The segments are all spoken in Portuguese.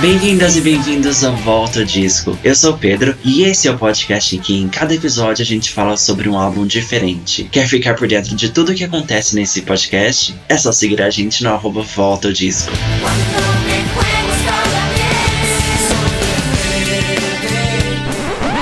Bem-vindas e bem-vindos ao Volta Disco. Eu sou o Pedro e esse é o podcast em que em cada episódio a gente fala sobre um álbum diferente. Quer ficar por dentro de tudo o que acontece nesse podcast? É só seguir a gente no arroba Volta Disco.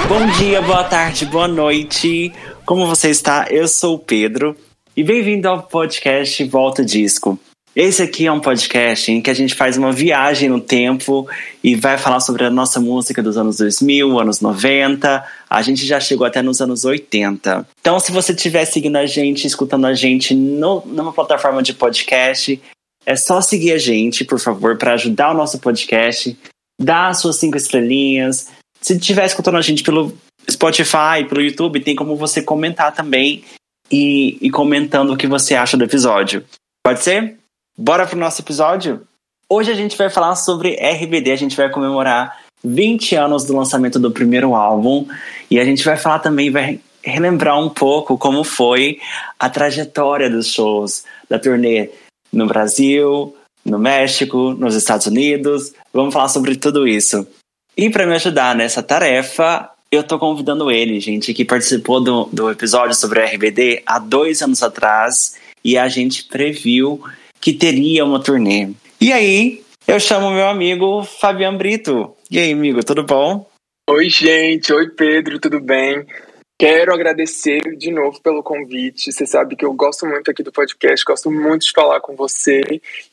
Bom dia, boa tarde, boa noite. Como você está? Eu sou o Pedro e bem-vindo ao podcast Volta Disco. Esse aqui é um podcast em que a gente faz uma viagem no tempo e vai falar sobre a nossa música dos anos 2000, anos 90. A gente já chegou até nos anos 80. Então, se você estiver seguindo a gente, escutando a gente no, numa plataforma de podcast, é só seguir a gente, por favor, para ajudar o nosso podcast. Dá as suas cinco estrelinhas. Se estiver escutando a gente pelo Spotify, pelo YouTube, tem como você comentar também e, e comentando o que você acha do episódio. Pode ser? Bora pro nosso episódio? Hoje a gente vai falar sobre RBD, a gente vai comemorar 20 anos do lançamento do primeiro álbum e a gente vai falar também, vai relembrar um pouco como foi a trajetória dos shows da turnê no Brasil, no México, nos Estados Unidos. Vamos falar sobre tudo isso. E para me ajudar nessa tarefa, eu tô convidando ele, gente, que participou do, do episódio sobre RBD há dois anos atrás e a gente previu que teria uma turnê. E aí, eu chamo meu amigo Fabiano Brito. E aí, amigo, tudo bom? Oi, gente. Oi, Pedro, tudo bem? Quero agradecer de novo pelo convite. Você sabe que eu gosto muito aqui do podcast, gosto muito de falar com você.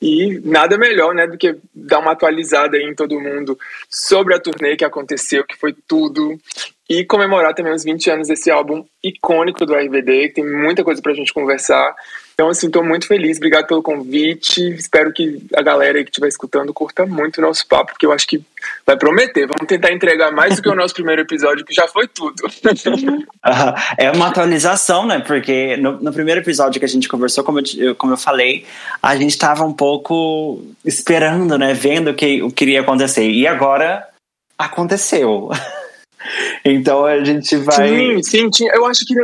E nada melhor né, do que dar uma atualizada aí em todo mundo sobre a turnê que aconteceu, que foi tudo. E comemorar também os 20 anos desse álbum icônico do RBD, que tem muita coisa pra gente conversar. Então, assim, estou muito feliz. Obrigado pelo convite. Espero que a galera que estiver escutando curta muito o nosso papo, porque eu acho que vai prometer. Vamos tentar entregar mais do que o nosso primeiro episódio, que já foi tudo. é uma atualização, né? Porque no, no, primeiro episódio que a gente conversou, como eu, como eu falei, a gente estava um pouco esperando, né? Vendo o que, o que iria acontecer. E agora aconteceu. então a gente vai. Sim, sim, eu acho que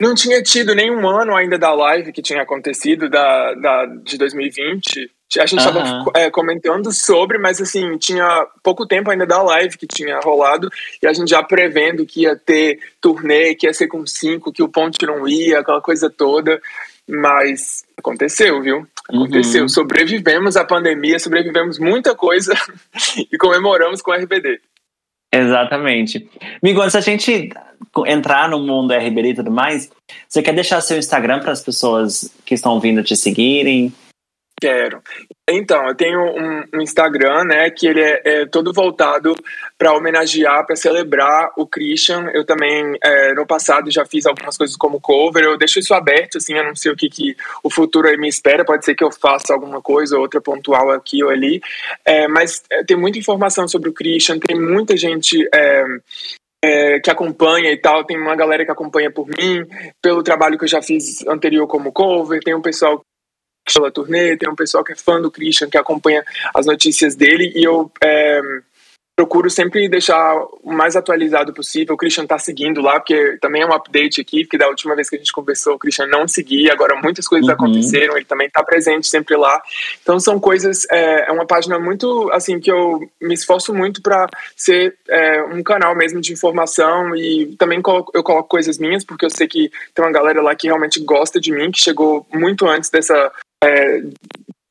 não tinha tido nenhum ano ainda da live que tinha acontecido, da, da de 2020. A gente estava uhum. é, comentando sobre, mas assim, tinha pouco tempo ainda da live que tinha rolado, e a gente já prevendo que ia ter turnê, que ia ser com cinco, que o ponte não ia, aquela coisa toda. Mas aconteceu, viu? Aconteceu. Uhum. Sobrevivemos à pandemia, sobrevivemos muita coisa e comemoramos com o RBD. Exatamente. Migo, antes a gente entrar no mundo RBD e tudo mais, você quer deixar seu Instagram para as pessoas que estão vindo te seguirem? Quero. Então, eu tenho um, um Instagram, né, que ele é, é todo voltado para homenagear, para celebrar o Christian. Eu também, é, no passado, já fiz algumas coisas como cover. Eu deixo isso aberto, assim, eu não o que, que o futuro aí me espera. Pode ser que eu faça alguma coisa, outra pontual aqui ou ali. É, mas é, tem muita informação sobre o Christian, tem muita gente é, é, que acompanha e tal. Tem uma galera que acompanha por mim, pelo trabalho que eu já fiz anterior como cover. Tem um pessoal pela turnê, tem um pessoal que é fã do Christian, que acompanha as notícias dele, e eu é, procuro sempre deixar o mais atualizado possível. O Christian tá seguindo lá, porque também é um update aqui, porque da última vez que a gente conversou, o Christian não seguia, agora muitas coisas uhum. aconteceram, ele também tá presente sempre lá. Então são coisas, é, é uma página muito, assim, que eu me esforço muito para ser é, um canal mesmo de informação e também coloco, eu coloco coisas minhas, porque eu sei que tem uma galera lá que realmente gosta de mim, que chegou muito antes dessa é,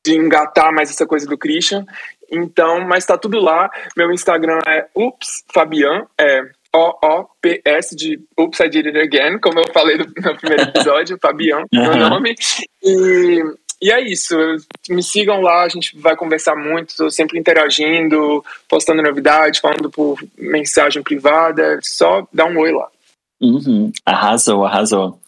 de engatar mais essa coisa do Christian. Então, mas tá tudo lá. Meu Instagram é Ups Fabian, é O-O-P-S de Oops, I Did It Again, como eu falei no, no primeiro episódio, Fabian, meu nome. E, e é isso. Me sigam lá, a gente vai conversar muito, estou sempre interagindo, postando novidades, falando por mensagem privada. Só dá um oi lá. Uhum. Arrasou, arrasou.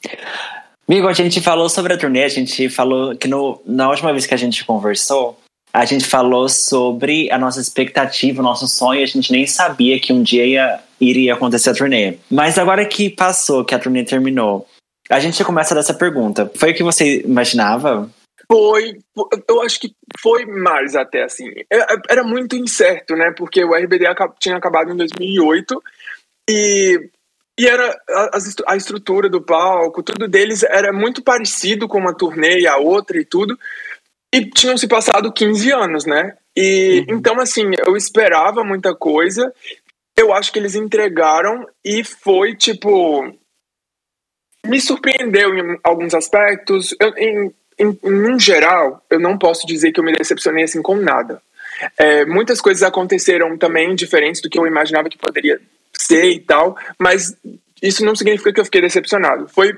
Amigo, a gente falou sobre a turnê, a gente falou que no, na última vez que a gente conversou, a gente falou sobre a nossa expectativa, o nosso sonho, a gente nem sabia que um dia ia, iria acontecer a turnê. Mas agora que passou, que a turnê terminou, a gente começa dessa pergunta. Foi o que você imaginava? Foi, eu acho que foi mais até assim. É, era muito incerto, né? Porque o RBD tinha acabado em 2008 e e era a, a, estrutura do palco, tudo deles era muito parecido com uma turnê e a outra e tudo. E tinham se passado 15 anos, né? E uhum. então, assim, eu esperava muita coisa. Eu acho que eles entregaram e foi tipo. Me surpreendeu em alguns aspectos. Eu, em, em, em geral, eu não posso dizer que eu me decepcionei assim com nada. É, muitas coisas aconteceram também diferentes do que eu imaginava que poderia ser e tal, mas isso não significa que eu fiquei decepcionado. Foi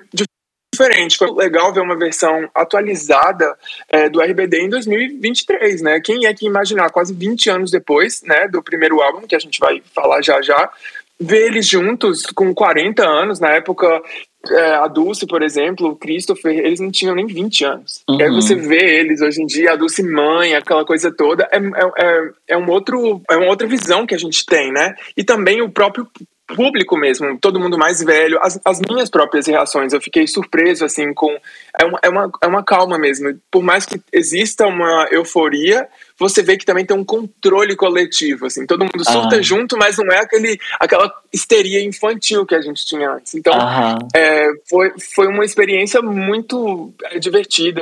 diferente. Foi legal ver uma versão atualizada é, do RBD em 2023, né? Quem é que imaginar, quase 20 anos depois, né, do primeiro álbum, que a gente vai falar já já, ver eles juntos com 40 anos, na época é, a Dulce, por exemplo, o Christopher, eles não tinham nem 20 anos. Uhum. aí você vê eles hoje em dia, a Dulce mãe, aquela coisa toda, é, é, é, é, um outro, é uma outra visão que a gente tem, né? E também o próprio público mesmo, todo mundo mais velho, as, as minhas próprias reações, eu fiquei surpreso, assim, com... É uma, é, uma, é uma calma mesmo. Por mais que exista uma euforia, você vê que também tem um controle coletivo, assim, todo mundo surta ah. junto, mas não é aquele, aquela histeria infantil que a gente tinha antes. Então, é, foi, foi uma experiência muito é, divertida.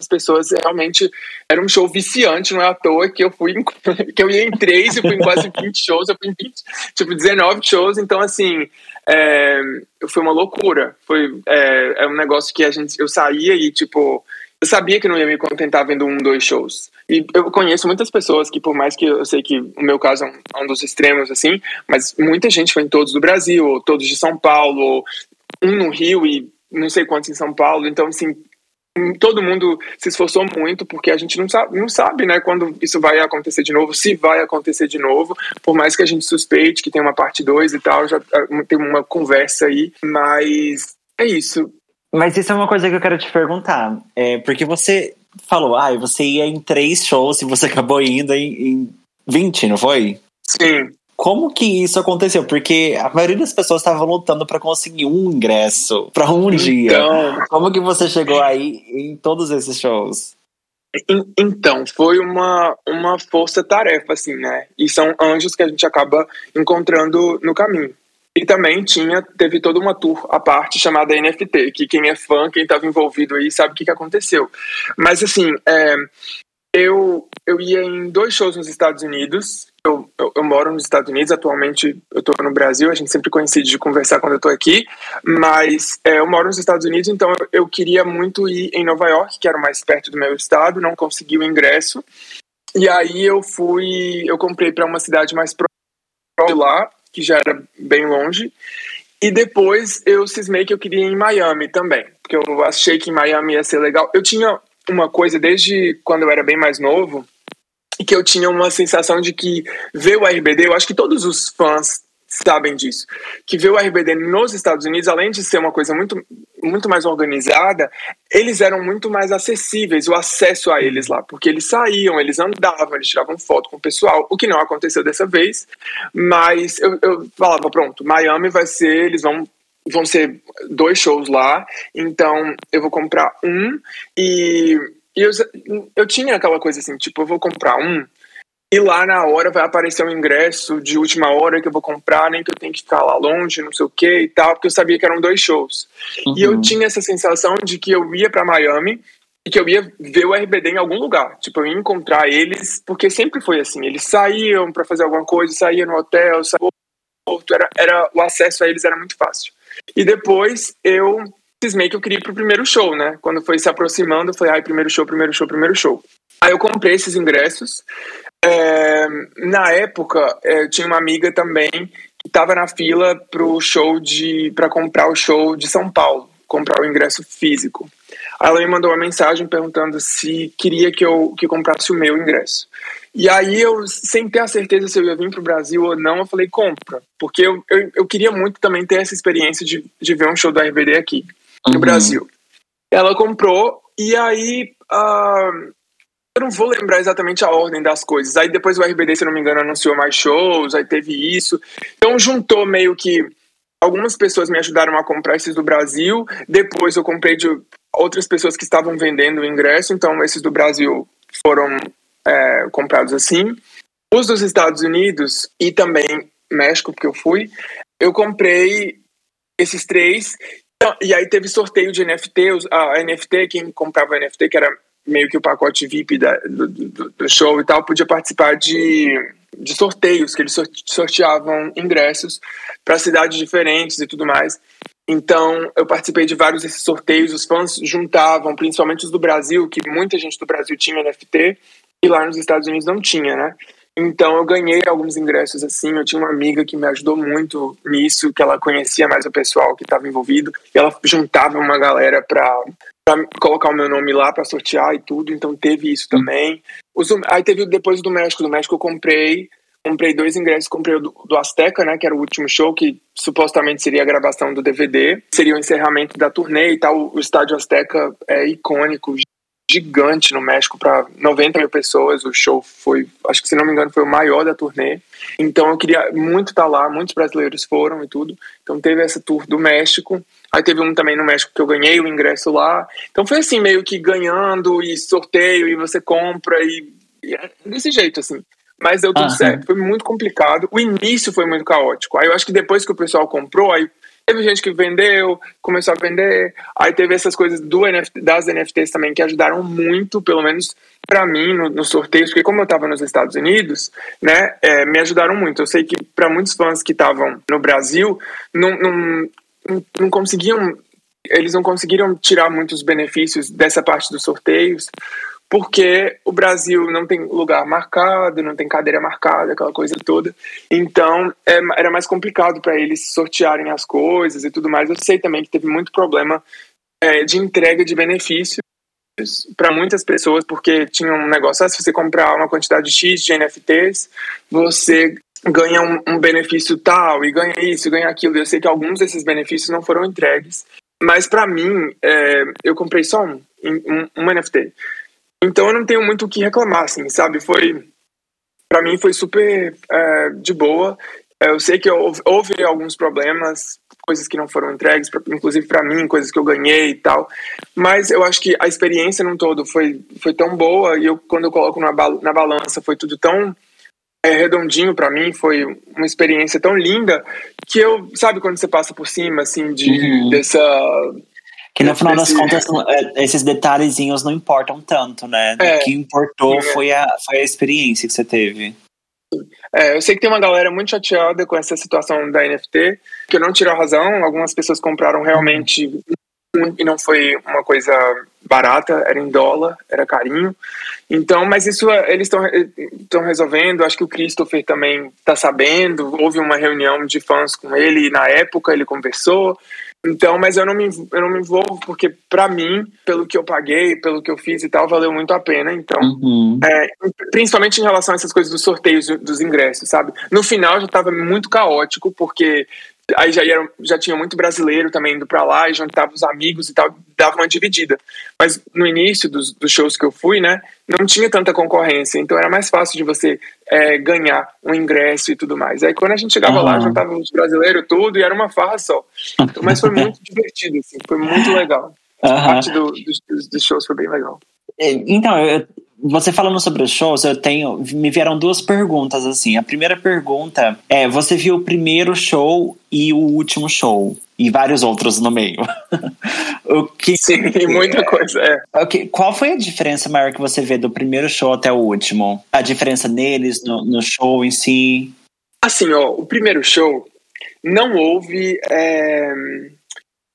As pessoas realmente era um show viciante, não é à toa que eu fui em, que eu ia em três, eu fui em quase 20 shows, eu fui em 20, tipo 19 shows, então assim, é, foi uma loucura. Foi é, é um negócio que a gente eu saía e tipo eu sabia que não ia me contentar vendo um, dois shows. E eu conheço muitas pessoas que, por mais que eu sei que o meu caso é um, é um dos extremos, assim, mas muita gente foi em todos do Brasil, ou todos de São Paulo, ou um no Rio e não sei quantos em São Paulo. Então, assim, todo mundo se esforçou muito porque a gente não sabe, não sabe, né, quando isso vai acontecer de novo, se vai acontecer de novo, por mais que a gente suspeite que tem uma parte 2 e tal, já ah, tem uma conversa aí, mas é isso. Mas isso é uma coisa que eu quero te perguntar. É, porque você falou, ah, você ia em três shows e você acabou indo em, em 20, não foi? Sim. Como que isso aconteceu? Porque a maioria das pessoas estava lutando para conseguir um ingresso para um então, dia. Como que você chegou aí em todos esses shows? Então, foi uma, uma força-tarefa, assim, né? E são anjos que a gente acaba encontrando no caminho. E também tinha, teve toda uma tour à parte chamada NFT, que quem é fã, quem estava envolvido aí, sabe o que, que aconteceu. Mas assim, é, eu, eu ia em dois shows nos Estados Unidos. Eu, eu, eu moro nos Estados Unidos, atualmente eu estou no Brasil, a gente sempre coincide de conversar quando eu estou aqui, mas é, eu moro nos Estados Unidos, então eu, queria muito ir em Nova York, que era mais perto do meu estado, não consegui o ingresso. E aí eu fui, eu comprei para uma cidade mais próxima lá, que já era bem longe. E depois eu cismei que eu queria ir em Miami também, porque eu achei que em Miami ia ser legal. Eu tinha uma coisa desde quando eu era bem mais novo, que eu tinha uma sensação de que ver o RBD, eu acho que todos os fãs sabem disso. Que ver o RBD nos Estados Unidos, além de ser uma coisa muito, muito mais organizada, eles eram muito mais acessíveis, o acesso a eles lá, porque eles saíam, eles andavam, eles tiravam foto com o pessoal, o que não aconteceu dessa vez, mas eu, eu falava, pronto, Miami vai ser, eles vão vão ser dois shows lá, então eu vou comprar um e, e eu, eu tinha aquela coisa assim, tipo, eu vou comprar um e lá na hora vai aparecer um ingresso de última hora que eu vou comprar, nem que eu tenho que ficar lá longe, não sei o que e tal, porque eu sabia que eram dois shows. Uhum. E eu uhum. tinha essa sensação de que eu ia para Miami e que eu ia ver o RBD em algum lugar. Tipo, eu ia encontrar eles, porque sempre foi assim. Eles saíam para fazer alguma coisa, saíam no hotel, saíam era, era o acesso a eles era muito fácil. E depois eu cismei que eu queria ir pro primeiro show, né? Quando foi se aproximando, eu falei, ai, primeiro show, primeiro show, primeiro show. Aí eu comprei esses ingressos é, na época, é, tinha uma amiga também que estava na fila pro show de para comprar o show de São Paulo, comprar o ingresso físico. Aí ela me mandou uma mensagem perguntando se queria que eu que comprasse o meu ingresso. E aí eu, sem ter a certeza se eu ia vir pro Brasil ou não, eu falei, compra. Porque eu, eu, eu queria muito também ter essa experiência de, de ver um show da RBD aqui, no uhum. Brasil. Ela comprou, e aí uh, eu não vou lembrar exatamente a ordem das coisas. Aí depois o RBD, se não me engano, anunciou mais shows, aí teve isso. Então juntou meio que algumas pessoas me ajudaram a comprar esses do Brasil, depois eu comprei de outras pessoas que estavam vendendo o ingresso, então esses do Brasil foram é, comprados assim. Os dos Estados Unidos e também México, porque eu fui, eu comprei esses três. Então, e aí teve sorteio de NFT, a NFT, quem comprava NFT, que era meio que o pacote VIP da, do, do, do, show e tal, podia participar de, de sorteios, que eles sorteavam ingressos para cidades diferentes e tudo mais. Então, eu participei de vários desses sorteios, os fãs juntavam, principalmente os do Brasil, que muita gente do Brasil tinha NFT, e lá nos Estados Unidos não tinha, né? Então eu ganhei alguns ingressos assim. Eu tinha uma amiga que me ajudou muito nisso, que ela conhecia mais o pessoal que estava envolvido. E ela juntava uma galera para colocar o meu nome lá para sortear e tudo. Então teve isso também. Os, aí teve depois do México. Do México eu comprei comprei dois ingressos, comprei o do, do Azteca, né, que era o último show, que supostamente seria a gravação do DVD, seria o encerramento da turnê e tal. O estádio Azteca é icônico, gigante no México para 90 mil pessoas. O show foi, acho que se não me engano, foi o maior da turnê. Então eu queria muito estar tá lá, muitos brasileiros foram e tudo. Então teve essa tour do México. Aí teve um também no México que eu ganhei o ingresso lá. Então foi assim, meio que ganhando e sorteio e você compra e, e é desse jeito, assim. Mas deu tudo certo. Foi muito complicado. O início foi muito caótico. Aí eu acho que depois que o pessoal comprou, aí Teve gente que vendeu, começou a vender. Aí teve essas coisas do NFT, das NFTs também que ajudaram muito, pelo menos para mim, nos no sorteios, porque como eu estava nos Estados Unidos, né, é, me ajudaram muito. Eu sei que para muitos fãs que estavam no Brasil, não, não, não conseguiam, eles não conseguiram tirar muitos benefícios dessa parte dos sorteios, porque o Brasil não tem lugar marcado, não tem cadeira marcada, aquela coisa toda. Então é, era mais complicado para eles sortearem as coisas e tudo mais. Eu sei também que teve muito problema é, de entrega de benefícios para muitas pessoas, porque tinha um negócio: ah, se você comprar uma quantidade X de NFTs, você ganha um, um benefício tal, e ganha isso, ganha aquilo. Eu sei que alguns desses benefícios não foram entregues. Mas para mim, é, eu comprei só um, um, um NFT. Então eu não tenho muito o que reclamar, assim, sabe? Foi. para mim foi super é, de boa. É, eu sei que houve, houve, alguns problemas, coisas que não foram entregues, inclusive para mim, coisas que eu ganhei e tal. Mas eu acho que a experiência num todo foi, foi tão boa e eu, quando eu coloco na, na balança, foi tudo tão é, redondinho para mim, foi uma experiência tão linda que eu, sabe, quando você passa por cima, assim, de, uhum. dessa que no final das contas, é, esses detalhezinhos não importam tanto, né? É, o que importou é. foi, a, foi a experiência que você teve. É, eu sei que tem uma galera muito chateada com essa situação da NFT, que eu não tiro a razão. Algumas pessoas compraram realmente e não foi uma coisa barata, era em dólar, era carinho. Então, mas isso eles estão resolvendo. Acho que o Christopher também está sabendo. Houve uma reunião de fãs com ele na época, ele conversou. Então, mas eu não me, eu não me envolvo porque, para mim, pelo que eu paguei, pelo que eu fiz e tal, valeu muito a pena. Então, uhum. é, principalmente em relação a essas coisas dos sorteios dos ingressos, sabe? No final já estava muito caótico, porque aí já, ia, já tinha muito brasileiro também indo para lá e juntava os amigos e tal, dava uma dividida. Mas no início dos, dos, shows que eu fui, né, não tinha tanta concorrência, então era mais fácil de você é, ganhar um ingresso e tudo mais. Aí quando a gente chegava uhum. lá, juntava os brasileiros tudo e era uma farra só. Então, mas foi muito divertido, assim, foi muito legal. Uhum. A parte do, dos, dos shows foi bem legal. É, então, eu, você falando sobre os shows, eu tenho. Me vieram duas perguntas, assim. A primeira pergunta é: você viu o primeiro show e o último show? E vários outros no meio. o que, Sim, muita coisa, é. Okay, qual foi a diferença maior que você vê do primeiro show até o último? A diferença neles, no, no show em si? Assim, ó, o primeiro show não houve. É,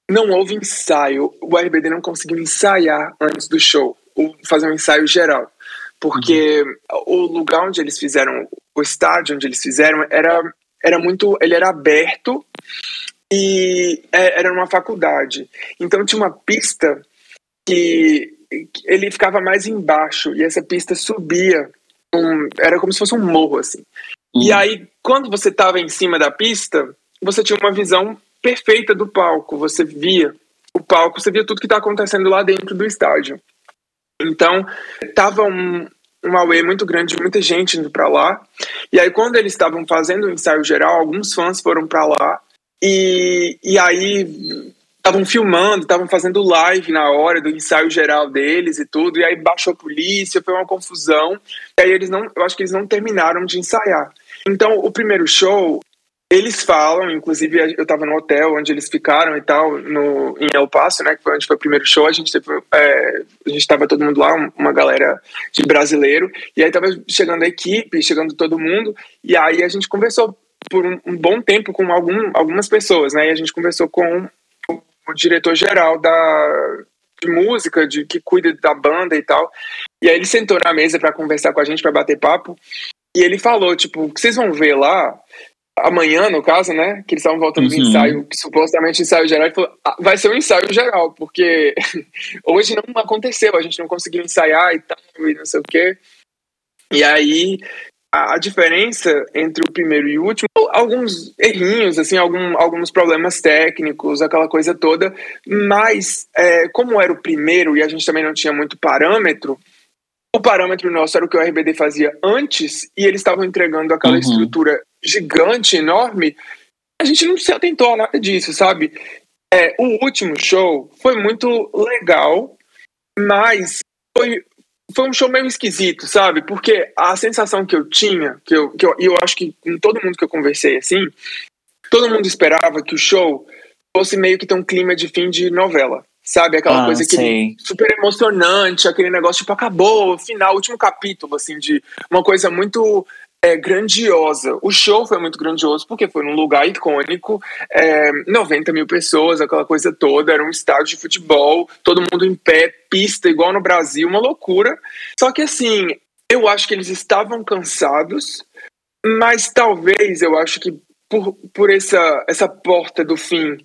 não houve ensaio. O RBD não conseguiu ensaiar antes do show fazer um ensaio geral. Porque uhum. o lugar onde eles fizeram, o estádio onde eles fizeram, era, era muito. Ele era aberto e é, era uma faculdade. Então tinha uma pista que ele ficava mais embaixo e essa pista subia. Um, era como se fosse um morro, assim. Uhum. E aí, quando você estava em cima da pista, você tinha uma visão perfeita do palco. Você via o palco, você via tudo que está acontecendo lá dentro do estádio. Então, tava um, um muito grande, muita gente indo para lá. E aí, quando eles estavam fazendo o ensaio geral, alguns fãs foram para lá. E, e aí estavam filmando, estavam fazendo live na hora do ensaio geral deles e tudo, e aí baixou a polícia, foi uma confusão. E aí eles não, eu acho que eles não terminaram de ensaiar. Então, o primeiro show eles falam, inclusive eu estava no hotel onde eles ficaram e tal, no, em El Paso, né, que foi onde foi o primeiro show, a gente teve, é, a gente estava todo mundo lá, uma galera de brasileiro, e aí tava chegando a equipe, chegando todo mundo, e aí a gente conversou por um, um bom tempo com algum, algumas pessoas, né, e a gente conversou com o diretor-geral da de música, de que cuida da banda e tal, e aí ele sentou na mesa para conversar com a gente, para bater papo, e ele falou, tipo, o que vocês vão ver lá amanhã, no caso, né? Que eles estavam voltando uhum. do ensaio, supostamente ensaio geral, ele falou, ah, vai ser um ensaio geral, porque hoje não aconteceu, a gente não conseguiu ensaiar e tal, e não sei o quê. E aí, a, a diferença entre o primeiro e o último, alguns errinhos, assim, algum, alguns problemas técnicos, aquela coisa toda, mas é, como era o primeiro e a gente também não tinha muito parâmetro, o parâmetro nosso era o que o RBD fazia antes e eles estavam entregando aquela uhum. estrutura gigante, enorme. A gente não se atentou a nada disso, sabe? É, o último show foi muito legal, mas foi, foi um show meio esquisito, sabe? Porque a sensação que eu tinha, que eu, que eu, eu acho que com todo mundo que eu conversei assim, todo mundo esperava que o show fosse meio que ter um clima de fim de novela. Sabe, aquela ah, coisa que super emocionante, aquele negócio tipo acabou, final, último capítulo, assim, de uma coisa muito é, grandiosa. O show foi muito grandioso porque foi num lugar icônico, é, 90 mil pessoas, aquela coisa toda, era um estádio de futebol, todo mundo em pé, pista igual no Brasil, uma loucura. Só que assim, eu acho que eles estavam cansados, mas talvez eu acho que por, por essa, essa porta do fim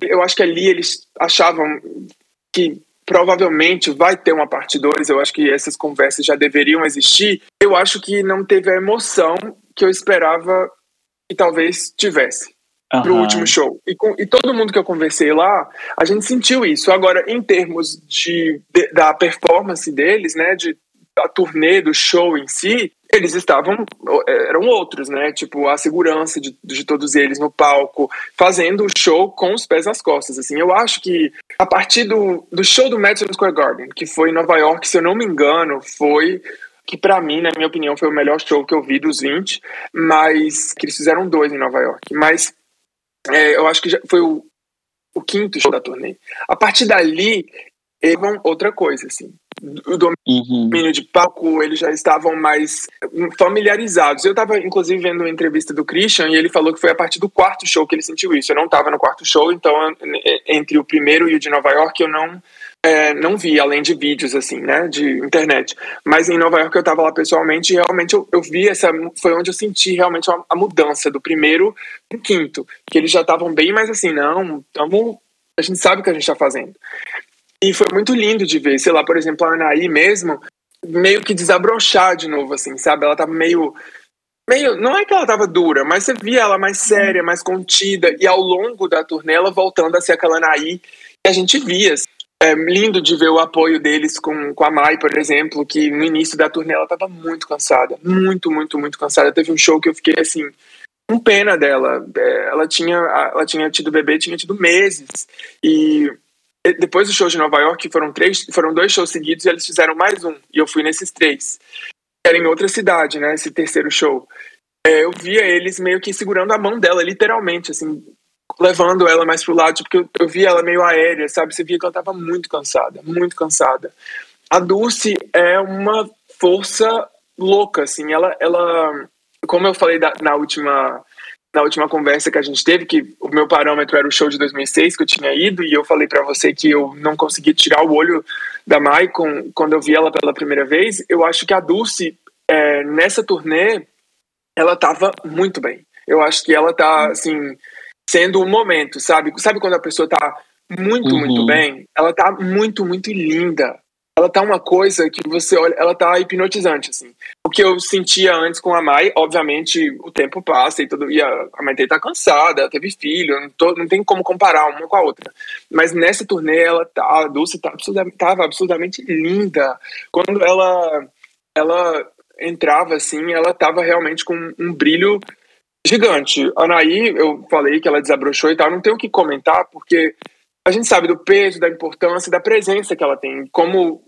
eu acho que ali eles achavam que provavelmente vai ter uma parte 2, eu acho que essas conversas já deveriam existir. Eu acho que não teve a emoção que eu esperava que talvez tivesse uhum. pro último show. E, com, e todo mundo que eu conversei lá, a gente sentiu isso. Agora, em termos de, de da performance deles, né, de a turnê do show em si, eles estavam eram outros, né? Tipo a segurança de, de todos eles no palco, fazendo o show com os pés nas costas. Assim, eu acho que a partir do, do show do Madison Square Garden, que foi em Nova York, se eu não me engano, foi que para mim, na minha opinião, foi o melhor show que eu vi dos 20, mas que eles fizeram dois em Nova York. Mas é, eu acho que foi o, o quinto show da turnê. A partir dali, eram outra coisa, assim o domínio uhum. de palco, eles já estavam mais familiarizados. Eu estava, inclusive, vendo uma entrevista do Christian e ele falou que foi a partir do quarto show que ele sentiu isso. Eu não estava no quarto show, então, entre o primeiro e o de Nova York, eu não. É, não vi, além de vídeos, assim, né, de internet. Mas em Nova York eu estava lá pessoalmente e realmente eu, eu vi essa. Foi onde eu senti realmente a, a mudança do primeiro pro quinto. Que eles já estavam bem mais assim, não, tamo, a gente sabe o que a gente está fazendo. E foi muito lindo de ver, sei lá, por exemplo, a Anaí mesmo, meio que desabrochar de novo, assim, sabe? Ela tava meio. meio não é que ela tava dura, mas você via ela mais séria, mais contida, e ao longo da turnê ela voltando a ser aquela Anaí que a gente via. Assim. É lindo de ver o apoio deles com, com a Mai, por exemplo, que no início da turnê ela tava muito cansada, muito, muito, muito cansada. Teve um show que eu fiquei assim, com pena dela. É, ela tinha, ela tinha tido bebê, tinha tido meses, e depois do show de Nova York, foram três, foram dois shows seguidos e eles fizeram mais um. E eu fui nesses três. Era em outra cidade, né? Esse terceiro show. É, eu via eles meio que segurando a mão dela, literalmente, assim, levando ela mais pro lado, porque eu, eu via ela meio aérea, sabe? Você via que ela tava muito cansada, muito cansada. A Dulce é uma força louca, assim. Ela, ela como eu falei da, na última na última conversa que a gente teve, que o meu parâmetro era o show de 2006 que eu tinha ido, e eu falei para você que eu não consegui tirar o olho da Mai quando eu vi ela pela primeira vez. Eu acho que a Dulce, é, nessa turnê, ela tava muito bem. Eu acho que ela tá, assim, sendo o um momento, sabe? Sabe quando a pessoa tá muito, uhum. muito bem? Ela tá muito, muito linda ela tá uma coisa que você olha, ela tá hipnotizante, assim. O que eu sentia antes com a Mai, obviamente, o tempo passa e tudo, e a, a Mai tá cansada, ela teve filho, não, tô, não tem como comparar uma com a outra. Mas nessa turnê, ela tá, a Dulce tá absurdamente, tava absurdamente linda. Quando ela, ela entrava, assim, ela tava realmente com um brilho gigante. Anaí, eu falei que ela desabrochou e tal, não tenho o que comentar, porque a gente sabe do peso, da importância, da presença que ela tem como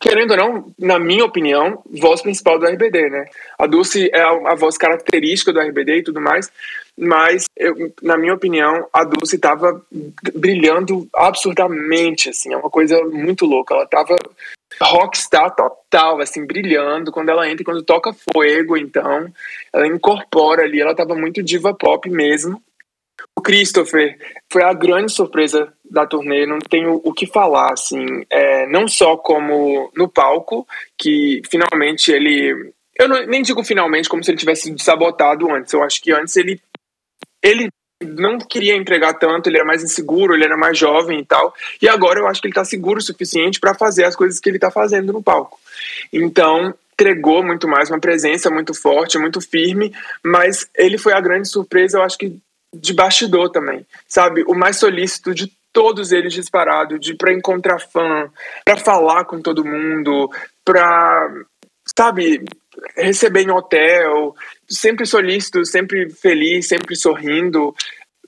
querendo ou não, na minha opinião, voz principal do RBD, né? A Dulce é a, a voz característica do RBD e tudo mais, mas eu, na minha opinião, a Dulce estava brilhando absurdamente, assim, é uma coisa muito louca. Ela estava rockstar total, assim, brilhando quando ela entra quando toca fogo, então ela incorpora ali, ela estava muito diva pop mesmo. O Christopher foi a grande surpresa da turnê, não tenho o que falar, assim, é, não só como no palco, que finalmente ele. Eu não, nem digo finalmente como se ele tivesse sabotado antes, eu acho que antes ele. Ele não queria entregar tanto, ele era mais inseguro, ele era mais jovem e tal. E agora eu acho que ele está seguro o suficiente para fazer as coisas que ele está fazendo no palco. Então, entregou muito mais, uma presença muito forte, muito firme, mas ele foi a grande surpresa, eu acho que de bastidor também, sabe? O mais solícito de todos eles disparado, de para encontrar fã, para falar com todo mundo, para sabe, receber em hotel, sempre solícito, sempre feliz, sempre sorrindo.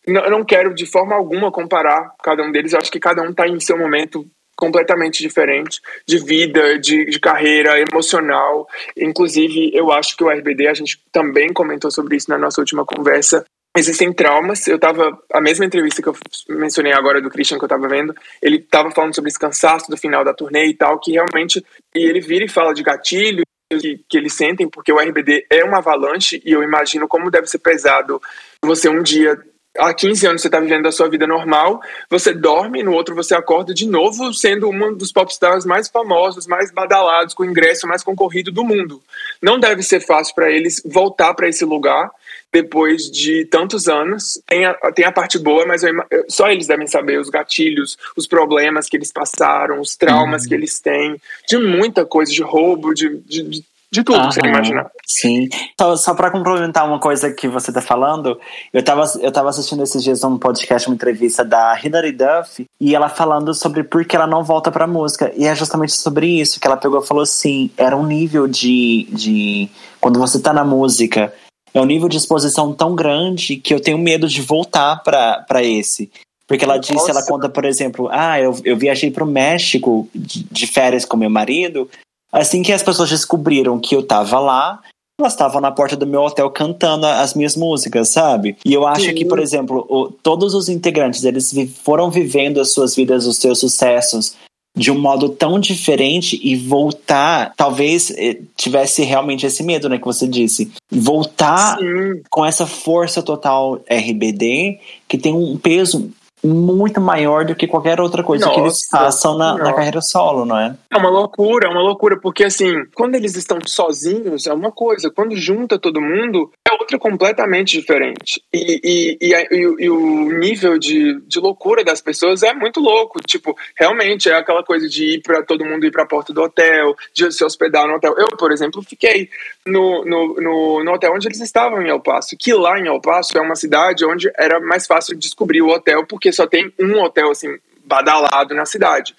Não, não quero de forma alguma comparar cada um deles, eu acho que cada um está em seu momento completamente diferente de vida, de, de, carreira, emocional. Inclusive, eu acho que o RBD, a gente também comentou sobre isso na nossa última conversa, existem traumas. Eu tava. A mesma entrevista que eu mencionei agora do Christian que eu tava vendo, ele tava falando sobre esse cansaço do final da turnê e tal, que realmente. E ele vira e fala de gatilho. Que, que eles sentem, porque o RBD é uma avalanche, e eu imagino como deve ser pesado você um dia há 15 anos você está vivendo a sua vida normal, você dorme, no outro você acorda de novo sendo um dos popstars mais famosos, mais badalados, com o ingresso mais concorrido do mundo. Não deve ser fácil para eles voltar para esse lugar depois de tantos anos. Tem a, tem a parte boa, mas eu, só eles devem saber os gatilhos, os problemas que eles passaram, os traumas uhum. que eles têm, de muita coisa, de roubo, de, de, de de tudo que você imaginar. Sim. Então, só para complementar uma coisa que você tá falando, eu tava, eu tava assistindo esses dias um podcast, uma entrevista da Hilary Duff, e ela falando sobre por que ela não volta pra música. E é justamente sobre isso que ela pegou e falou assim: era um nível de. de quando você tá na música é um nível de exposição tão grande que eu tenho medo de voltar para esse. Porque ela disse, ela conta, por exemplo, ah, eu, eu viajei para o México de, de, férias com meu marido. Assim que as pessoas descobriram que eu tava lá, elas estavam na porta do meu hotel cantando as minhas músicas, sabe? E eu acho Sim. que, por exemplo, o, todos os integrantes, eles foram vivendo as suas vidas, os seus sucessos de um modo tão diferente e voltar, talvez eh, tivesse realmente esse medo, né, que você disse, voltar Sim. com essa força total RBD que tem um peso muito maior do que qualquer outra coisa nossa, que eles façam na, na, carreira solo, não é? É uma loucura, é uma loucura, porque assim, quando eles estão sozinhos é uma coisa, quando junta todo mundo é outra completamente diferente. E, e, e, e, e o nível de, de loucura das pessoas é muito louco. Tipo, realmente é aquela coisa de ir para todo mundo ir para a porta do hotel, de se hospedar no hotel. Eu, por exemplo, fiquei no, no, no, no hotel onde eles estavam em El Paso, que lá em El Paso é uma cidade onde era mais fácil descobrir o hotel, porque só tem um hotel assim badalado na cidade.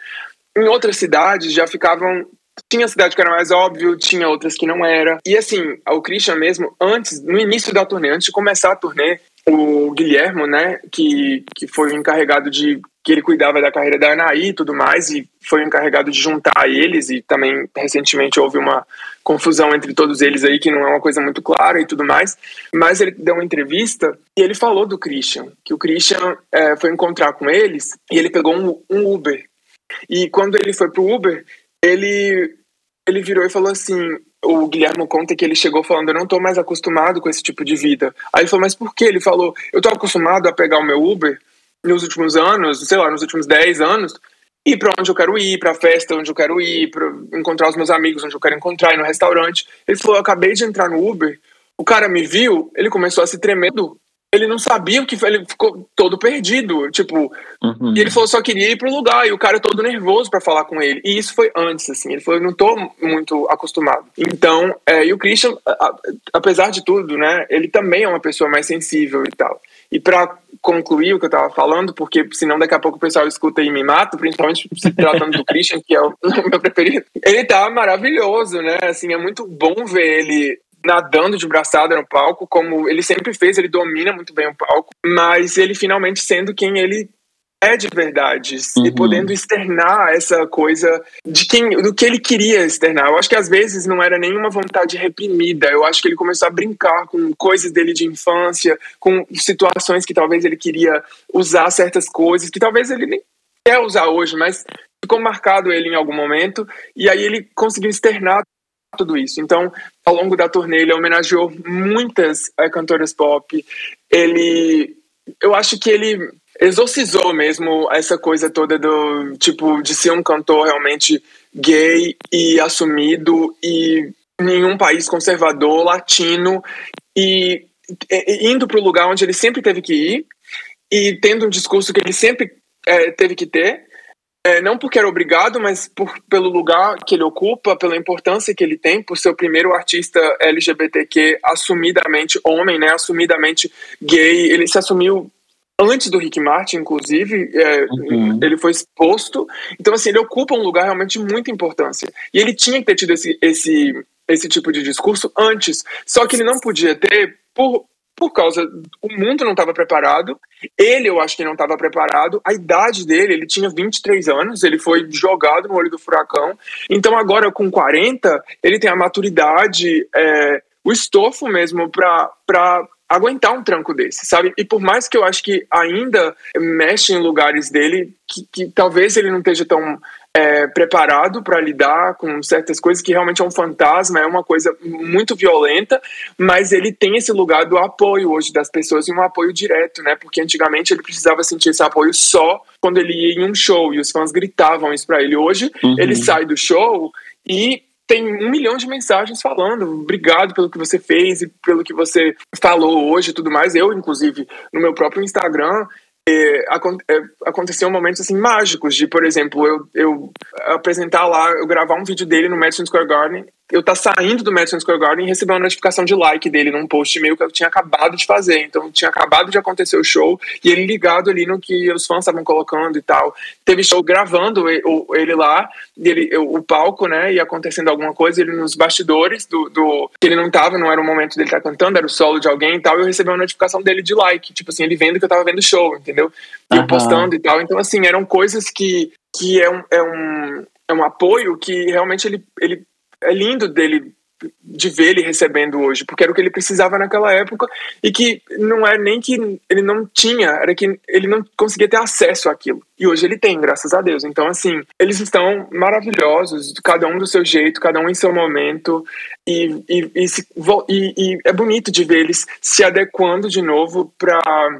Em outras cidades já ficavam tinha cidade que era mais óbvio, tinha outras que não era. E assim, o Christian mesmo, antes, no início da turnê, antes de começar a turnê, o Guilhermo, né, que, que foi o encarregado de que ele cuidava da carreira da Anaí e tudo mais, e foi o encarregado de juntar eles, e também recentemente houve uma confusão entre todos eles aí, que não é uma coisa muito clara e tudo mais, mas ele deu uma entrevista e ele falou do Christian, que o Christian é, foi encontrar com eles e ele pegou um, um Uber. E quando ele foi pro Uber, ele, ele virou e falou assim: o Guilherme conta que ele chegou falando, eu não tô mais acostumado com esse tipo de vida. Aí ele falou, mas por quê? Ele falou, eu tô acostumado a pegar o meu Uber nos últimos anos, sei lá, nos últimos 10 anos, ir para onde eu quero ir, para festa onde eu quero ir, para encontrar os meus amigos onde eu quero encontrar, ir no restaurante. Ele falou, eu acabei de entrar no Uber, o cara me viu, ele começou a se tremer ele não sabia o que foi, ele ficou todo perdido, tipo, uhum. e ele falou só queria ir pro lugar, e o cara todo nervoso para falar com ele, e isso foi antes, assim, ele falou, eu não tô muito acostumado. Então, é, e o Christian, a, apesar de tudo, né, ele também é uma pessoa mais sensível e tal. E para concluir o que eu tava falando, porque senão daqui a pouco o pessoal escuta e me mata, principalmente se tratando do Christian, que é o meu preferido. Ele tá maravilhoso, né? Assim, é muito bom ver ele nadando de braçada no palco, como ele sempre fez, ele domina muito bem o palco, mas ele finalmente sendo quem ele é de verdade uhum. e podendo externar essa coisa de quem do que ele queria externar. Eu acho que às vezes não era nenhuma vontade reprimida. Eu acho que ele começou a brincar com coisas dele de infância, com situações que talvez ele queria usar certas coisas que talvez ele nem quer usar hoje, mas ficou marcado ele em algum momento e aí ele conseguiu externar tudo isso. Então, ao longo da turnê, ele homenageou muitas é, cantoras pop. Ele, eu acho que ele exorcizou mesmo essa coisa toda do tipo de ser um cantor realmente gay e assumido e em um país conservador latino e, e indo para o lugar onde ele sempre teve que ir e tendo um discurso que ele sempre é, teve que ter é, não porque era obrigado, mas por, pelo lugar que ele ocupa, pela importância que ele tem, por ser o primeiro artista LGBTQ assumidamente homem, né, assumidamente gay. Ele se assumiu antes do Rick Martin, inclusive, é, uhum. ele foi exposto. Então, assim, ele ocupa um lugar realmente de muita importância. E ele tinha que ter tido esse, esse, esse tipo de discurso antes. Só que ele não podia ter por, por causa o mundo não estava preparado, ele eu acho que não estava preparado, a idade dele, ele tinha 23 anos, ele foi jogado no olho do furacão, então agora com 40, ele tem a maturidade, é, o estofo mesmo para aguentar um tranco desse, sabe? E por mais que eu acho que ainda mexe em lugares dele que, que talvez ele não esteja tão é, preparado para lidar com certas coisas, que realmente é um fantasma, é uma coisa muito violenta, mas ele tem esse lugar do apoio hoje das pessoas e um apoio direto, né? Porque antigamente ele precisava sentir esse apoio só quando ele ia em um show e os fãs gritavam isso para ele. Hoje uhum. ele sai do show e tem um milhão de mensagens falando obrigado pelo que você fez e pelo que você falou hoje e tudo mais. Eu, inclusive, no meu próprio Instagram, é, aconteceu momentos assim mágicos de, por exemplo, eu, eu apresentar lá, eu gravar um vídeo dele no Madison Square Garden eu tá saindo do Madison Square Garden e recebi uma notificação de like dele num post meio que eu tinha acabado de fazer. Então tinha acabado de acontecer o show e ele ligado ali no que os fãs estavam colocando e tal. Teve show gravando ele lá, ele, o palco, né? E acontecendo alguma coisa, ele nos bastidores do. do que ele não tava, não era o momento dele estar tá cantando, era o solo de alguém e tal. E eu recebi uma notificação dele de like, tipo assim, ele vendo que eu tava vendo o show, entendeu? E uhum. postando e tal. Então, assim, eram coisas que, que é, um, é, um, é um apoio que realmente ele, ele é lindo dele de ver ele recebendo hoje, porque era o que ele precisava naquela época e que não é nem que ele não tinha, era que ele não conseguia ter acesso àquilo. E hoje ele tem, graças a Deus. Então, assim, eles estão maravilhosos, cada um do seu jeito, cada um em seu momento, e, e, e, se, e, e é bonito de ver eles se adequando de novo para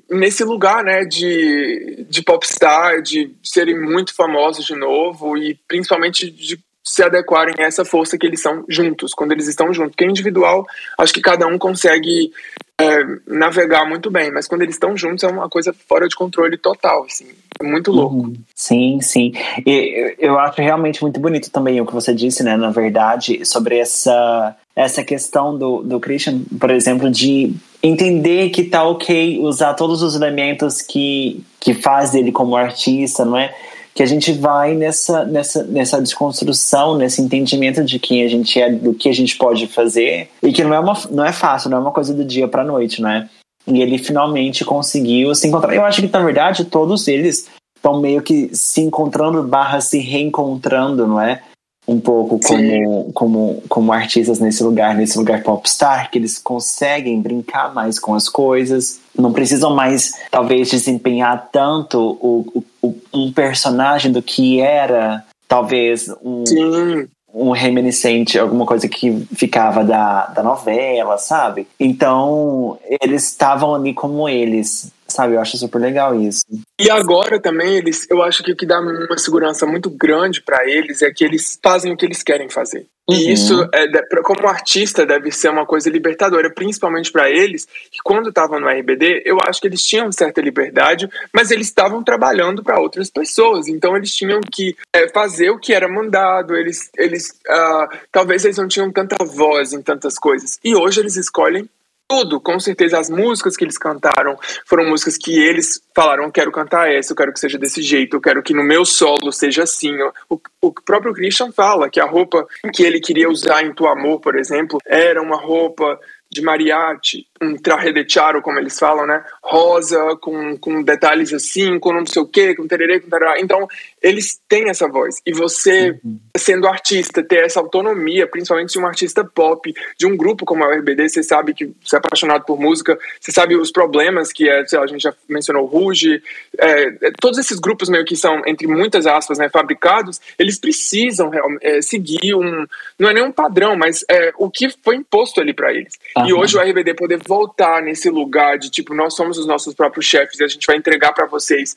nesse lugar, né, de, de popstar, de serem muito famosos de novo e principalmente de se adequarem a essa força que eles são juntos, quando eles estão juntos. Porque individual, acho que cada um consegue é, navegar muito bem, mas quando eles estão juntos é uma coisa fora de controle total, assim, é muito louco. Uhum. Sim, sim. E eu acho realmente muito bonito também o que você disse, né, na verdade, sobre essa, essa questão do, do Christian, por exemplo, de entender que tá ok usar todos os elementos que, que faz dele como artista, não é? Que a gente vai nessa, nessa, nessa desconstrução, nesse entendimento de quem a gente é, do que a gente pode fazer, e que não é, uma, não é fácil, não é uma coisa do dia para noite, né? E ele finalmente conseguiu se encontrar. Eu acho que, na verdade, todos eles estão meio que se encontrando, barra se reencontrando, não é? Um pouco como, como, como artistas nesse lugar, nesse lugar popstar, que eles conseguem brincar mais com as coisas, não precisam mais, talvez, desempenhar tanto o, o um personagem do que era, talvez, um, Sim. um reminiscente, alguma coisa que ficava da, da novela, sabe? Então, eles estavam ali como eles, Sabe, eu acho super legal isso. E agora também, eles, eu acho que o que dá uma segurança muito grande para eles é que eles fazem o que eles querem fazer. Uhum. E isso, é, como artista, deve ser uma coisa libertadora, principalmente para eles, que quando estavam no RBD, eu acho que eles tinham certa liberdade, mas eles estavam trabalhando para outras pessoas, então eles tinham que é, fazer o que era mandado, eles, eles uh, talvez eles não tinham tanta voz em tantas coisas. E hoje eles escolhem tudo, com certeza as músicas que eles cantaram foram músicas que eles falaram, quero cantar essa, eu quero que seja desse jeito, eu quero que no meu solo seja assim. O, o próprio Christian fala que a roupa que ele queria usar em Tu Amor, por exemplo, era uma roupa de mariachi, um traje de charo, como eles falam, né? Rosa, com, com detalhes assim, com não sei o quê, com tererê, com tarará. Então, eles têm essa voz. E você, uhum. sendo artista, ter essa autonomia, principalmente de um artista pop, de um grupo como a RBD, você sabe que você é apaixonado por música, você sabe os problemas que é, lá, a gente já mencionou, Ruge, é, é, todos esses grupos meio que são, entre muitas aspas, né, fabricados, eles precisam é, seguir um, não é nenhum padrão, mas é, o que foi imposto ali para eles. Uhum. E hoje o RBD poder voltar nesse lugar de tipo, nós somos os nossos próprios chefes e a gente vai entregar para vocês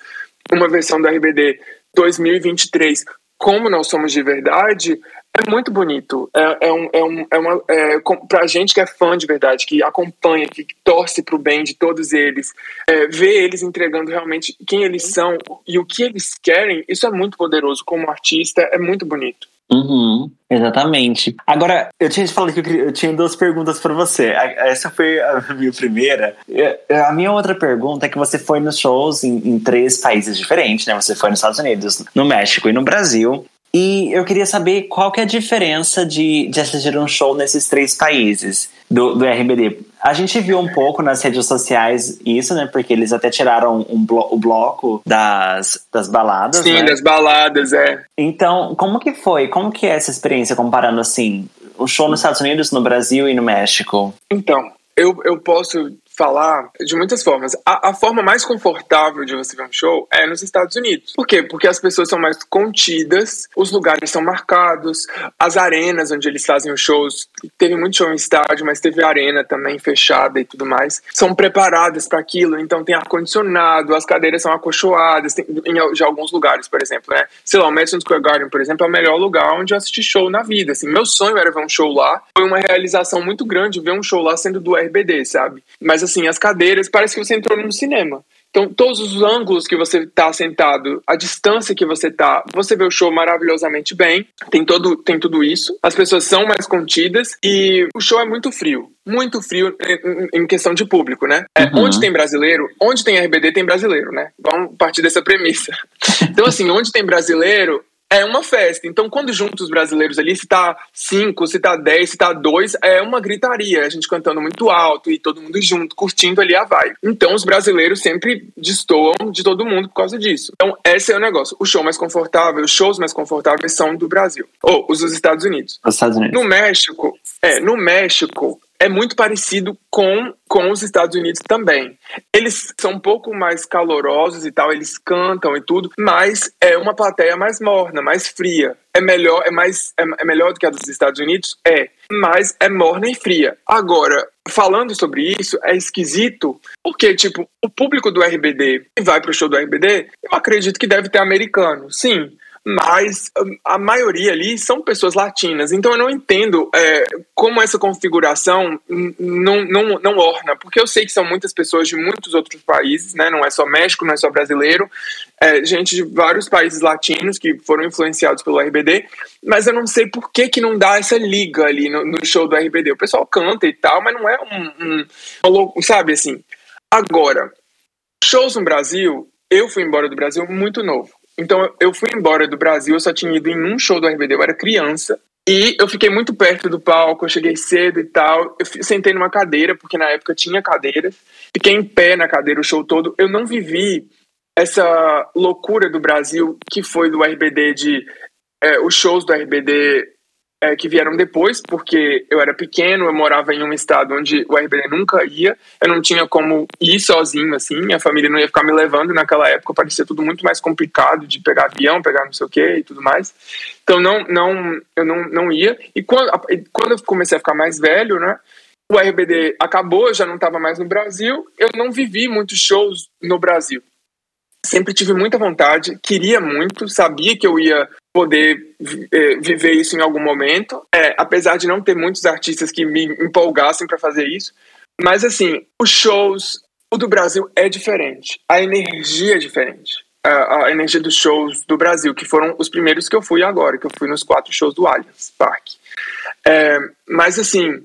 uma versão do RBD 2023 como nós somos de verdade é muito bonito. É, é, um, é, um, é uma. É, pra gente que é fã de verdade, que acompanha, que torce pro bem de todos eles, é, ver eles entregando realmente quem eles são e o que eles querem, isso é muito poderoso. Como artista, é muito bonito. Uhum, exatamente. Agora, eu tinha falado que eu, queria, eu tinha duas perguntas para você. Essa foi a minha primeira. A minha outra pergunta é que você foi nos shows em, em três países diferentes, né? Você foi nos Estados Unidos, no México e no Brasil. E eu queria saber qual que é a diferença de, de assistir um show nesses três países do, do RBD. A gente viu um pouco nas redes sociais isso, né? Porque eles até tiraram um blo o bloco das, das baladas. Sim, né? das baladas, é. Então, como que foi? Como que é essa experiência comparando assim? O show nos Estados Unidos, no Brasil e no México? Então, eu, eu posso falar de muitas formas. A, a, forma mais confortável de você ver um show é nos Estados Unidos. Por quê? Porque as pessoas são mais contidas, os lugares são marcados, as arenas onde eles fazem os shows, teve muito show em estádio, mas teve arena também fechada e tudo mais, são preparadas para aquilo, então tem ar-condicionado, as cadeiras são acolchoadas, tem, em alguns lugares, por exemplo, né? Sei lá, o Madison Square Garden, por exemplo, é o melhor lugar onde eu assisti show na vida, assim, meu sonho era ver um show lá, foi uma realização muito grande ver um show lá sendo do RBD, sabe? Mas assim, as cadeiras, parece que você entrou num cinema. Então, todos os ângulos que você está sentado, a distância que você está, você vê o show maravilhosamente bem. Tem, todo, tem tudo isso. As pessoas são mais contidas e o show é muito frio. Muito frio em, em questão de público, né? É, uhum. Onde tem brasileiro, onde tem RBD, tem brasileiro, né? Vamos partir dessa premissa. Então, assim, onde tem brasileiro, é uma festa. Então, quando junta os brasileiros ali, se tá cinco, se tá dez, se tá dois, é uma gritaria. A gente cantando muito alto e todo mundo junto, curtindo ali a vibe. Então, os brasileiros sempre destoam de todo mundo por causa disso. Então, esse é o negócio. O show mais confortável, os shows mais confortáveis são do Brasil. Ou os dos Estados Unidos. Os Estados Unidos. No México, é, no México, é muito parecido com, com os Estados Unidos também. Eles são um pouco mais calorosos e tal, eles cantam e tudo, mas é uma plateia mais morna, mais fria. É melhor, é mais é, é melhor do que a dos Estados Unidos? É, mas é morna e fria. Agora, falando sobre isso, é esquisito, porque, tipo, o público do RBD que vai pro show do RBD, eu acredito que deve ter americano, sim mas hum, a maioria ali são pessoas latinas. Então eu não entendo é, como essa configuração não, não, não orna, porque eu sei que são muitas pessoas de muitos outros países, né? não é só México, não é só brasileiro, é, gente de vários países latinos que foram influenciados pelo RBD, mas eu não sei por que, que não dá essa liga ali no, no show do RBD. O pessoal canta e tal, mas não é um, um, um sabe assim. Agora, shows no Brasil, eu fui embora do Brasil muito novo. Então eu fui embora do Brasil, eu só tinha ido em um show do RBD, eu era criança. E eu fiquei muito perto do palco, eu cheguei cedo e tal. Eu sentei numa cadeira, porque na época tinha cadeiras. Fiquei em pé na cadeira o show todo. Eu não vivi essa loucura do Brasil que foi do RBD de é, os shows do RBD é, que vieram depois, porque eu era pequeno, eu morava em um estado onde o RBD nunca ia, eu não tinha como ir sozinho, assim, minha família não ia ficar me levando naquela época, parecia tudo muito mais complicado de pegar avião, pegar não sei o que e tudo mais. Então não, não, eu não, não ia. E quando, quando eu comecei a ficar mais velho, né, o RBD acabou, já não estava mais no Brasil, eu não vivi muitos shows no Brasil sempre tive muita vontade, queria muito, sabia que eu ia poder é, viver isso em algum momento, é, apesar de não ter muitos artistas que me empolgassem para fazer isso. Mas assim, os shows, o do Brasil é diferente, a energia é diferente. A, a energia dos shows do Brasil, que foram os primeiros que eu fui agora, que eu fui nos quatro shows do Allianz Parque. É, mas assim,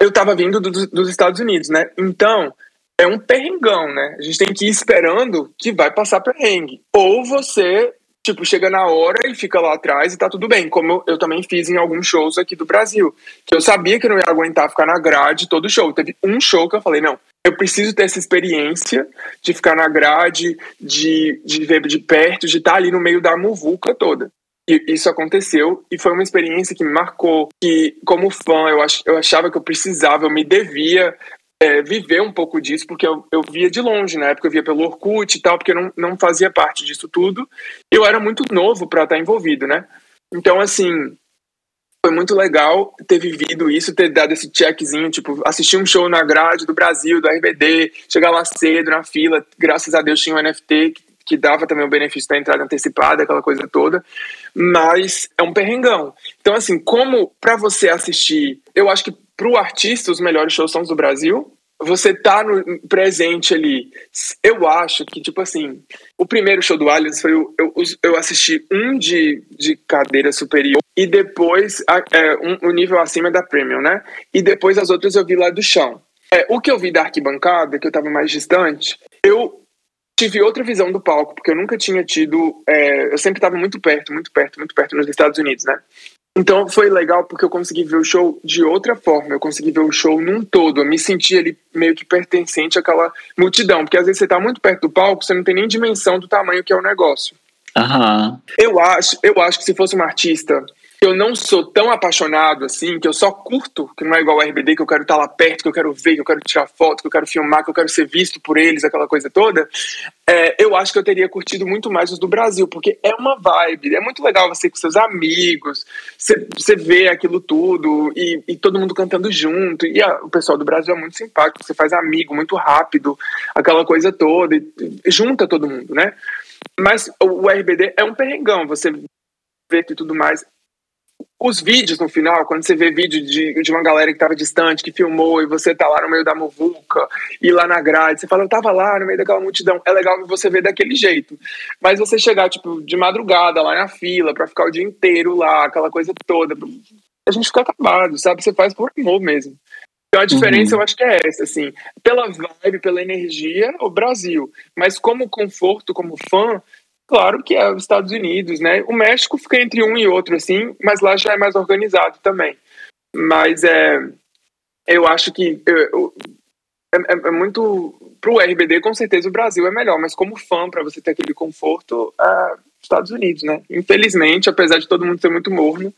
eu estava vindo do, dos Estados Unidos, né? Então, é um perrengão, né? A gente tem que ir esperando que vai passar perrengue. Ou você tipo, chega na hora e fica lá atrás e tá tudo bem. Como eu, eu, também fiz em alguns shows aqui do Brasil. Que eu sabia que eu não ia aguentar ficar na grade todo show. Teve um show que eu falei, não, eu preciso ter essa experiência de ficar na grade, de, de ver de perto, de estar tá ali no meio da muvuca toda. E isso aconteceu e foi uma experiência que me marcou. Que, como fã, eu, ach, eu achava que eu precisava, eu me devia é, viver um pouco disso, porque eu, eu via de longe, na época eu via pelo Orkut e tal, porque eu não, não fazia parte disso tudo. Eu era muito novo para estar envolvido, né? Então, assim, foi muito legal ter vivido isso, ter dado esse checkzinho, tipo, assistir um show na grade do Brasil, do RBD, chegar lá cedo na fila, graças a Deus tinha um NFT que, que dava também o benefício da entrada antecipada, aquela coisa toda, mas é um perrengão. Então, assim, como para você assistir, eu acho que para o artista, os melhores shows são os do Brasil. Você tá no presente ali. Eu acho que, tipo assim, o primeiro show do Aliens foi. Eu, eu, eu assisti um de, de cadeira superior e depois é, um, um nível acima da Premium, né? E depois as outras eu vi lá do chão. É, o que eu vi da arquibancada, que eu tava mais distante, eu tive outra visão do palco, porque eu nunca tinha tido. É, eu sempre estava muito perto, muito perto, muito perto nos Estados Unidos, né? Então foi legal porque eu consegui ver o show de outra forma, eu consegui ver o show num todo, eu me senti ali meio que pertencente àquela multidão, porque às vezes você tá muito perto do palco, você não tem nem dimensão do tamanho que é o negócio. Uhum. Eu acho, eu acho que se fosse um artista eu não sou tão apaixonado assim, que eu só curto, que não é igual o RBD, que eu quero estar lá perto, que eu quero ver, que eu quero tirar foto, que eu quero filmar, que eu quero ser visto por eles, aquela coisa toda, é, eu acho que eu teria curtido muito mais os do Brasil, porque é uma vibe, é muito legal você com seus amigos, você, você vê aquilo tudo e, e todo mundo cantando junto, e a, o pessoal do Brasil é muito simpático, você faz amigo muito rápido, aquela coisa toda, e, e junta todo mundo, né? Mas o, o RBD é um perrengão, você vê e tudo mais os vídeos no final, quando você vê vídeo de, de uma galera que tava distante, que filmou, e você tá lá no meio da muvuca, e lá na grade, você fala, eu tava lá no meio daquela multidão, é legal você ver daquele jeito. Mas você chegar, tipo, de madrugada lá na fila, pra ficar o dia inteiro lá, aquela coisa toda, a gente fica acabado, sabe? Você faz por amor mesmo. Então a diferença uhum. eu acho que é essa, assim, pela vibe, pela energia, o Brasil. Mas como conforto, como fã, Claro que é os Estados Unidos, né? O México fica entre um e outro, assim, mas lá já é mais organizado também. Mas é, eu acho que eu, é, é, é muito. Para o RBD, com certeza o Brasil é melhor, mas como fã, para você ter aquele conforto, é Estados Unidos, né? Infelizmente, apesar de todo mundo ser muito morno,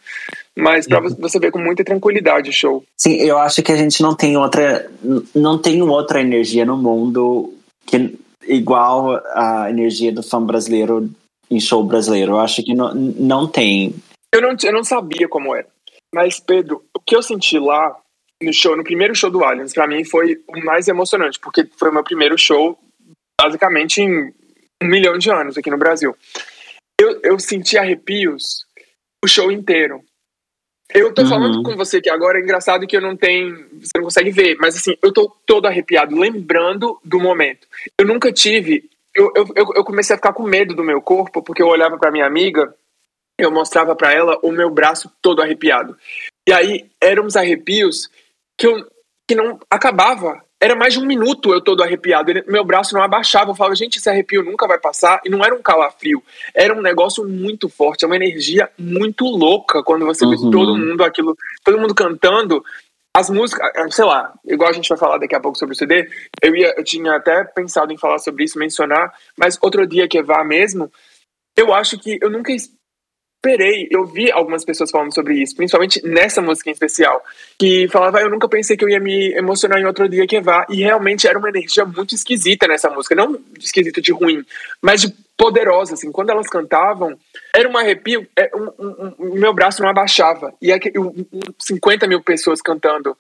mas para uhum. você ver com muita tranquilidade o show. Sim, eu acho que a gente não tem outra. Não tem outra energia no mundo que igual a energia do fã brasileiro em show brasileiro. Eu acho que não, não tem. Eu não, eu não sabia como era. Mas, Pedro, o que eu senti lá no show, no primeiro show do Aliens, para mim foi o mais emocionante, porque foi o meu primeiro show, basicamente, em um milhão de anos aqui no Brasil. Eu, eu senti arrepios o show inteiro. Eu tô uhum. falando com você que agora é engraçado que eu não tenho. Você não consegue ver, mas assim, eu tô todo arrepiado, lembrando do momento. Eu nunca tive. Eu, eu, eu comecei a ficar com medo do meu corpo, porque eu olhava para minha amiga, eu mostrava para ela o meu braço todo arrepiado. E aí eram uns arrepios que, eu, que não acabava era mais de um minuto eu todo arrepiado. Ele, meu braço não abaixava. Eu falava, gente, esse arrepio nunca vai passar. E não era um calafrio. Era um negócio muito forte. É uma energia muito louca quando você uhum. vê todo mundo aquilo, todo mundo cantando. As músicas, ah, sei lá, igual a gente vai falar daqui a pouco sobre o CD, eu, ia, eu tinha até pensado em falar sobre isso, mencionar, mas outro dia que vá mesmo, eu acho que eu nunca esperei, eu vi algumas pessoas falando sobre isso, principalmente nessa música em especial, que falava, eu nunca pensei que eu ia me emocionar em outro dia que vá, e realmente era uma energia muito esquisita nessa música, não esquisita de ruim, mas de poderosa, assim, quando elas cantavam, era um arrepio, é, um, um, um, meu braço não abaixava, e aqui, um, 50 mil pessoas cantando,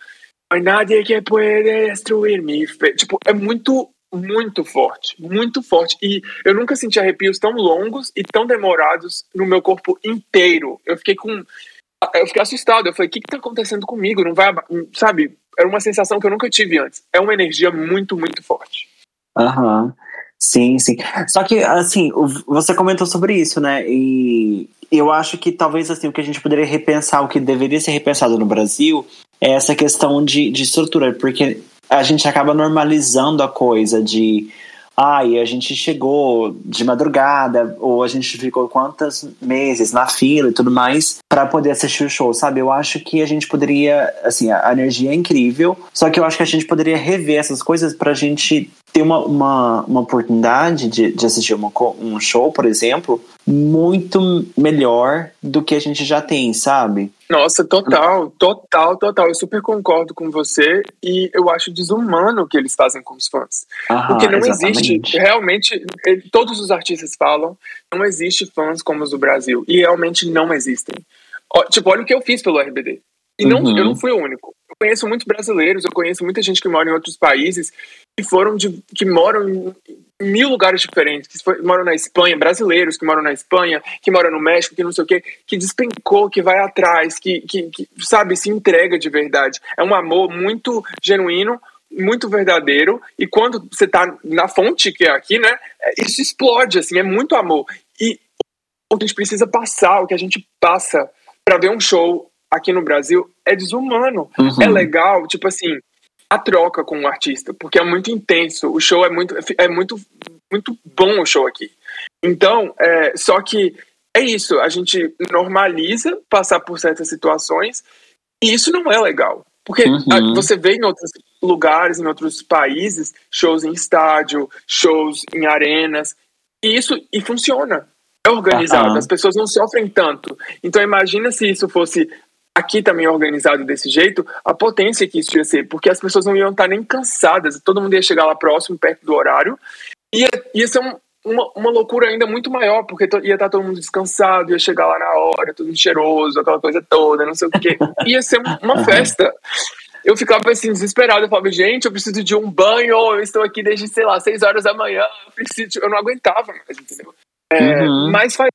Nadie que pode destruir-me, tipo, é muito muito forte, muito forte. E eu nunca senti arrepios tão longos e tão demorados no meu corpo inteiro. Eu fiquei com. Eu fiquei assustado. Eu falei, o que, que tá acontecendo comigo? Não vai. Sabe? Era uma sensação que eu nunca tive antes. É uma energia muito, muito forte. Aham. Uhum. Sim, sim. Só que, assim, você comentou sobre isso, né? E eu acho que talvez, assim, o que a gente poderia repensar, o que deveria ser repensado no Brasil, é essa questão de, de estrutura. Porque a gente acaba normalizando a coisa de ai, a gente chegou de madrugada, ou a gente ficou quantos meses na fila e tudo mais para poder assistir o show, sabe? Eu acho que a gente poderia, assim, a energia é incrível, só que eu acho que a gente poderia rever essas coisas pra gente ter uma, uma, uma oportunidade de, de assistir uma, um show, por exemplo, muito melhor do que a gente já tem, sabe? Nossa, total, total, total. Eu super concordo com você e eu acho desumano o que eles fazem com os fãs. Aham, Porque não exatamente. existe, realmente, todos os artistas falam, não existe fãs como os do Brasil. E realmente não existem. Tipo, olha o que eu fiz pelo RBD. E não, uhum. eu não fui o único. Conheço muitos brasileiros, eu conheço muita gente que mora em outros países que foram de, que moram em mil lugares diferentes, que foi, moram na Espanha, brasileiros que moram na Espanha, que moram no México, que não sei o quê, que despencou, que vai atrás, que, que, que sabe, se entrega de verdade. É um amor muito genuíno, muito verdadeiro, e quando você tá na fonte, que é aqui, né, é, isso explode, assim, é muito amor. E o que a gente precisa passar, o que a gente passa para ver um show aqui no Brasil é desumano. Uhum. É legal, tipo assim, a troca com o artista, porque é muito intenso. O show é muito, é muito, muito bom o show aqui. Então, é, só que é isso, a gente normaliza passar por certas situações e isso não é legal. Porque uhum. você vê em outros lugares, em outros países, shows em estádio, shows em arenas, e isso e funciona. É organizado, uhum. as pessoas não sofrem tanto. Então imagina se isso fosse aqui também organizado desse jeito, a potência que isso ia ser, porque as pessoas não iam estar nem cansadas, todo mundo ia chegar lá próximo, perto do horário, ia, ia ser um, uma, uma loucura ainda muito maior, porque ia estar todo mundo descansado, ia chegar lá na hora, todo cheiroso, aquela coisa toda, não sei o quê. Ia ser uma festa. Eu ficava assim, desesperado. Eu falava, gente, eu preciso de um banho, eu estou aqui desde, sei lá, seis horas da manhã, eu preciso. Eu não aguentava mais, entendeu? É, uhum. Mas faz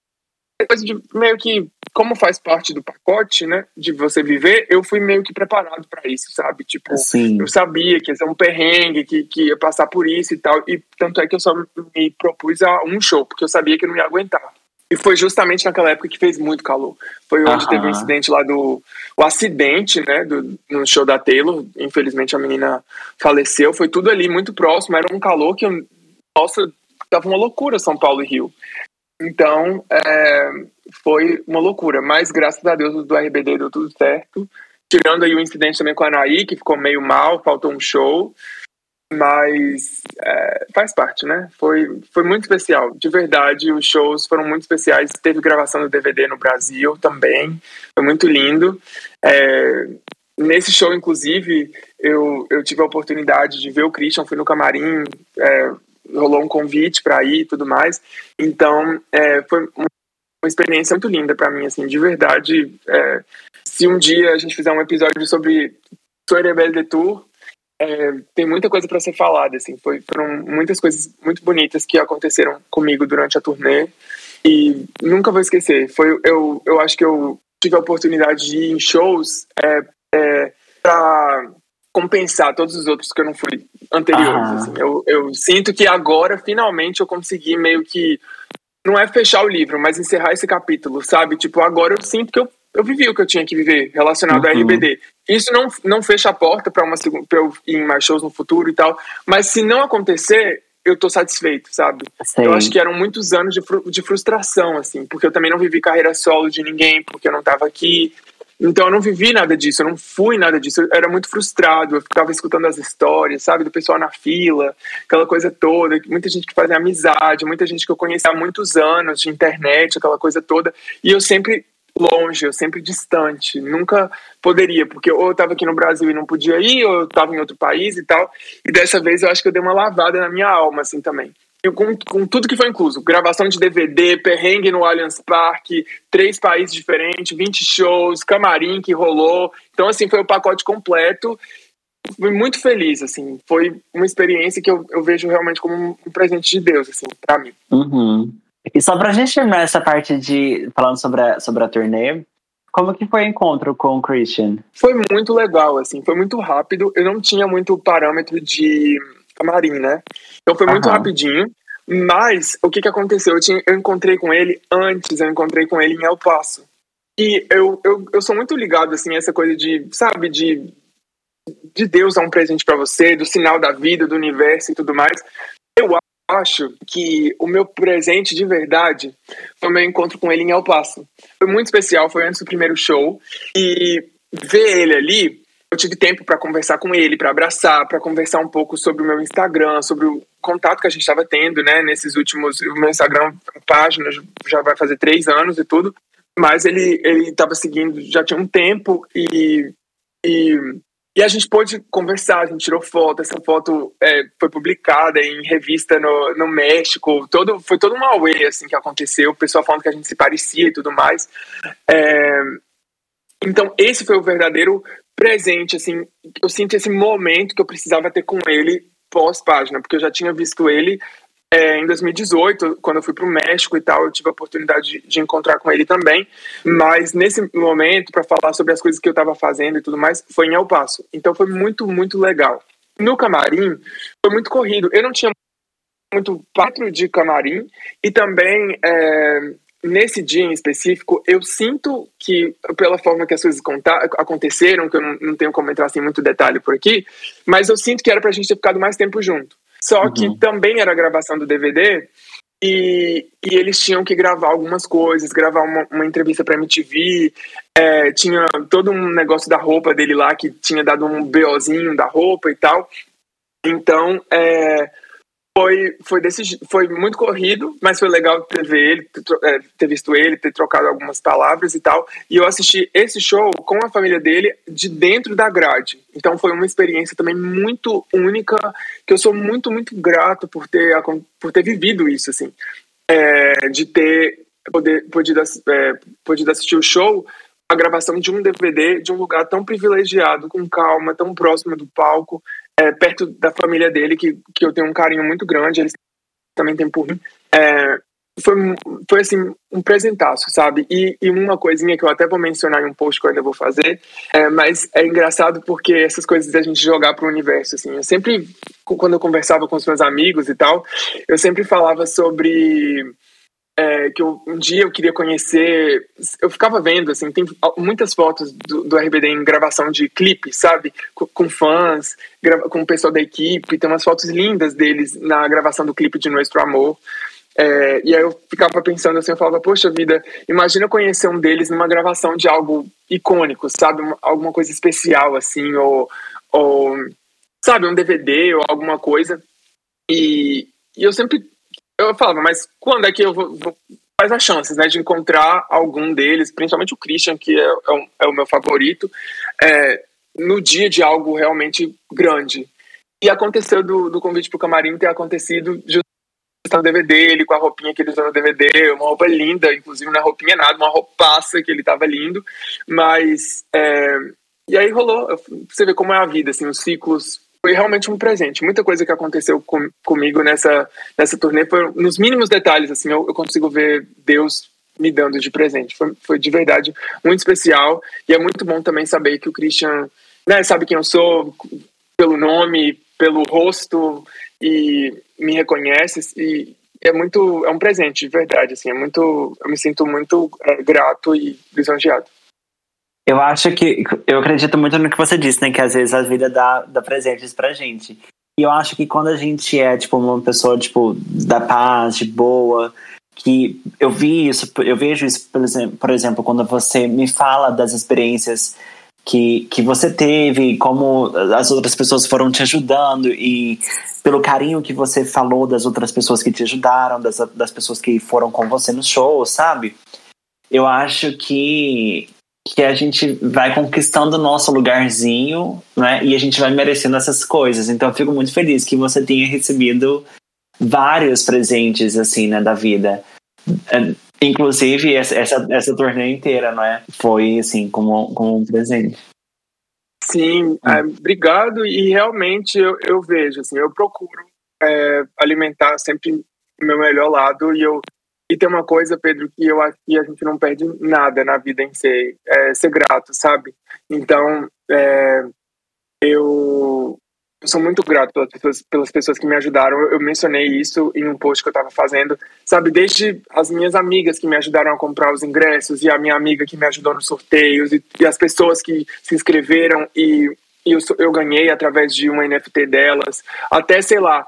coisa de meio que como faz parte do pacote, né, de você viver, eu fui meio que preparado para isso, sabe? Tipo, Sim. eu sabia que ia ser um perrengue, que, que ia passar por isso e tal, e tanto é que eu só me propus a um show, porque eu sabia que eu não ia aguentar. E foi justamente naquela época que fez muito calor. Foi onde Aham. teve o um incidente lá do. O acidente, né? Do, no show da Taylor. Infelizmente a menina faleceu. Foi tudo ali muito próximo. Era um calor que. Nossa, tava uma loucura São Paulo e Rio. Então, é, foi uma loucura. Mas, graças a Deus, do RBD deu tudo certo. Tirando aí o incidente também com a Anaí, que ficou meio mal, faltou um show. Mas é, faz parte, né? Foi, foi muito especial. De verdade, os shows foram muito especiais. Teve gravação do DVD no Brasil também. Foi muito lindo. É, nesse show, inclusive, eu, eu tive a oportunidade de ver o Christian, fui no camarim, é, rolou um convite para ir e tudo mais. Então, é, foi uma experiência muito linda para mim, assim, de verdade. É, se um dia a gente fizer um episódio sobre Soirée Belle de Tour, é, tem muita coisa para ser falada, assim. Foi, foram muitas coisas muito bonitas que aconteceram comigo durante a turnê e nunca vou esquecer. Foi, eu, eu acho que eu tive a oportunidade de ir em shows é, é, para compensar todos os outros que eu não fui anteriores. Assim. Eu, eu sinto que agora, finalmente, eu consegui meio que. Não é fechar o livro, mas encerrar esse capítulo, sabe? Tipo, agora eu sinto que eu, eu vivi o que eu tinha que viver relacionado uhum. ao RBD. Isso não, não fecha a porta para uma pra eu ir em mais shows no futuro e tal. Mas se não acontecer, eu tô satisfeito, sabe? Eu acho que eram muitos anos de, de frustração, assim, porque eu também não vivi carreira solo de ninguém, porque eu não tava aqui. Então eu não vivi nada disso, eu não fui nada disso, eu era muito frustrado, eu ficava escutando as histórias, sabe, do pessoal na fila, aquela coisa toda, muita gente que fazia amizade, muita gente que eu conhecia há muitos anos de internet, aquela coisa toda, e eu sempre longe, eu sempre distante, nunca poderia, porque ou eu estava aqui no Brasil e não podia ir, ou eu estava em outro país e tal, e dessa vez eu acho que eu dei uma lavada na minha alma, assim, também com, com tudo que foi incluso. Gravação de DVD, perrengue no Allianz Parque, três países diferentes, 20 shows, camarim que rolou. Então, assim, foi o pacote completo. Fui muito feliz, assim. Foi uma experiência que eu, eu vejo realmente como um presente de Deus, assim, pra mim. Uhum. E só pra gente terminar essa parte de... Falando sobre a, sobre a turnê, como que foi o encontro com o Christian? Foi muito legal, assim. Foi muito rápido. Eu não tinha muito parâmetro de camarim, né? Então foi muito rapidinho. Mas o que, que aconteceu? Eu, tinha, eu encontrei com ele antes, eu encontrei com ele em El Paso. E eu, eu, eu sou muito ligado, assim, a essa coisa de, sabe, de, de Deus dar um presente para você, do sinal da vida, do universo e tudo mais. Eu acho que o meu presente de verdade foi o meu encontro com ele em El Paso. Foi muito especial, foi antes do primeiro show. E ver ele ali, eu tive tempo para conversar com ele, para abraçar, para conversar um pouco sobre o meu Instagram, sobre o contato que a gente estava tendo, né, nesses últimos. O meu Instagram, página, já vai fazer três anos e tudo. Mas ele ele estava seguindo já tinha um tempo e, e e a gente pôde conversar, a gente tirou foto, essa foto é, foi publicada em revista no, no México, todo, foi todo uma way assim, que aconteceu, o pessoal falando que a gente se parecia e tudo mais. É, então, esse foi o verdadeiro presente, assim, eu sinto esse momento que eu precisava ter com ele pós-página, porque eu já tinha visto ele é, em 2018, quando eu fui para o México e tal, eu tive a oportunidade de, de, encontrar com ele também. Mas nesse momento, para falar sobre as coisas que eu estava fazendo e tudo mais, foi em El Paso. Então foi muito, muito legal. No camarim, foi muito corrido. Eu não tinha muito pátrio de camarim e também é, nesse dia em específico, eu sinto que, pela forma que as coisas aconteceram, que eu não, não tenho como entrar assim muito detalhe por aqui, mas eu sinto que era para a gente ter ficado mais tempo junto. Só uhum. que também era a gravação do DVD e, e, eles tinham que gravar algumas coisas, gravar uma, uma entrevista para MTV. É, tinha todo um negócio da roupa dele lá que tinha dado um BOzinho da roupa e tal. Então, é, foi, foi, desse, foi muito corrido, mas foi legal ter, ver ele, ter, é, ter, visto ele, ter trocado algumas palavras e tal. E eu assisti esse show com a família dele de dentro da grade. Então foi uma experiência também muito única, que eu sou muito, muito grato por ter, por ter vivido isso, assim. É, de ter poder, podido, é, podido assistir o show, a gravação de um DVD de um lugar tão privilegiado, com calma, tão próximo do palco é, perto da família dele, que, que eu tenho um carinho muito grande, eles também têm por mim. É, foi, foi assim, um presentaço, sabe? E, e, uma coisinha que eu até vou mencionar em um post que eu ainda vou fazer, é, mas é engraçado porque essas coisas da gente jogar para o universo, assim, eu sempre, quando eu conversava com os meus amigos e tal, eu sempre falava sobre é, que eu, um dia eu queria conhecer. Eu ficava vendo, assim, tem muitas fotos do, do RBD em gravação de clipe, sabe? Com, com fãs, com o pessoal da equipe. Tem umas fotos lindas deles na gravação do clipe de Nuestro Amor. É, e aí eu ficava pensando assim, eu falava, poxa vida, imagina conhecer um deles numa gravação de algo icônico, sabe? Alguma coisa especial, assim, ou, ou sabe, um DVD ou alguma coisa. E, e eu sempre eu falava, mas quando é que eu vou, vou quais as chances, né, de encontrar algum deles, principalmente o Christian, que é, é, um, é o meu favorito, é, no dia de algo realmente grande. E aconteceu do, do convite para o camarim ter acontecido justamente no DVD, ele com a roupinha que ele usou no DVD, uma roupa linda, inclusive não é roupinha nada, uma roupaça que ele tava lindo, mas é, e aí rolou, você vê como é a vida, assim, os ciclos foi realmente um presente. Muita coisa que aconteceu com, comigo nessa, nessa turnê foi nos mínimos detalhes, assim, eu, eu consigo ver Deus me dando de presente. Foi, foi de verdade muito especial e é muito bom também saber que o Christian né, sabe quem eu sou pelo nome, pelo rosto e me reconhece e é muito é um presente de verdade assim é muito eu me sinto muito é, grato e lisonjeado eu acho que. Eu acredito muito no que você disse, né? Que às vezes a vida dá, dá presentes pra gente. E eu acho que quando a gente é, tipo, uma pessoa, tipo, da paz, de boa, que eu vi isso, eu vejo isso, por exemplo, por exemplo, quando você me fala das experiências que, que você teve, como as outras pessoas foram te ajudando e pelo carinho que você falou das outras pessoas que te ajudaram, das, das pessoas que foram com você no show, sabe? Eu acho que que a gente vai conquistando o nosso lugarzinho, né? E a gente vai merecendo essas coisas. Então eu fico muito feliz que você tenha recebido vários presentes, assim, né, da vida. É, inclusive, essa, essa, essa turnê inteira, não é? Foi, assim, como, como um presente. Sim, é, obrigado. E realmente eu, eu vejo, assim, eu procuro é, alimentar sempre o meu melhor lado e eu e tem uma coisa, Pedro, que eu acho que a gente não perde nada na vida em ser, é, ser grato, sabe? Então, é, eu, sou muito grato pelas pessoas, pelas pessoas que me ajudaram. Eu, mencionei isso em um post que eu estava fazendo, sabe? Desde as minhas amigas que me ajudaram a comprar os ingressos, e a minha amiga que me ajudou nos sorteios, e, e as pessoas que se inscreveram e, e eu, eu ganhei através de uma NFT delas, até, sei lá,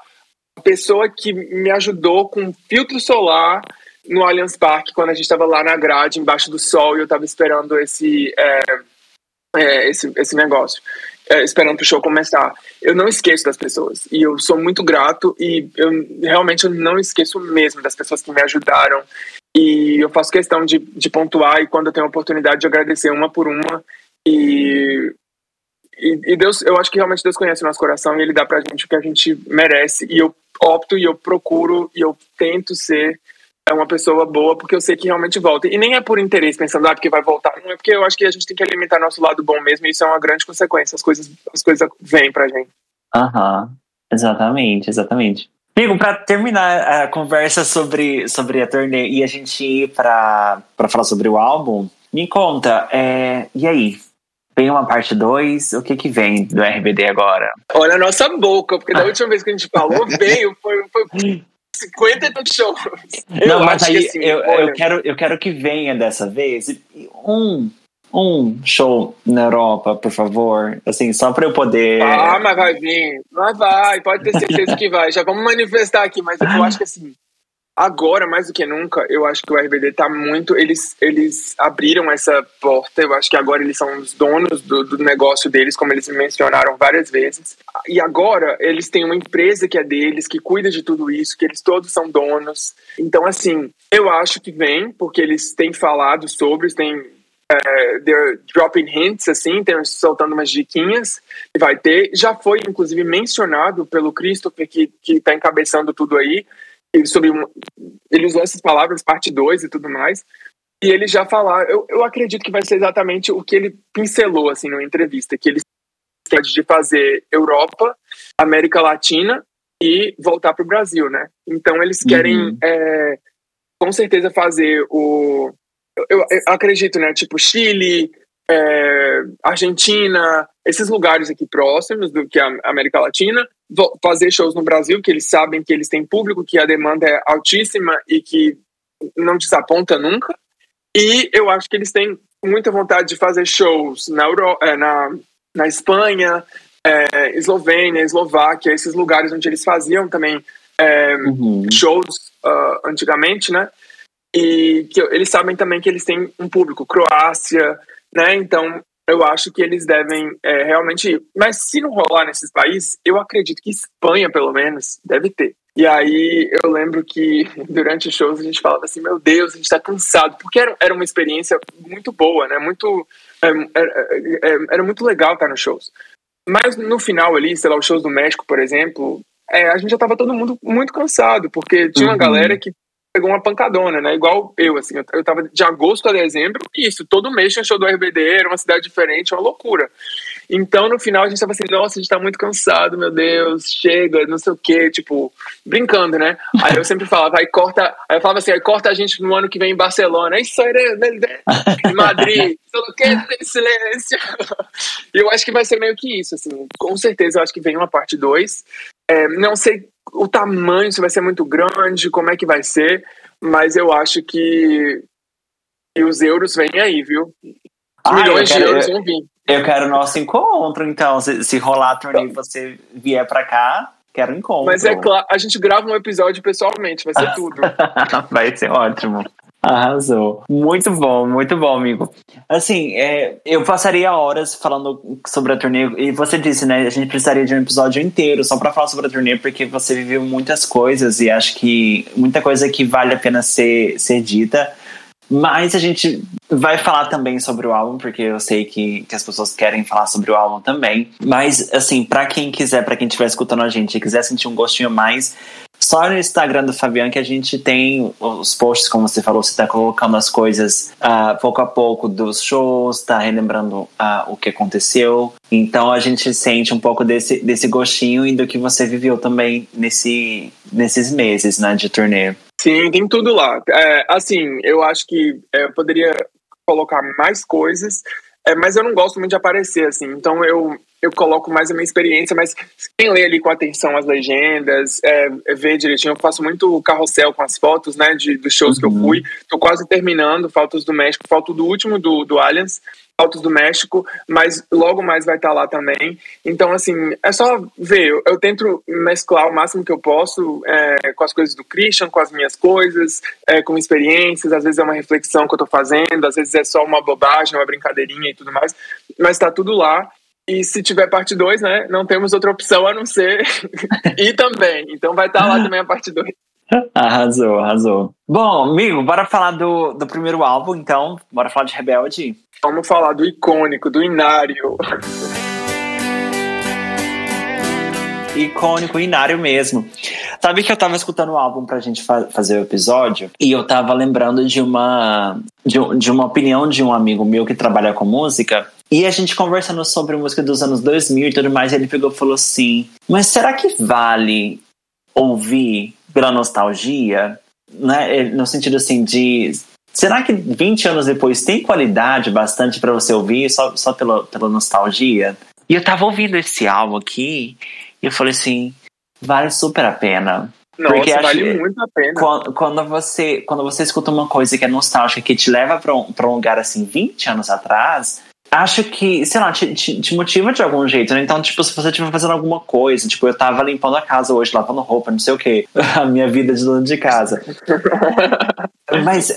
pessoa que me ajudou com filtro solar no Allianz Parque, quando a gente estava lá na grade, embaixo do sol, e eu estava esperando esse, é, é, esse, esse negócio, é, esperando o show começar. Eu não esqueço das pessoas, e eu sou muito grato, e eu realmente eu não esqueço mesmo das pessoas que me ajudaram, e eu faço questão de, de pontuar, e quando eu tenho a oportunidade de agradecer uma por uma, e e, Deus, eu acho que realmente Deus conhece o nosso coração e Ele dá pra gente o que a gente merece. E eu opto e eu procuro e eu tento ser é uma pessoa boa porque eu sei que realmente volta. E nem é por interesse, pensando, ah, porque vai voltar. Não é porque eu acho que a gente tem que alimentar nosso lado bom mesmo e isso é uma grande consequência. As coisas, as coisas vêm pra gente. Aham, uhum. exatamente, exatamente. Amigo, para terminar a conversa sobre, sobre a turnê e a gente ir para falar sobre o álbum, me conta, é, e aí? Vem uma parte 2, o que que vem do RBD agora? Olha a nossa boca, porque da última vez que a gente falou, veio, foi, foi 50 shows. Eu Não, mas aí assim, eu, eu, quero, eu quero que venha dessa vez um, um show na Europa, por favor. Assim, só para eu poder. Ah, mas vai vir. Mas vai, pode ter certeza que vai. Já vamos manifestar aqui, mas eu acho que assim. Agora, mais do que nunca, eu acho que o RBD tá muito. Eles, eles abriram essa porta. Eu acho que agora eles são os donos do, do negócio deles, como eles mencionaram várias vezes. E agora eles têm uma empresa que é deles, que cuida de tudo isso, que eles todos são donos. Então, assim, eu acho que vem, porque eles têm falado sobre, têm é, they're dropping hints, assim, tem, soltando umas diquinhas que vai ter. Já foi, inclusive, mencionado pelo Christopher, que, que tá encabeçando tudo aí, sobre uma, ele usou essas palavras, parte 2 e tudo mais, e ele já falar, eu, eu acredito que vai ser exatamente o que ele pincelou assim na entrevista, que ele tem de fazer Europa, América Latina e voltar para o Brasil, né? Então eles querem uhum. é, com certeza fazer o eu, eu, acredito, né? Tipo Chile, é, Argentina, esses lugares aqui próximos do que a América Latina, fazer shows no Brasil, que eles sabem que eles têm público, que a demanda é altíssima e que não desaponta nunca. E eu acho que eles têm muita vontade de fazer shows na, Euro, é, na, na Espanha, é, Eslovênia, Eslováquia, esses lugares onde eles faziam também é, uhum. shows uh, antigamente, né? E que eles sabem também que eles têm um público, Croácia, né? Então, eu acho que eles devem é, realmente ir. Mas se não rolar nesses países, eu acredito que Espanha, pelo menos, deve ter. E aí eu lembro que durante os shows a gente falava assim, meu Deus, a gente tá cansado, porque era, era uma experiência muito boa, né? Muito, é, era, é, era muito legal estar nos shows. Mas no final ali, sei lá, os shows do México, por exemplo, é, a gente já tava todo mundo muito cansado, porque tinha uma uhum. galera que pegou uma pancadona, né? Igual eu, assim, eu tava de agosto a dezembro, isso, todo mês tinha show do RBD, era uma cidade diferente, uma loucura. Então, no final, a gente tava assim, nossa, a gente tá muito cansado, meu Deus, chega, não sei o quê, tipo, brincando, né? Aí eu sempre falava, aí corta, aí eu falava assim, aí corta a gente no ano que vem em Barcelona, isso aí, em Madrid, o que tem silêncio. E eu acho que vai ser meio que isso, assim, com certeza eu acho que vem uma parte 2. É, não sei o tamanho, se vai ser muito grande, como é que vai ser, mas eu acho que, que os euros vêm aí, viu? Ah, milhões quero, de euros vão vir. Eu quero o nosso encontro, então. Se, se rolar a turnê e você vier pra cá, quero um encontro. Mas é claro, a gente grava um episódio pessoalmente, vai ser tudo. vai ser ótimo. Arrasou. Muito bom, muito bom, amigo. Assim, é, eu passaria horas falando sobre a turnê. E você disse, né? A gente precisaria de um episódio inteiro só para falar sobre a turnê, porque você viveu muitas coisas e acho que muita coisa que vale a pena ser, ser dita. Mas a gente vai falar também sobre o álbum, porque eu sei que, que as pessoas querem falar sobre o álbum também. Mas, assim, para quem quiser, para quem estiver escutando a gente e quiser sentir um gostinho mais, só no Instagram do Fabiano que a gente tem os posts, como você falou, você está colocando as coisas uh, pouco a pouco dos shows, está relembrando uh, o que aconteceu. Então a gente sente um pouco desse, desse gostinho e do que você viveu também nesse, nesses meses né, de turnê. Sim, tem tudo lá. É, assim, eu acho que é, eu poderia colocar mais coisas, é, mas eu não gosto muito de aparecer, assim. Então eu, eu coloco mais a minha experiência, mas quem lê ali com atenção as legendas, é, vê direitinho. Eu faço muito carrossel com as fotos, né, de, dos shows uhum. que eu uhum. fui. Tô quase terminando, fotos do México, falta do último do, do Allianz. Altos do México, mas logo mais vai estar lá também. Então, assim, é só ver. Eu, eu tento mesclar o máximo que eu posso é, com as coisas do Christian, com as minhas coisas, é, com experiências. Às vezes é uma reflexão que eu estou fazendo, às vezes é só uma bobagem, uma brincadeirinha e tudo mais. Mas está tudo lá. E se tiver parte 2, né, não temos outra opção a não ser e também. Então vai estar lá também a parte 2. Arrasou, arrasou. Bom, amigo, bora falar do, do primeiro álbum, então. Bora falar de Rebelde. Vamos falar do icônico, do Inário. icônico, inário mesmo. Sabe que eu tava escutando o álbum pra gente fa fazer o episódio e eu tava lembrando de uma de, de, uma opinião de um amigo meu que trabalha com música e a gente conversando sobre música dos anos 2000 e tudo mais, ele pegou e falou assim: "Mas será que vale ouvir pela nostalgia?" Né? No sentido assim de Será que 20 anos depois tem qualidade bastante para você ouvir só, só pela, pela nostalgia? E eu tava ouvindo esse álbum aqui e eu falei assim, vale super a pena. Nossa, Porque vale acho, muito a pena. Quando, quando, você, quando você escuta uma coisa que é nostálgica, que te leva para um, pra um lugar assim 20 anos atrás, acho que, sei lá, te, te, te, motiva de algum jeito, né? Então, tipo, se você estiver fazendo alguma coisa, tipo, eu tava limpando a casa hoje, lavando roupa, não sei o que, a minha vida de dona de casa. Mas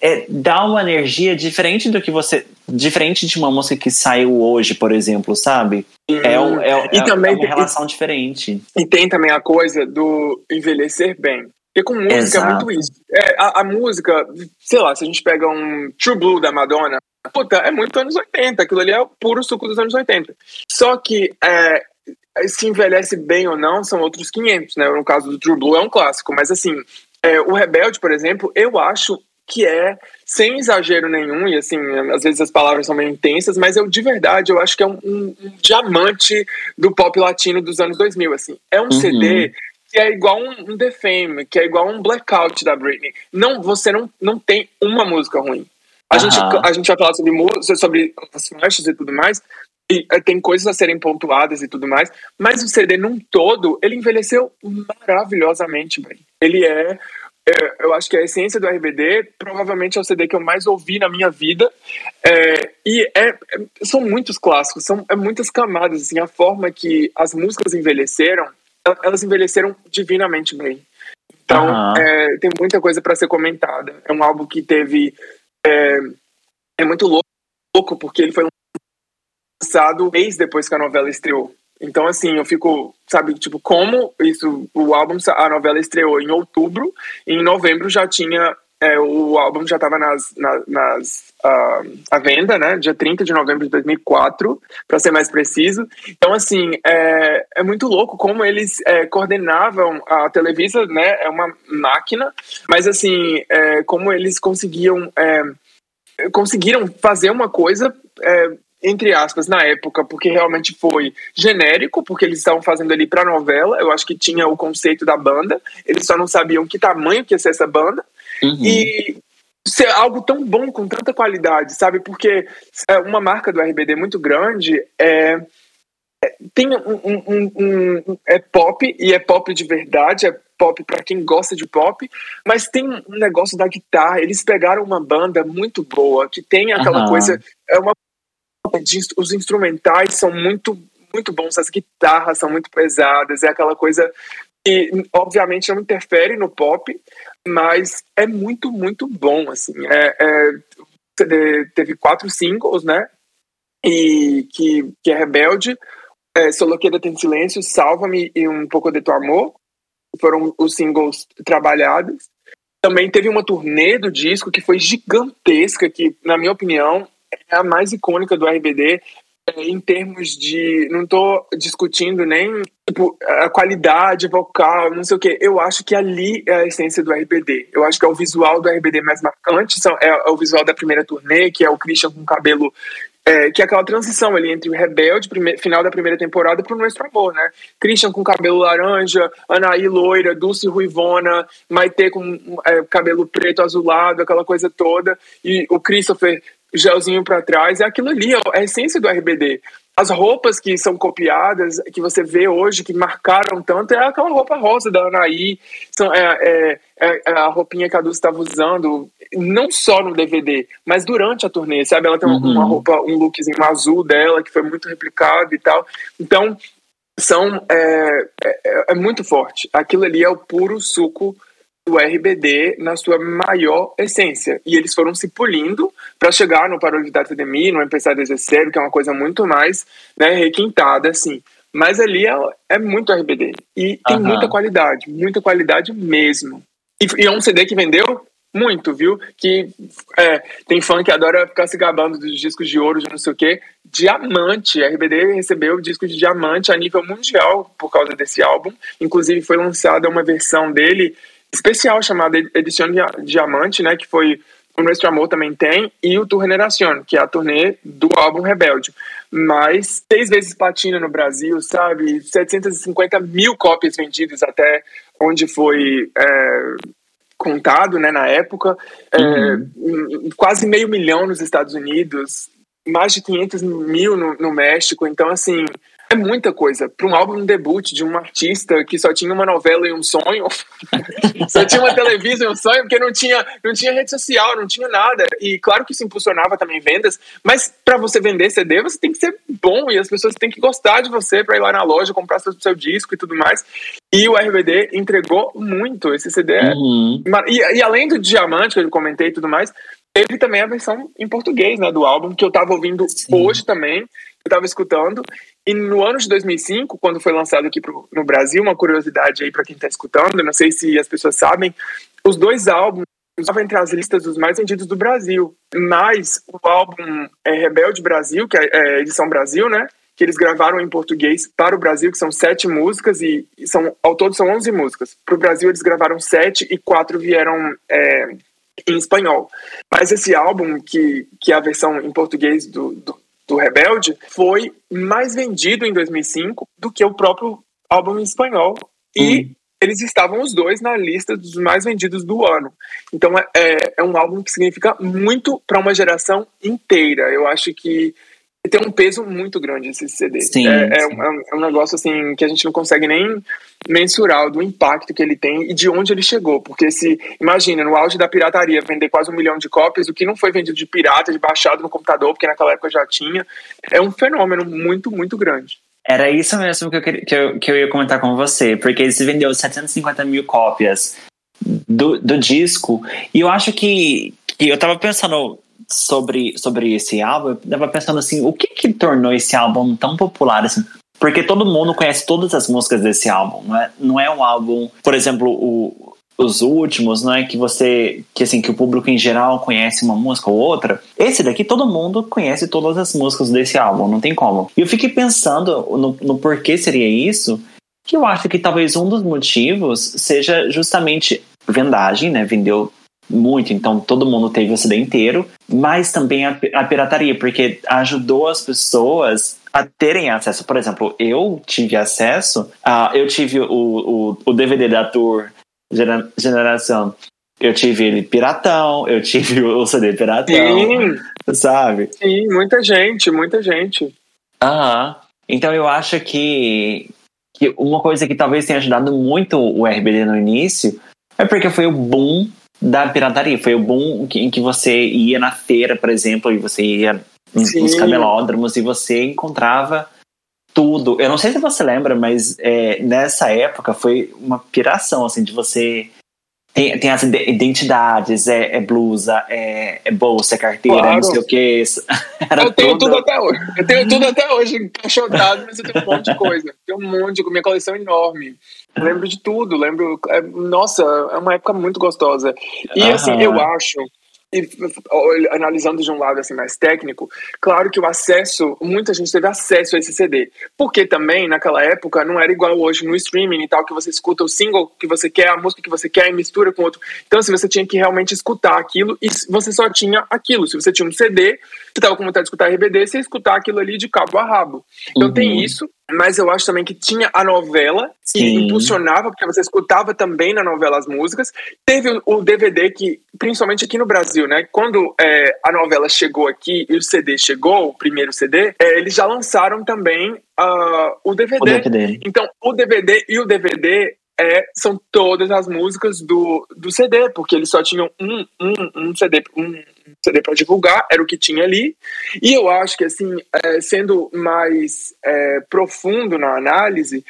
é, dá uma energia diferente do que você. Diferente de uma música que saiu hoje, por exemplo, sabe? É, um, é, e é, também, é uma relação e, diferente. E tem também a coisa do envelhecer bem. Porque com música Exato. é muito isso. É, a, a, música, sei lá, se a gente pega um True Blue da Madonna, puta, é muito anos 80. Aquilo ali é o puro suco dos anos 80. Só que é, se envelhece bem ou não são outros 500, né? No caso do True Blue é um clássico. Mas assim, é, o Rebelde, por exemplo, eu acho que é, sem exagero nenhum, e assim, às vezes as palavras são meio intensas, mas eu de verdade, eu acho que é um, um, um diamante do pop latino dos anos 2000, assim. É um uhum. CD que é igual um, um The Fame, que é igual um Blackout da Britney. Não, você não, não tem uma música ruim. A, uhum. gente, a gente vai falar sobre música, sobre as faixas e tudo mais, e eh, tem coisas a serem pontuadas e tudo mais, mas o CD num todo, ele envelheceu maravilhosamente bem. Ele é é, eu acho que a essência do RBD provavelmente é o CD que eu mais ouvi na minha vida. É, e é, é, são muitos clássicos, são é muitas camadas. Assim, a forma que as músicas envelheceram, elas envelheceram divinamente bem. Então, uhum. tem muita coisa para ser comentada. É um álbum que teve. É, é muito louco, porque ele foi lançado um mês depois que a novela estreou. Então, assim, eu fico, sabe, tipo, como isso, o álbum, a novela estreou em outubro, e em novembro já tinha, é, o álbum já estava nas, nas, nas uh, à venda, né, dia 30 de novembro de 2004, para ser mais preciso. Então, assim, é, é muito louco como eles é, coordenavam a Televisa, né, é uma máquina, mas, assim, é, como eles conseguiam, é, conseguiram fazer uma coisa é, entre aspas, na época, porque realmente foi genérico, porque eles estavam fazendo ali para novela. Eu acho que tinha o conceito da banda, eles só não sabiam que tamanho que ia ser essa banda. Uhum. E ser algo tão bom, com tanta qualidade, sabe? Porque é uma marca do RBD muito grande é. é tem um, um, um, um, é pop e é pop de verdade, é pop para quem gosta de pop, mas tem um negócio da guitarra. Eles pegaram uma banda muito boa que tem aquela uhum. coisa, é uma os instrumentais são muito muito bons, as guitarras são muito pesadas, é aquela coisa que obviamente não interfere no pop, mas é muito, muito bom, assim. É, é, teve quatro singles, né? E que, que é Rebelde, é, Soloqueira Tem Silêncio, Salva-me e Um Pouco de Tu Amor, foram os singles trabalhados. Também teve uma turnê do disco que foi gigantesca, que, na minha opinião, é a mais icônica do RBD em termos de. Não estou discutindo nem tipo, a qualidade vocal, não sei o que. Eu acho que ali é a essência do RBD. Eu acho que é o visual do RBD mais marcante. São, é, é o visual da primeira turnê, que é o Christian com cabelo é, que é aquela transição ali entre o Rebelde, final da primeira temporada, para o Nuestro Amor, né? Christian com cabelo laranja, Anaí loira, Dulce ruivona, Maitê com é, cabelo preto azulado, aquela coisa toda, e o Christopher gelzinho para trás, é aquilo ali, é a essência do RBD. as roupas que são copiadas, que você vê hoje, que marcaram tanto, é aquela roupa rosa da Anaí, são, é, é, é, é a roupinha que a Dulce estava usando, não só no DVD, mas durante a turnê, sabe? Ela tem uhum. uma roupa, um lookzinho azul dela, que foi muito replicado e tal. Então, são é, é, é muito forte. Aquilo ali é o puro suco do RBD na sua maior essência. E eles foram se polindo para chegar no Parole da Academia, no Empezar desde Zero, que é uma coisa muito mais né, requintada, assim. Mas ali é, é muito RBD. E tem muita qualidade, muita qualidade mesmo. E, e, é um CD que vendeu muito, viu? Que é, tem fã que adora ficar se gabando dos discos de ouro, de não sei o quê. Diamante, a RBD recebeu o disco de diamante a nível mundial por causa desse álbum. Inclusive foi lançada uma versão dele especial chamada Edição Diamante, né, que foi o Nuestro Amor também tem, e o Tour Generación, que é a turnê do álbum Rebelde. Mas seis vezes platina no Brasil, sabe? 750 mil cópias vendidas até onde foi é, contado, né, na época. É, uhum. É, quase meio milhão nos Estados Unidos, mais de 500 mil no, no México. Então, assim, é muita coisa. Para um álbum debut de um artista que só tinha uma novela e um sonho, só tinha uma televisão e um sonho, porque não tinha, não tinha rede social, não tinha nada. E claro que isso impulsionava também vendas, mas para você vender CD, você tem que ser bom e as pessoas têm que gostar de você para ir lá na loja, comprar seu, seu disco e tudo mais. E o RBD entregou muito. Esse CD uhum. e, e além do diamante que eu comentei e tudo mais, teve também a versão em português, né, do álbum, que eu tava ouvindo Sim. hoje também, eu tava escutando, e no ano de 2005, quando foi lançado aqui pro, no Brasil, uma curiosidade aí para quem tá escutando, não sei se as pessoas sabem, os dois álbuns estavam entre as listas dos mais vendidos do Brasil, mas o álbum é Rebelde Brasil, que é, é edição Brasil, né, que eles gravaram em português para o Brasil, que são sete músicas, e são ao todo são onze músicas. Para o Brasil eles gravaram sete e quatro vieram é, em espanhol. Mas esse álbum, que, que é a versão em português do, do, do Rebelde, foi mais vendido em 2005 do que o próprio álbum em espanhol. E hum. eles estavam os dois na lista dos mais vendidos do ano. Então é, é, é um álbum que significa muito para uma geração inteira. Eu acho que tem um peso muito grande esse CD. Sim, é, é sim. Um, é, um, negócio assim que a gente não consegue nem mensurar do impacto que ele tem e de onde ele chegou. Porque se, imagina, no auge da pirataria, vender quase um milhão de cópias, o que não foi vendido de pirata, de baixado no computador, porque naquela época já tinha, é um fenômeno muito, muito grande. Era isso mesmo que eu, que eu, que eu ia comentar com você, porque ele se vendeu 750 mil cópias do, do disco, e eu acho que, que eu tava pensando sobre, sobre esse álbum, eu tava pensando assim, o que que tornou esse álbum tão popular assim? Porque todo mundo conhece todas as músicas desse álbum, não é, não é um álbum, por exemplo, o, os últimos, não é que você, que assim, que o público em geral conhece uma música ou outra. Esse daqui todo mundo conhece todas as músicas desse álbum, não tem como. E eu fiquei pensando no, no porquê seria isso, que eu acho que talvez um dos motivos seja justamente vendagem, né? Vendeu muito, então todo mundo teve o CD inteiro, mas também a, a pirataria, porque ajudou as pessoas a terem acesso. Por exemplo, eu tive acesso, a, eu tive o, o, o DVD da Tour gera, Geração, eu tive ele piratão, eu tive o CD piratão, Sim. sabe? Sim, muita gente, muita gente. Aham. Então eu acho que, que uma coisa que talvez tenha ajudado muito o RBD no início é porque foi o boom da pirataria. Foi o boom em que você ia na feira, por exemplo, e você ia Sim. nos camelódromos e você encontrava tudo. Eu não sei se você lembra, mas é, nessa época foi uma piração, assim, de você. Tem, tem as identidades, é, é blusa, é, é, bolsa, é carteira, claro. não sei o que. Era eu tenho tudo... tudo até hoje. Eu tenho tudo até hoje encaixotado, mas eu tenho um monte de coisa. Tenho um monte, minha coleção é enorme. Lembro de tudo, lembro. É, nossa, é uma época muito gostosa. E assim, eu acho e analisando de um lado assim mais técnico, claro que o acesso, muita gente teve acesso a esse CD, porque também naquela época não era igual hoje no streaming e tal, que você escuta o single que você quer, a música que você quer e mistura com outro. Então, se assim, você tinha que realmente escutar aquilo e você só tinha aquilo. Se você tinha um CD, você estava com vontade de escutar RBD, você ia escutar aquilo ali de cabo a rabo. Então uhum. tem isso, mas eu acho também que tinha a novela que Sim. impulsionava, porque você escutava também na novela as músicas. Teve o DVD que, principalmente aqui no Brasil, né? Quando é, a novela chegou aqui e o CD chegou, o primeiro CD, é, eles já lançaram também uh, o, DVD. o DVD. Então, o DVD e o DVD é, são todas as músicas do, do CD, porque eles só tinham um, um, um CD, um CD para divulgar, era o que tinha ali. E eu acho que, assim, é, sendo mais é, profundo na análise,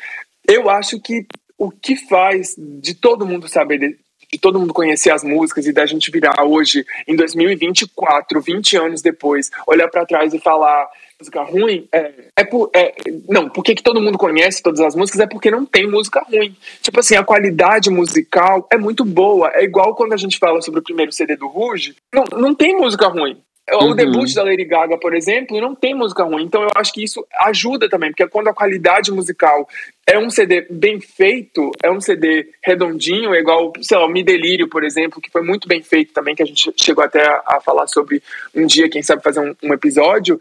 eu acho que o que faz de todo mundo saber, de, de todo mundo conhecer as músicas e da gente virar hoje, em 2024, 20 anos depois, olhar para trás e falar música ruim, é, é, por, é não, porque que todo mundo conhece todas as músicas é porque não tem música ruim. Tipo assim, a qualidade musical é muito boa. É igual quando a gente fala sobre o primeiro CD do Rouge, não, não tem música ruim. O uhum. debut da Lady Gaga, por exemplo, não tem música ruim. Então eu acho que isso ajuda também, porque quando a qualidade musical é um CD bem feito, é um CD redondinho, é igual, sei lá, o Me Delírio, por exemplo, que foi muito bem feito também, que a gente chegou até a, a falar sobre um dia, quem sabe fazer um, um episódio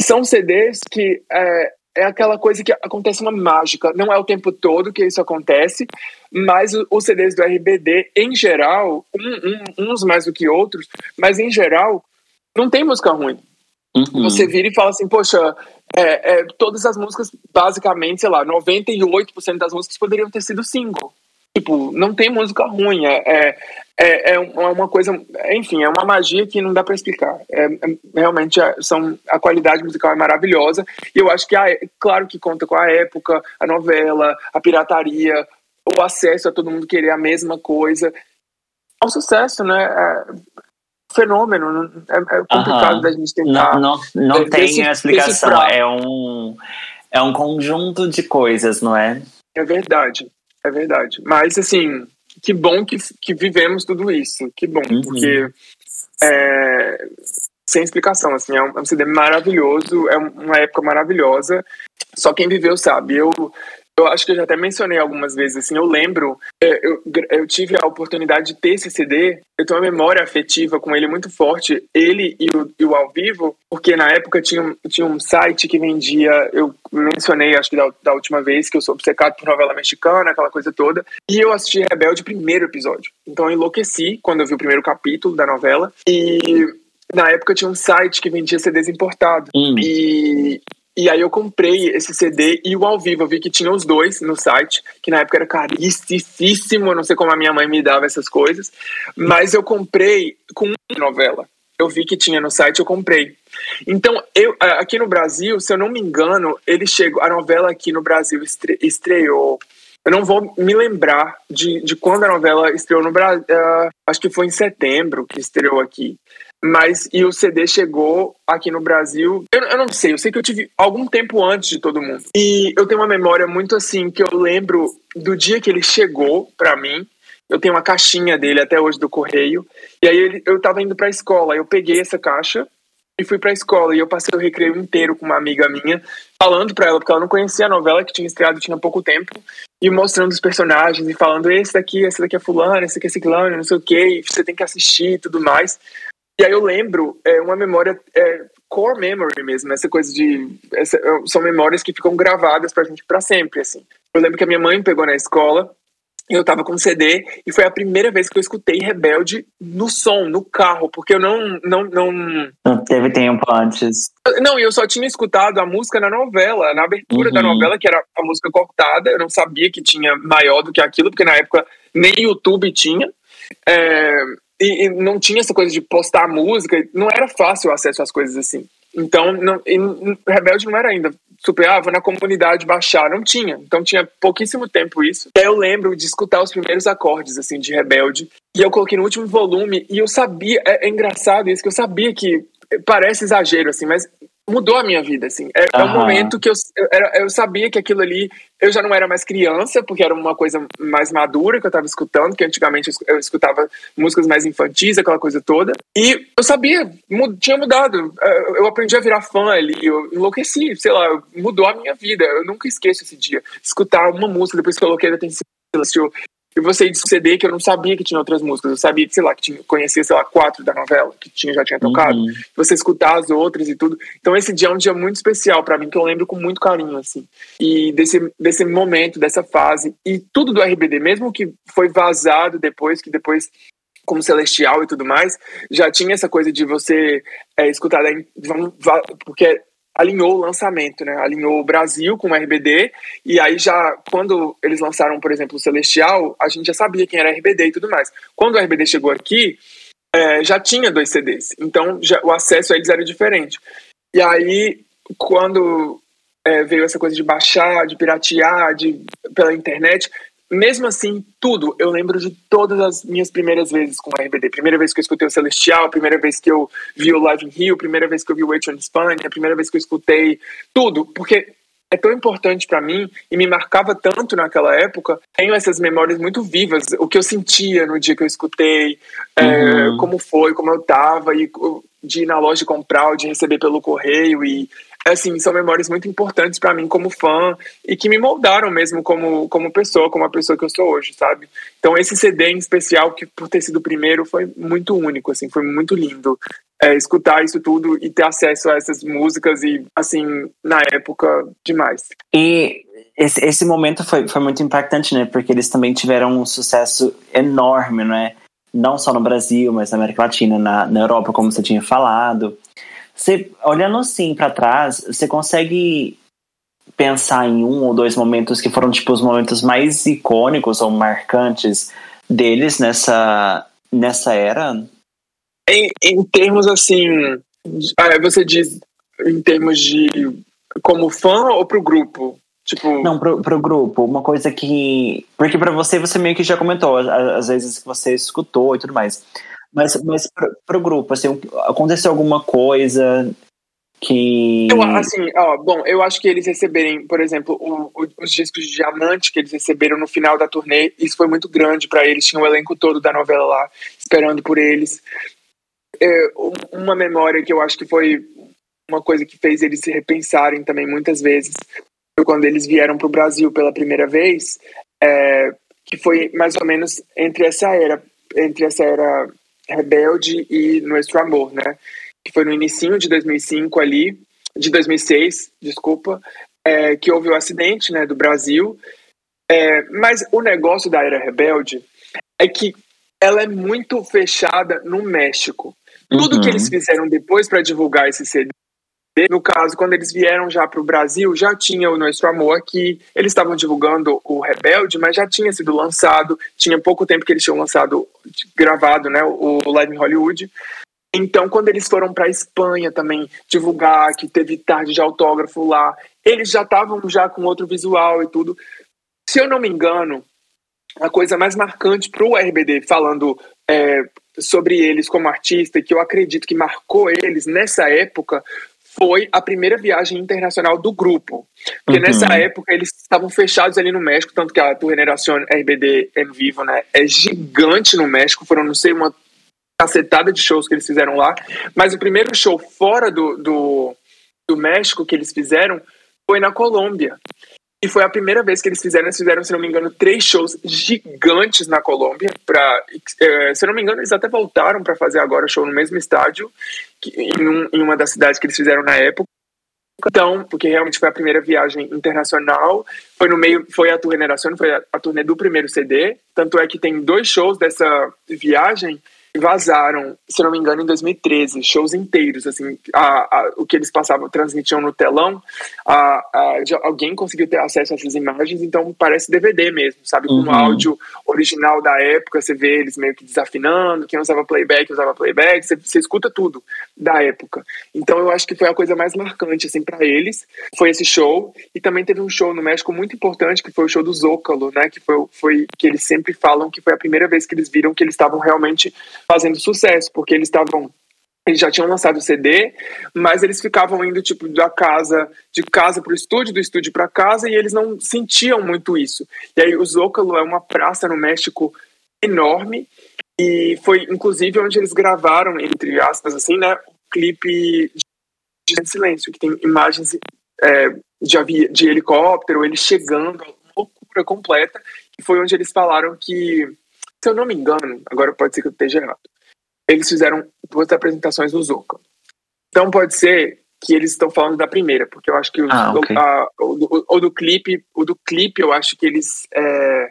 são CDs que é, é aquela coisa que acontece uma mágica. Não é o tempo todo que isso acontece, mas os CDs do RBD, em geral, um, um, uns mais do que outros, mas em geral, não tem música ruim. Uhum. Você vira e fala assim, poxa, é, é, todas as músicas, basicamente, sei lá, 98% das músicas poderiam ter sido single. Tipo, não tem música ruim, é, é, é, é uma coisa, enfim, é uma magia que não dá para explicar. É, é, realmente, é, são, a qualidade musical é maravilhosa, e eu acho que, a, claro que conta com a época, a novela, a pirataria, o acesso a todo mundo querer a mesma coisa. É um sucesso, né? É, fenômeno, é, é complicado uhum. da gente tentar. Não, não, não tem explicação, é um, é um conjunto de coisas, não é? É verdade. É verdade. Mas, assim, que bom que, que vivemos tudo isso. Que bom, uhum. porque é, sem explicação, assim, é um, é um CD maravilhoso, é uma época maravilhosa. Só quem viveu sabe. Eu, eu acho que eu já até mencionei algumas vezes, assim, eu lembro, é, eu, eu tive a oportunidade de ter esse CD, eu tenho uma memória afetiva com ele muito forte, ele e o, e o ao vivo, porque na época tinha, tinha um site que vendia, eu mencionei, acho que da, da última vez, que eu sou obcecado por novela mexicana, aquela coisa toda, e eu assisti Rebelde primeiro episódio. Então eu enlouqueci quando eu vi o primeiro capítulo da novela, e na época tinha um site que vendia CDs importados. Hum. E, e aí eu comprei esse CD e o ao vivo. Eu vi que tinha os dois no site, que na época era caríssimo. Eu não sei como a minha mãe me dava essas coisas. Mas eu comprei com uma novela. Eu vi que tinha no site, eu comprei. Então, eu aqui no Brasil, se eu não me engano, ele chegou. A novela aqui no Brasil estre, estreou. Eu não vou me lembrar de, de quando a novela estreou no Brasil. Uh, acho que foi em setembro que estreou aqui mas e o CD chegou aqui no Brasil. Eu, eu, não sei, eu sei que eu tive algum tempo antes de todo mundo. E eu tenho uma memória muito assim que eu lembro do dia que ele chegou para mim. Eu tenho uma caixinha dele até hoje do correio. E aí ele, eu tava indo para a escola, eu peguei essa caixa e fui para a escola e eu passei o recreio inteiro com uma amiga minha falando para ela porque ela não conhecia a novela que tinha estreado tinha pouco tempo e mostrando os personagens e falando esse daqui, esse daqui é fulano, esse daqui é ciclano, não sei o que, você tem que assistir e tudo mais. E aí eu lembro, é uma memória é, core memory mesmo, essa coisa de essa, são memórias que ficam gravadas pra gente para sempre, assim. Eu lembro que a minha mãe pegou na escola eu tava com CD e foi a primeira vez que eu escutei Rebelde no som, no carro, porque eu não não não não teve tempo antes. Não, eu só tinha escutado a música na novela, na abertura uhum. da novela, que era a música cortada, eu não sabia que tinha maior do que aquilo, porque na época nem YouTube tinha. É, e, e, não tinha essa coisa de postar música, não era fácil o acesso às coisas assim. Então, não, e, Rebelde não era ainda super, ah, vou na comunidade baixar, não tinha. Então tinha pouquíssimo tempo isso. Aí eu lembro de escutar os primeiros acordes, assim, de Rebelde. E eu coloquei no último volume e eu sabia, é, é engraçado isso, que eu sabia que parece exagero, assim, mas mudou a minha vida, assim. É, uhum. é um momento que eu, eu, eu, sabia que aquilo ali, eu já não era mais criança, porque era uma coisa mais madura que eu tava escutando, que antigamente eu escutava músicas mais infantis, aquela coisa toda. E eu sabia, tinha mudado. É, eu aprendi a virar fã ali, eu enlouqueci, sei lá, mudou a minha vida. Eu nunca esqueço esse dia. Escutar uma música, depois que eu coloquei Silêncio, e você de CD que eu não sabia que tinha outras músicas. Eu sabia, sei lá, que tinha, conhecia, sei lá, quatro da novela, que tinha, já tinha tocado. Uhum. Você escutar as outras e tudo. Então esse dia é um dia muito especial para mim, que eu lembro com muito carinho, assim. E desse, desse momento, dessa fase. E tudo do RBD, mesmo que foi vazado depois, que depois como Celestial e tudo mais, já tinha essa coisa de você é, escutar, porque alinhou o lançamento, né? Alinhou o Brasil com o RBD e aí já quando eles lançaram, por exemplo, o Celestial, a gente já sabia quem era RBD e tudo mais. Quando o RBD chegou aqui, é, já tinha dois CDs, então já, o acesso a eles era diferente. E aí quando é, veio essa coisa de baixar, de piratear, de pela internet, mesmo assim, tudo, eu lembro de todas as minhas primeiras vezes com o RBD. Primeira vez que eu escutei o Celestial, primeira vez que eu vi o Live in Rio, primeira vez que eu vi o Wait on Spanish, a primeira vez que eu escutei tudo, porque é tão importante para mim e me marcava tanto naquela época. Tenho essas memórias muito vivas, o que eu sentia no dia que eu escutei, é, uhum. é, como foi, como eu tava, e de ir na loja comprar, de receber pelo correio e assim, são memórias muito importantes para mim como fã e que me moldaram mesmo como, como pessoa, como a pessoa que eu sou hoje, sabe? Então esse CD em especial, que por ter sido o primeiro, foi muito único, assim, foi muito lindo é, escutar isso tudo e ter acesso a essas músicas e, assim, na época, demais. E esse, esse momento foi, foi muito impactante, né? Porque eles também tiveram um sucesso enorme, né? Não só no Brasil, mas na América Latina, na, na Europa, como você tinha falado. Você, olhando assim para trás, você consegue pensar em um ou dois momentos que foram tipo os momentos mais icônicos ou marcantes deles nessa nessa era? Em, em termos assim, ah, você diz em termos de como fã ou pro grupo? Tipo... Não, pro, pro grupo. Uma coisa que. Porque para você, você meio que já comentou, às vezes que você escutou e tudo mais. Mas, mas pro, pro grupo, assim, aconteceu alguma coisa que. Eu, assim, ó, bom, eu acho que eles receberem, por exemplo, o, o, os discos de diamante que eles receberam no final da turnê, isso foi muito grande para eles. Tinha o elenco todo da novela lá esperando por eles. É, uma memória que eu acho que foi uma coisa que fez eles se repensarem também muitas vezes foi quando eles vieram para o Brasil pela primeira vez, é, que foi mais ou menos entre essa era, entre essa era Rebelde e Nuestro Amor, né? Que foi no início de 2005 ali, de 2006, desculpa, é, que houve o acidente, né, do Brasil. É, mas o negócio da Era Rebelde é que ela é muito fechada no México. Tudo que uhum. eles fizeram depois para divulgar esse CD no caso, quando eles vieram já para o Brasil, já tinha o Nosso Amor, que eles estavam divulgando o Rebelde, mas já tinha sido lançado, tinha pouco tempo que eles tinham lançado, gravado, né, o Live in Hollywood. Então, quando eles foram para a Espanha também divulgar, que teve tarde de autógrafo lá, eles já estavam já com outro visual e tudo. Se eu não me engano, a coisa mais marcante para o RBD, falando é, sobre eles como artista, que eu acredito que marcou eles nessa época, foi a primeira viagem internacional do grupo. Porque uhum. nessa época eles estavam fechados ali no México, tanto que a Regeneração RBD em Vivo né, é gigante no México, foram, não sei, uma cacetada de shows que eles fizeram lá. Mas o primeiro show fora do, do, do México que eles fizeram foi na Colômbia. E foi a primeira vez que eles fizeram, eles fizeram, se não me engano, três shows gigantes na Colômbia. Pra, é, se não me engano, eles até voltaram para fazer agora show no mesmo estádio, em, um, em uma das cidades que eles fizeram na época. Então, porque realmente foi a primeira viagem internacional, foi no meio, foi a turnê foi a, a turnê do primeiro CD, tanto é que tem dois shows dessa viagem vazaram, se não me engano, em 2013, shows inteiros, assim, a, a, o que eles passavam, transmitiam no telão, a, alguém conseguiu ter acesso a essas imagens, então parece DVD mesmo, sabe, com uhum. áudio original da época, você vê eles meio que desafinando, quem usava playback usava playback, você, você escuta tudo da época. Então eu acho que foi a coisa mais marcante, assim, para eles, foi esse show, e também teve um show no México muito importante, que foi o show do Zócalo, né, que foi, foi que eles sempre falam que foi a primeira vez que eles viram que eles estavam realmente fazendo sucesso, porque eles estavam eles já tinham lançado o CD, mas eles ficavam indo tipo da casa, de casa para o estúdio, do estúdio para casa, e eles não sentiam muito isso. E aí o Zócalo é uma praça no México enorme e foi inclusive onde eles gravaram, entre aspas, assim, né, o clipe de Silêncio, que tem imagens é, de, de helicóptero, ele chegando, loucura completa, foi onde eles falaram que, se eu não me engano, agora pode ser que eu esteja errado, eles fizeram duas apresentações no Zoca. Então pode ser que eles estão falando da primeira, porque eu acho que o, ah, okay. a, o, do, o, do clipe, o do clipe eu acho que eles é,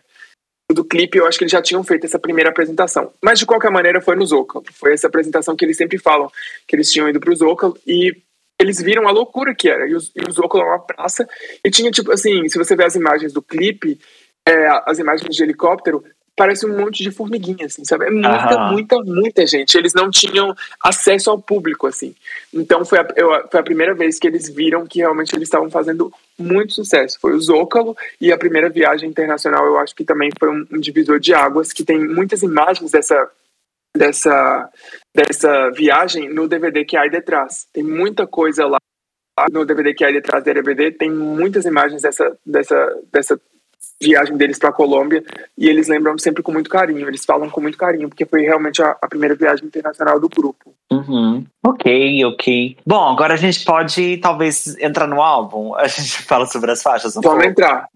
o do clipe eu acho que eles já tinham feito essa primeira apresentação. Mas de qualquer maneira foi no Zócalo. Foi essa apresentação que eles sempre falam que eles tinham ido pro Zócalo e eles viram a loucura que era. E o, e o Zócalo é uma praça e tinha tipo assim, se você ver as imagens do clipe, é, as imagens de helicóptero, parece um monte de formiguinha, assim, sabe? É muita, muita, muita gente. Eles não tinham acesso ao público, assim. Então foi a, eu, foi a primeira vez que eles viram que realmente eles estavam fazendo muito sucesso. Foi o Zócalo e a primeira viagem internacional, eu acho que também foi um, um divisor de águas, que tem muitas imagens dessa dessa dessa viagem no DVD que há aí detrás. Tem muita coisa lá no DVD que há aí detrás do DVD, tem muitas imagens dessa dessa dessa viagem deles para a Colômbia e eles lembram sempre com muito carinho, eles falam com muito carinho, porque foi realmente a, a primeira viagem internacional do grupo. Uhum. Ok, ok. Bom, agora a gente pode talvez entrar no álbum. A gente fala sobre as faixas. Um Vamos pouco. entrar.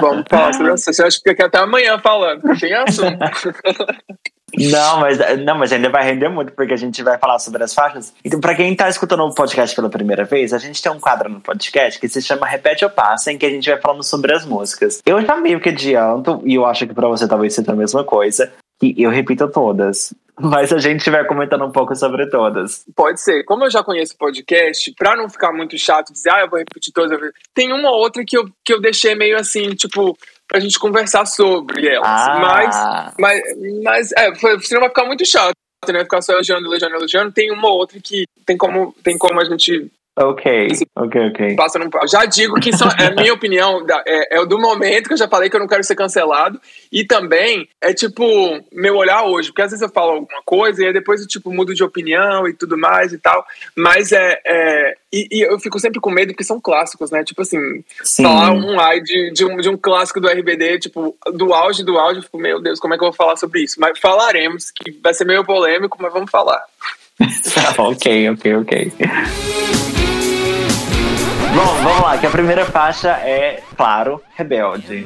Vamos falar sobre as faixas. Eu acho que fica até amanhã falando. Tem assunto. Não, mas, não, mas ainda vai render muito, porque a gente vai falar sobre as faixas. Então, para quem tá escutando o podcast pela primeira vez, a gente tem um quadro no podcast que se chama Repete ou Passa, em que a gente vai falando sobre as músicas. Eu já meio que adianto, e eu acho que para você talvez seja a mesma coisa, que eu repito todas. Mas a gente vai comentando um pouco sobre todas. Pode ser. Como eu já conheço o podcast, pra não ficar muito chato dizer, ah, eu vou repetir todas, tem uma outra que eu, que eu deixei meio assim, tipo, pra gente conversar sobre elas. Ah. Mas, mas, mas é, senão vai ficar muito chato, né? Ficar só elogiando, elogiando, elogiando. Tem uma outra que tem como, tem como a gente Ok, ok, ok. Passa num... Já digo que é minha opinião, é, é do momento que eu já falei que eu não quero ser cancelado. E também é tipo meu olhar hoje, porque às vezes eu falo alguma coisa e aí depois eu tipo mudo de opinião e tudo mais e tal. Mas é. é e, e, eu fico sempre com medo porque são clássicos, né? Tipo assim, Sim. falar um ai de, de, um, de um clássico do RBD, tipo, do auge do auge, eu fico, meu Deus, como é que eu vou falar sobre isso? Mas falaremos, que vai ser meio polêmico, mas vamos falar. ok, ok, ok. Bom, vamos lá, que a primeira faixa é, claro, Rebelde.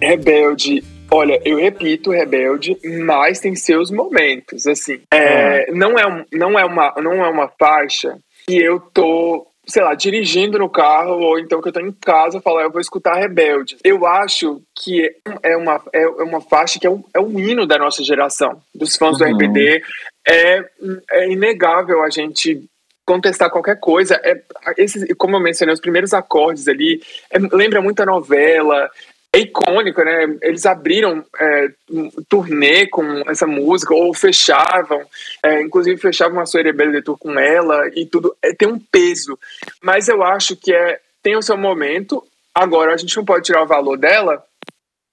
Rebelde. Olha, eu repito, Rebelde, mas tem seus momentos, assim. É, é. Não, é, não, é uma, não é uma faixa que eu tô sei lá, dirigindo no carro, ou então que eu tô em casa, falar, eu vou escutar Rebelde. Eu acho que é uma, é uma faixa que é um, é um hino da nossa geração, dos fãs uhum. do RBD. É, é inegável a gente contestar qualquer coisa. É, como eu mencionei, os primeiros acordes ali, é, lembra muito a novela, é icônico, né? Eles abriram é, um turnê com essa música, ou fechavam, é, inclusive fechavam a Soirée Belle de Tour com ela, e tudo. É, tem um peso. Mas eu acho que é, tem o seu momento. Agora, a gente não pode tirar o valor dela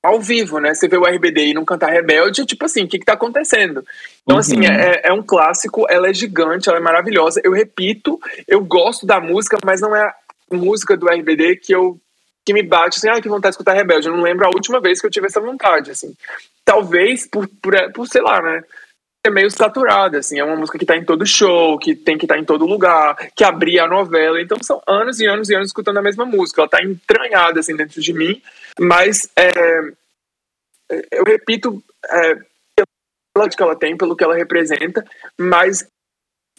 ao vivo, né? Você vê o RBD e não cantar Rebelde, tipo assim, o que que tá acontecendo? Então, assim, uhum. assim, é, é, um clássico, ela é gigante, ela é maravilhosa. Eu repito, eu gosto da música, mas não é a música do RBD que eu que me bate assim, ah, que vontade de escutar Rebelde. Eu não lembro a última vez que eu tive essa vontade, assim. Talvez por, por, por sei lá, né? É meio saturada, assim. É uma música que tá em todo show, que tem que estar tá em todo lugar, que abria a novela. Então são anos e anos e anos escutando a mesma música. Ela tá entranhada, assim, dentro de mim. Mas é, eu repito, é, pelo que ela tem, pelo que ela representa, mas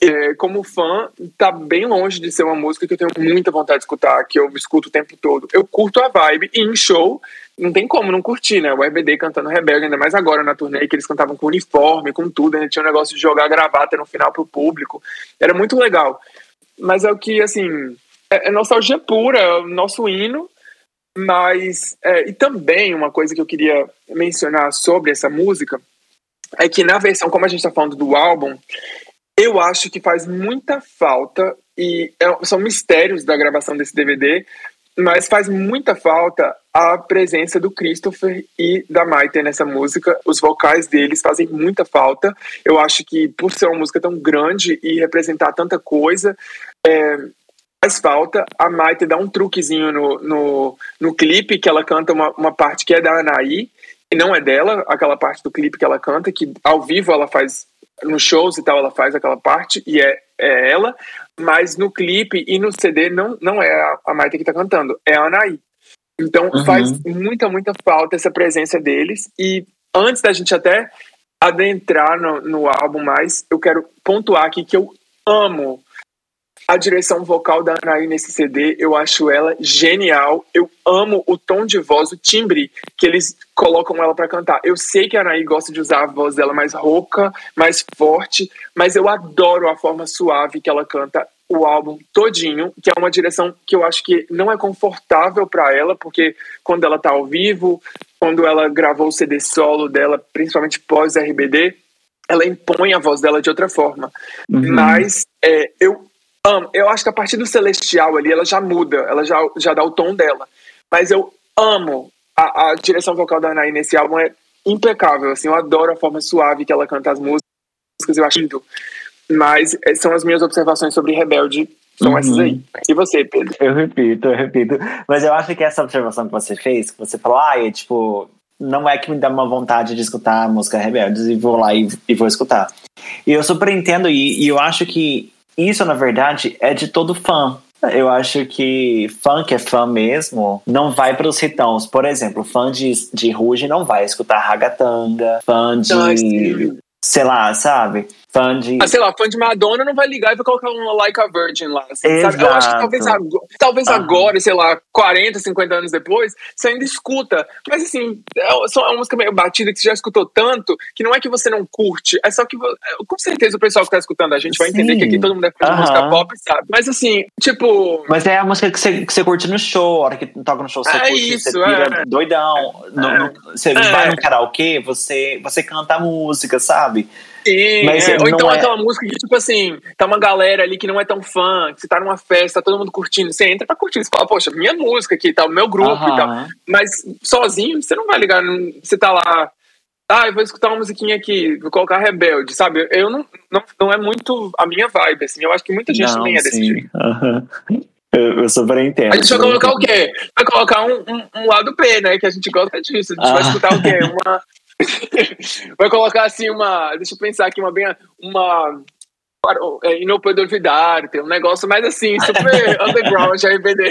é, como fã, tá bem longe de ser uma música que eu tenho muita vontade de escutar, que eu escuto o tempo todo. Eu curto a vibe e em show não tem como não curtir, né? O RBD cantando Rebelde, ainda mais agora na turnê, que eles cantavam com uniforme, com tudo, né? Tinha um negócio de jogar gravata no final pro público. Era muito legal. Mas é o que, assim, é, é nostalgia pura, é o nosso hino, mas. É, e também uma coisa que eu queria mencionar sobre essa música é que na versão, como a gente tá falando do álbum, eu acho que faz muita falta, e é, são mistérios da gravação desse DVD, mas faz muita falta a presença do Christopher e da Maite nessa música. Os vocais deles fazem muita falta. Eu acho que, por ser uma música tão grande e representar tanta coisa, é, faz falta. A Maite dá um truquezinho no, no, no clipe, que ela canta uma, uma parte que é da Anaí, e não é dela, aquela parte do clipe que ela canta, que ao vivo ela faz nos shows e tal, ela faz aquela parte e é, é ela, mas no clipe e no CD não, não é a, a Maite que tá cantando, é a Anaí. Então uhum. faz muita, muita falta essa presença deles. E antes da gente até adentrar no, no álbum mais, eu quero pontuar aqui que eu amo a direção vocal da Anaí nesse CD, eu acho ela genial. Eu amo o tom de voz, o timbre que eles colocam ela para cantar. Eu sei que a Anaí gosta de usar a voz dela mais rouca, mais forte, mas eu adoro a forma suave que ela canta o álbum todinho, que é uma direção que eu acho que não é confortável para ela, porque quando ela tá ao vivo, quando ela gravou o CD solo dela, principalmente pós RBD, ela impõe a voz dela de outra forma. Uhum. Mas é, eu amo, eu acho que a partir do Celestial ali, ela já muda, ela já, já dá o tom dela. Mas eu amo a, a direção vocal da Anaí nesse álbum, é impecável, assim, eu adoro a forma suave que ela canta as músicas, eu acho lindo. Mas é, são as minhas observações sobre Rebelde são uhum. essas aí. E você, Pedro? Eu repito, eu repito. Mas eu acho que essa observação que você fez, que você falou, ah, é tipo, não é que me dá uma vontade de escutar a música Rebeldes e vou lá e, e vou escutar. E eu super entendo, e, e eu acho que isso, na verdade, é de todo fã. Eu acho que fã que é fã mesmo não vai para os ritãos. Por exemplo, fã de, de Ruge não vai escutar ragatanga. Fã de. sei lá, sabe? Fã de. Ah, sei lá, fã de Madonna não vai ligar e vai colocar um Like a Virgin lá. Assim, sabe? Eu acho que talvez, agora, talvez agora, sei lá, 40, 50 anos depois, você ainda escuta. Mas assim, é, é uma música meio batida que você já escutou tanto que não é que você não curte, é só que com certeza o pessoal que tá escutando a gente vai entender que aqui todo mundo é fã de música pop, sabe? Mas assim, tipo. Mas é a música que você, que você curte no show, a hora que toca no show, você é curte, isso, você vira é. doidão. No, no, você vai no karaokê, você, você canta a música, sabe? Sim, mas é. ou então é... aquela música que, tipo assim, tá uma galera ali que não é tão fã, que você tá numa festa, tá todo mundo curtindo, você entra pra curtir, você fala, poxa, minha música aqui, tá, o meu grupo e tal. Mas sozinho, você não vai ligar, você tá lá, ah, eu vou escutar uma musiquinha aqui, vou colocar Rebelde, sabe? Eu não, não, não é muito a minha vibe, assim, eu acho que muita gente não, é desse jeito. Uhum. Eu, eu super entendo. A gente vai colocar o quê? Vai colocar um, um, um, lado P, né? Que a gente gosta disso. A gente ah. vai escutar o quê? Uma, Vai colocar assim uma. Deixa eu pensar aqui, uma bem. Uma. É, inoportunidade, tem um negócio mais assim, super underground, RBD.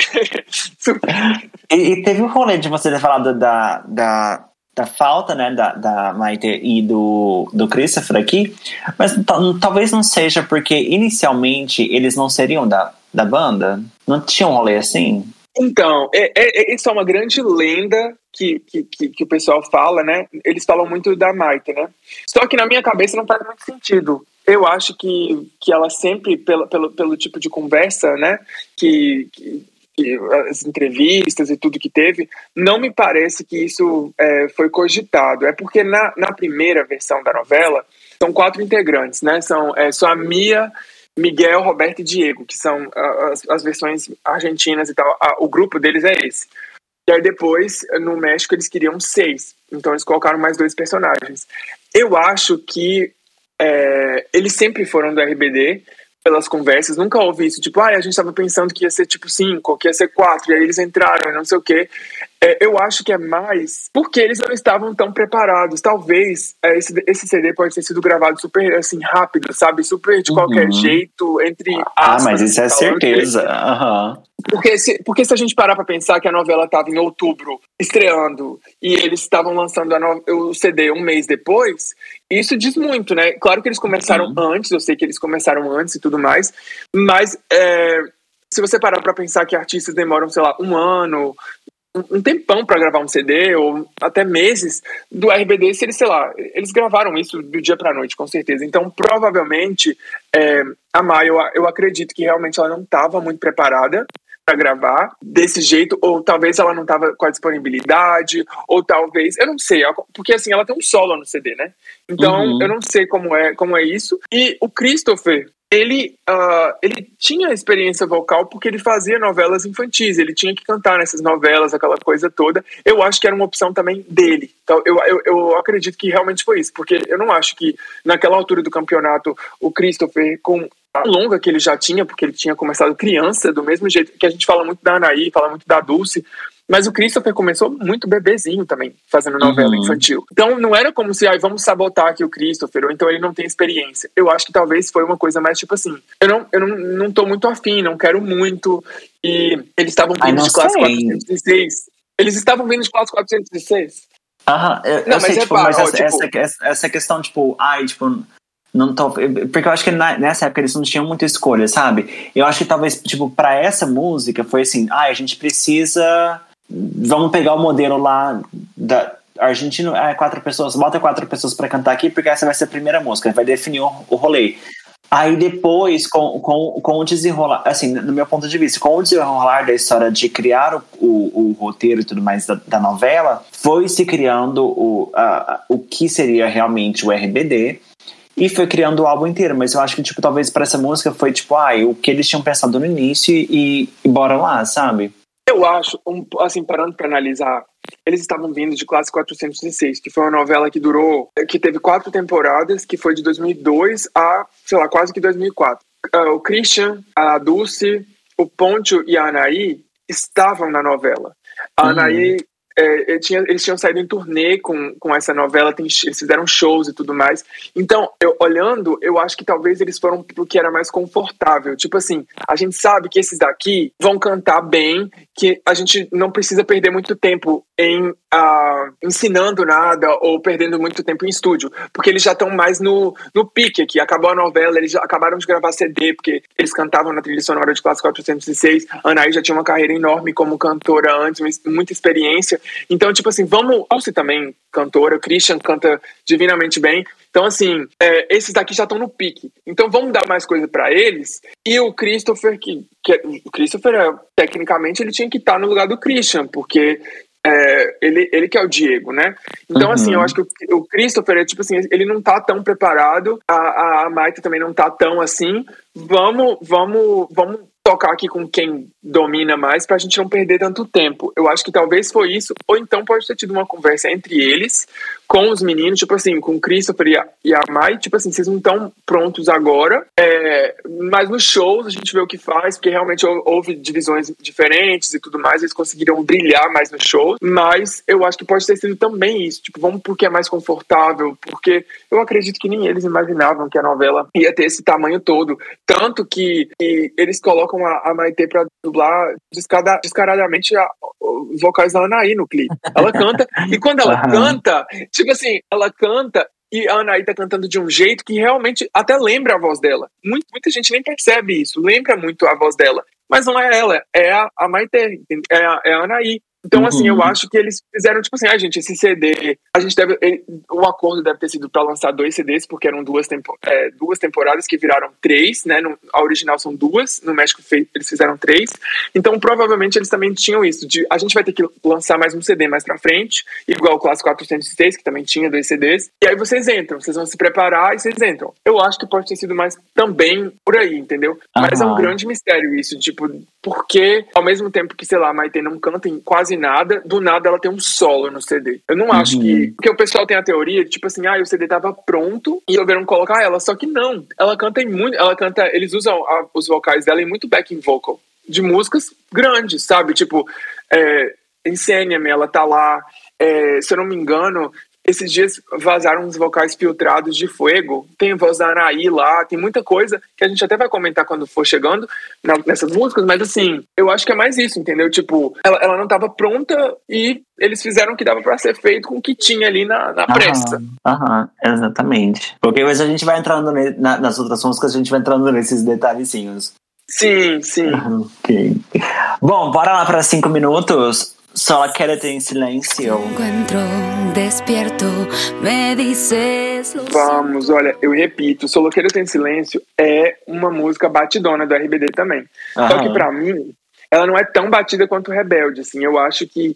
e, e teve um rolê de você ter falado da, da, da falta, né, da, da Maite e do, do Christopher aqui, mas talvez não seja porque inicialmente eles não seriam da, da banda? Não tinha um rolê assim? Então, é, é, é, isso é uma grande lenda que, que, que, o pessoal fala, né? Eles falam muito da Maite, né? Só que na minha cabeça não faz muito sentido. Eu acho que, que ela sempre, pelo, pelo, pelo tipo de conversa, né? Que, que, que as entrevistas e tudo que teve, não me parece que isso é, foi cogitado. É porque na, na primeira versão da novela são quatro integrantes, né? São é, só a Mia Miguel, Roberto e Diego, que são as, as versões argentinas e tal. o grupo deles é esse. E aí depois, no México, eles queriam seis. Então eles colocaram mais dois personagens. Eu acho que é, eles sempre foram do RBD, pelas conversas, nunca houve isso, tipo, ah, a gente estava pensando que ia ser tipo cinco, que ia ser quatro, e aí eles entraram, não sei o quê. É, eu acho que é mais porque eles não estavam tão preparados. Talvez é, esse, esse CD pode ter sido gravado super assim rápido, sabe? Super de qualquer uhum. jeito, entre Ah, mas isso é certeza. Uhum. Porque se, porque se a gente parar pra pensar que a novela estava em outubro estreando e eles estavam lançando no, o CD um mês depois, isso diz muito, né? Claro que eles começaram uhum. antes, eu sei que eles começaram antes e tudo mais, mas é, se você parar pra pensar que artistas demoram, sei lá, um ano, um tempão para gravar um CD ou até meses do RBD se eles sei lá eles gravaram isso do dia para noite com certeza então provavelmente é, a Maia eu, eu acredito que realmente ela não estava muito preparada para gravar desse jeito, ou talvez ela não tava com a disponibilidade, ou talvez, eu não sei, porque assim, ela tem um solo no CD, né? Então, uhum. eu não sei como é, como é isso. E o Christopher, ele, uh, ele tinha experiência vocal porque ele fazia novelas infantis, ele tinha que cantar nessas novelas, aquela coisa toda. Eu acho que era uma opção também dele. Então, eu, eu, eu acredito que realmente foi isso, porque eu não acho que naquela altura do campeonato o Christopher, com longa que ele já tinha, porque ele tinha começado criança, do mesmo jeito que a gente fala muito da Anaí, fala muito da Dulce, mas o Christopher começou muito bebezinho também, fazendo novela uhum. infantil. Então não era como se, ai, vamos sabotar aqui o Christopher, ou então ele não tem experiência. Eu acho que talvez foi uma coisa mais tipo assim, eu não, eu não, não tô muito afim, não quero muito, e eles estavam vindo de classe 416. Eles estavam vindo de classe 416. Aham, eu, não, eu sei, tipo, mas ó, essa, tipo... essa, essa, questão, tipo, ai, tipo, não tô. Porque eu acho que nessa época eles não tinham muita escolha, sabe? Eu acho que talvez, tipo, pra essa música foi assim, ai, a gente precisa. Vamos pegar o modelo lá da. Argentino, é, quatro pessoas, bota quatro pessoas para cantar aqui, porque essa vai ser a primeira música, vai definir o, o rolê. Aí depois, com, com, com o desenrolar, assim, no meu ponto de vista, com o desenrolar da história de criar o, o, o roteiro e tudo mais da, da, novela, foi se criando o, a, o que seria realmente o RBD e foi criando o álbum inteiro. Mas eu acho que, tipo, talvez para essa música foi tipo, ah, o que eles tinham pensado no início e, e bora lá, sabe? Eu acho, um, assim, parando para analisar, eles estavam vindo de Classe 416, que foi uma novela que durou, que teve quatro temporadas, que foi de 2002 a, sei lá, quase que 2004. Uh, ah, o Christian, a Dulce, o Poncho e a Anaí estavam na novela. A uhum. Anaí é, tinha, eles tinham saído em turnê com, com essa novela, tem, eles fizeram shows e tudo mais. Então, eu, olhando, eu acho que talvez eles foram pro que era mais confortável. Tipo assim, a gente sabe que esses daqui vão cantar bem, que a gente não precisa perder muito tempo em uh, ensinando nada ou perdendo muito tempo em estúdio, porque eles já estão mais no, no pique aqui. Acabou a novela, eles já acabaram de gravar CD, porque eles cantavam na trilha sonora de Classe 406. A Anaí já tinha uma carreira enorme como cantora antes, muita experiência. Então, tipo assim, vamos. Elsie também, cantora, Christian canta divinamente bem. Então, assim, é, esses daqui já estão no pique. Então, vamos dar mais coisa para eles. E o Christopher, que, que o Christopher, é, tecnicamente, ele tinha que estar tá no lugar do Christian, porque é, ele, ele que é o Diego, né? Então, uhum. assim, eu acho que o, o Christopher, é, tipo assim, ele não tá tão preparado, a, a Maite também não tá tão assim. Vamos, vamos, vamos tocar aqui com quem domina mais pra gente não perder tanto tempo. Eu acho que talvez foi isso, ou então pode ter tido uma conversa entre eles, com os meninos, tipo assim, com o Christopher e a, e a Mai, tipo assim, vocês não estão prontos agora, é, mas nos shows a gente vê o que faz, porque realmente houve divisões diferentes e tudo mais, eles conseguiram brilhar mais no show, mas eu acho que pode ter sido também isso, tipo, vamos porque é mais confortável, porque eu acredito que nem eles imaginavam que a novela ia ter esse tamanho todo, tanto que, que eles colocam a, a Maitê pra dublar descarada, descaradamente a, os vocais da Anaí no clipe. Ela canta, e quando ela canta, tipo assim, ela canta e a Anaí tá cantando de um jeito que realmente até lembra a voz dela. Muita, muita gente nem percebe isso, lembra muito a voz dela. Mas não é ela, é a, a Maite, é a, é a Anaí. Então, uhum. assim, eu acho que eles fizeram, tipo assim, ah, gente, esse CD, a gente deve. Ele, o acordo deve ter sido para lançar dois CDs, porque eram duas, tempo, é, duas temporadas que viraram três, né? No, a original são duas, no México eles fizeram três. Então, provavelmente, eles também tinham isso, de a gente vai ter que lançar mais um CD mais pra frente, igual o Clássico 406, que também tinha dois CDs. E aí vocês entram, vocês vão se preparar e vocês entram. Eu acho que pode ter sido mais também por aí, entendeu? Uhum. Mas é um grande mistério isso, tipo, porque ao mesmo tempo que, sei lá, a Maite não canta em quase quase nada, do nada ela tem um solo no CD. Eu não acho uhum. que. Porque o pessoal tem a teoria de, tipo assim, ah, o CD tava pronto e resolveram colocar ela. Só que não. Ela canta em muito. Ela canta. Eles usam a, os vocais dela em muito backing vocal. De músicas grandes, sabe? Tipo, é, Ensênia-me, ela tá lá. É, se eu não me engano, esses dias vazaram uns vocais filtrados de Fuego. Tem voz da Anaí lá, tem muita coisa que a gente até vai comentar quando for chegando nessas músicas, mas assim, eu acho que é mais isso, entendeu? Tipo, ela, ela não estava pronta e eles fizeram o que dava para ser feito com o que tinha ali na, na pressa. Aham, exatamente. Porque depois a gente vai entrando na, nas outras músicas, a gente vai entrando nesses detalhezinhos. Sim, sim. Ok. Bom, bora lá para cinco minutos. Só quédate em silêncio. Encontro despierto, me dices Vamos, olha, eu repito, Solo Quédate em Silêncio é uma música batidona do RBD também. Aham. Só que para mim, ela não é tão batida quanto Rebelde, assim. Eu acho que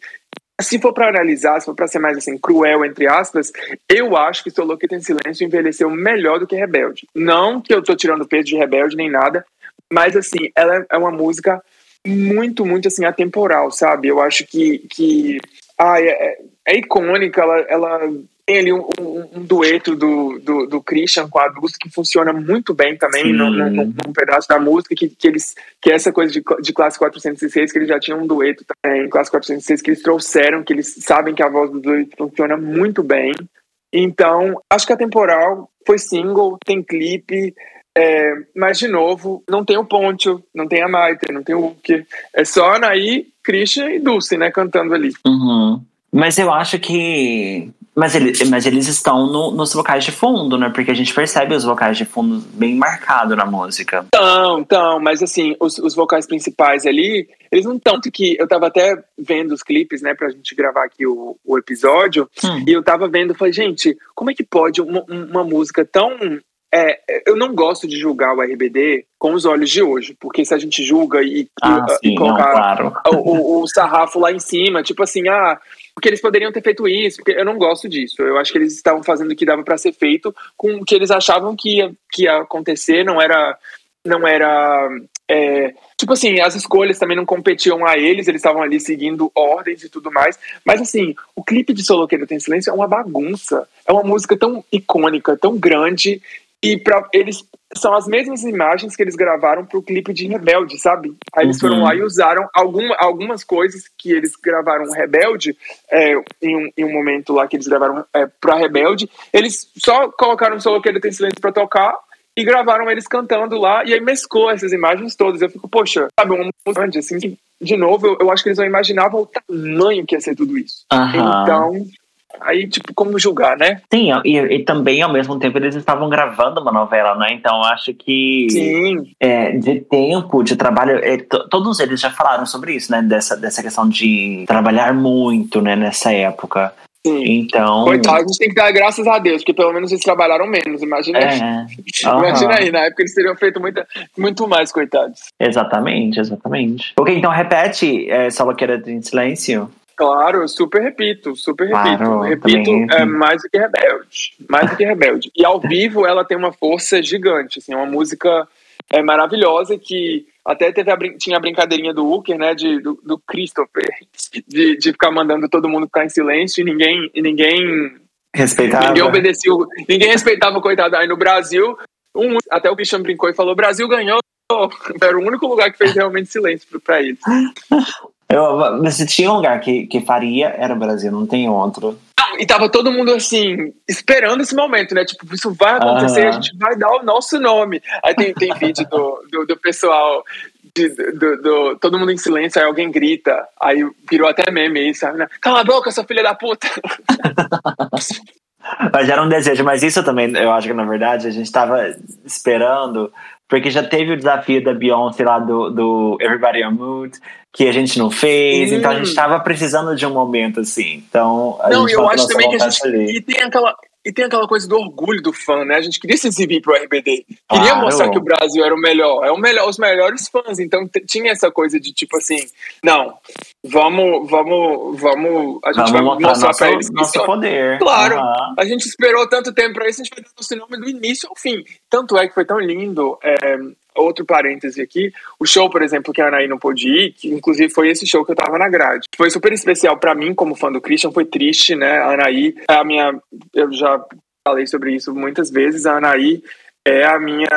se for para analisar, se for para ser mais assim cruel entre aspas, eu acho que Solo Quédate em Silêncio envelheceu melhor do que Rebelde. Não que eu tô tirando peso de Rebelde nem nada, mas assim, ela é uma música muito, muito assim, atemporal, sabe? Eu acho que, que ah, é, é icônica, ela, ela tem ali um, um, um dueto do, do, do, Christian com a Dulce que funciona muito bem também num, num, num, pedaço da música, que, que eles que é essa coisa de, de classe 406, que eles já tinham um dueto também em classe 406, que eles trouxeram, que eles sabem que a voz do dueto funciona muito bem. Então, acho que a temporal foi single, tem clipe, é, mas, de novo, não tem o Ponte, não tem a Maite, não tem o Uke. É só Anaí Christian e Dulce, né, cantando ali. Uhum. Mas eu acho que. Mas, ele, mas eles estão no, nos vocais de fundo, né? Porque a gente percebe os vocais de fundo bem marcado na música. Então, então, mas assim, os, os vocais principais ali, eles não tanto que. Eu tava até vendo os clipes, né, pra gente gravar aqui o, o episódio, hum. e eu tava vendo, falei, gente, como é que pode uma, uma música tão é, eu não gosto de julgar o RBD com os olhos de hoje, porque se a gente julga e, ah, e, sim, colocar não, claro. o, o, o, sarrafo lá em cima, tipo assim, ah, porque eles poderiam ter feito isso, porque eu não gosto disso. Eu acho que eles estavam fazendo o que dava para ser feito com o que eles achavam que ia, que ia acontecer, não era. Não era. É, tipo assim, as escolhas também não competiam a eles, eles estavam ali seguindo ordens e tudo mais. Mas assim, o clipe de Soloqueiro Tem Silêncio é uma bagunça. É uma música tão icônica, tão grande e para eles são as mesmas imagens que eles gravaram para o clipe de Rebelde, sabe? Aí eles foram lá e uhum. usaram algum, algumas coisas que eles gravaram Rebelde, é, em, um, em um momento lá que eles gravaram é, para Rebelde, eles só colocaram o solo que ele tem silêncio para tocar e gravaram eles cantando lá, e aí mesclou essas imagens todas. Eu fico, poxa, sabe, uma música grande, assim, de novo, eu, eu, acho que eles não imaginavam o tamanho que ia ser tudo isso. Uhum. Então, Aí, tipo, como julgar, né? Sim, e, e, também ao mesmo tempo eles estavam gravando uma novela, né? Então acho que Sim. É, de tempo, de trabalho, é, todos eles já falaram sobre isso, né? Dessa, dessa questão de trabalhar muito, né? Nessa época. Sim. Então. Coitado, a gente tem que dar graças a Deus, porque pelo menos eles trabalharam menos. Imagina, é. uhum. imagina aí, na época eles teriam feito muita, muito mais, coitados. Exatamente, exatamente. Ok, então repete é, Só Loqueira em Silêncio. Claro, super repito, super claro, repito. Repito, é mais do que rebelde. Mais do que rebelde. E ao vivo ela tem uma força gigante, assim, é uma música é, maravilhosa que até teve a, tinha a brincadeirinha do Hooker, né, de, do, do Christopher, de, de ficar mandando todo mundo ficar em silêncio e ninguém, e ninguém respeitava. Ninguém obedecia, ninguém respeitava o coitado. Aí no Brasil, um, até o Christian brincou e falou: Brasil ganhou. Era o único lugar que fez realmente silêncio para eles. Eu, se tinha um lugar que, que faria, era o Brasil, não tem outro. e tava todo mundo assim, esperando esse momento, né? Tipo, isso vai acontecer, uhum. a gente vai dar o nosso nome. Aí tem, tem vídeo do, do, do pessoal de, do, do, todo mundo em silêncio, aí alguém grita, aí virou até meme aí, sabe? Né? Cala a boca, sua filha da puta! mas era um desejo, mas isso também, eu acho que na verdade a gente tava esperando porque já teve o desafio da Beyoncé lá do, do Everybody on Mood, que a gente não fez, hum. então a gente estava precisando de um momento assim. Então, a não, gente eu acho também que a gente. E tem aquela. E tem aquela coisa do orgulho do fã, né? A gente queria se exibir pro RBD. Queria claro. mostrar que o Brasil era o melhor. É o melhor, os melhores fãs. Então tinha essa coisa de tipo assim, não, vamos, vamos, vamos. A gente vamos vai mostrar, mostrar nosso, pra eles. Nosso poder. Claro. Uhum. A gente esperou tanto tempo pra isso, a gente vai dar nosso nome do início ao fim. Tanto é que foi tão lindo. É, outro parêntese aqui, o show, por exemplo, que a Anaí não pôde ir, que inclusive foi esse show que eu tava na grade. Foi super especial para mim, como fã do Christian, foi triste, né? A Anaí é a minha. Eu já falei sobre isso muitas vezes. A Anaí é a minha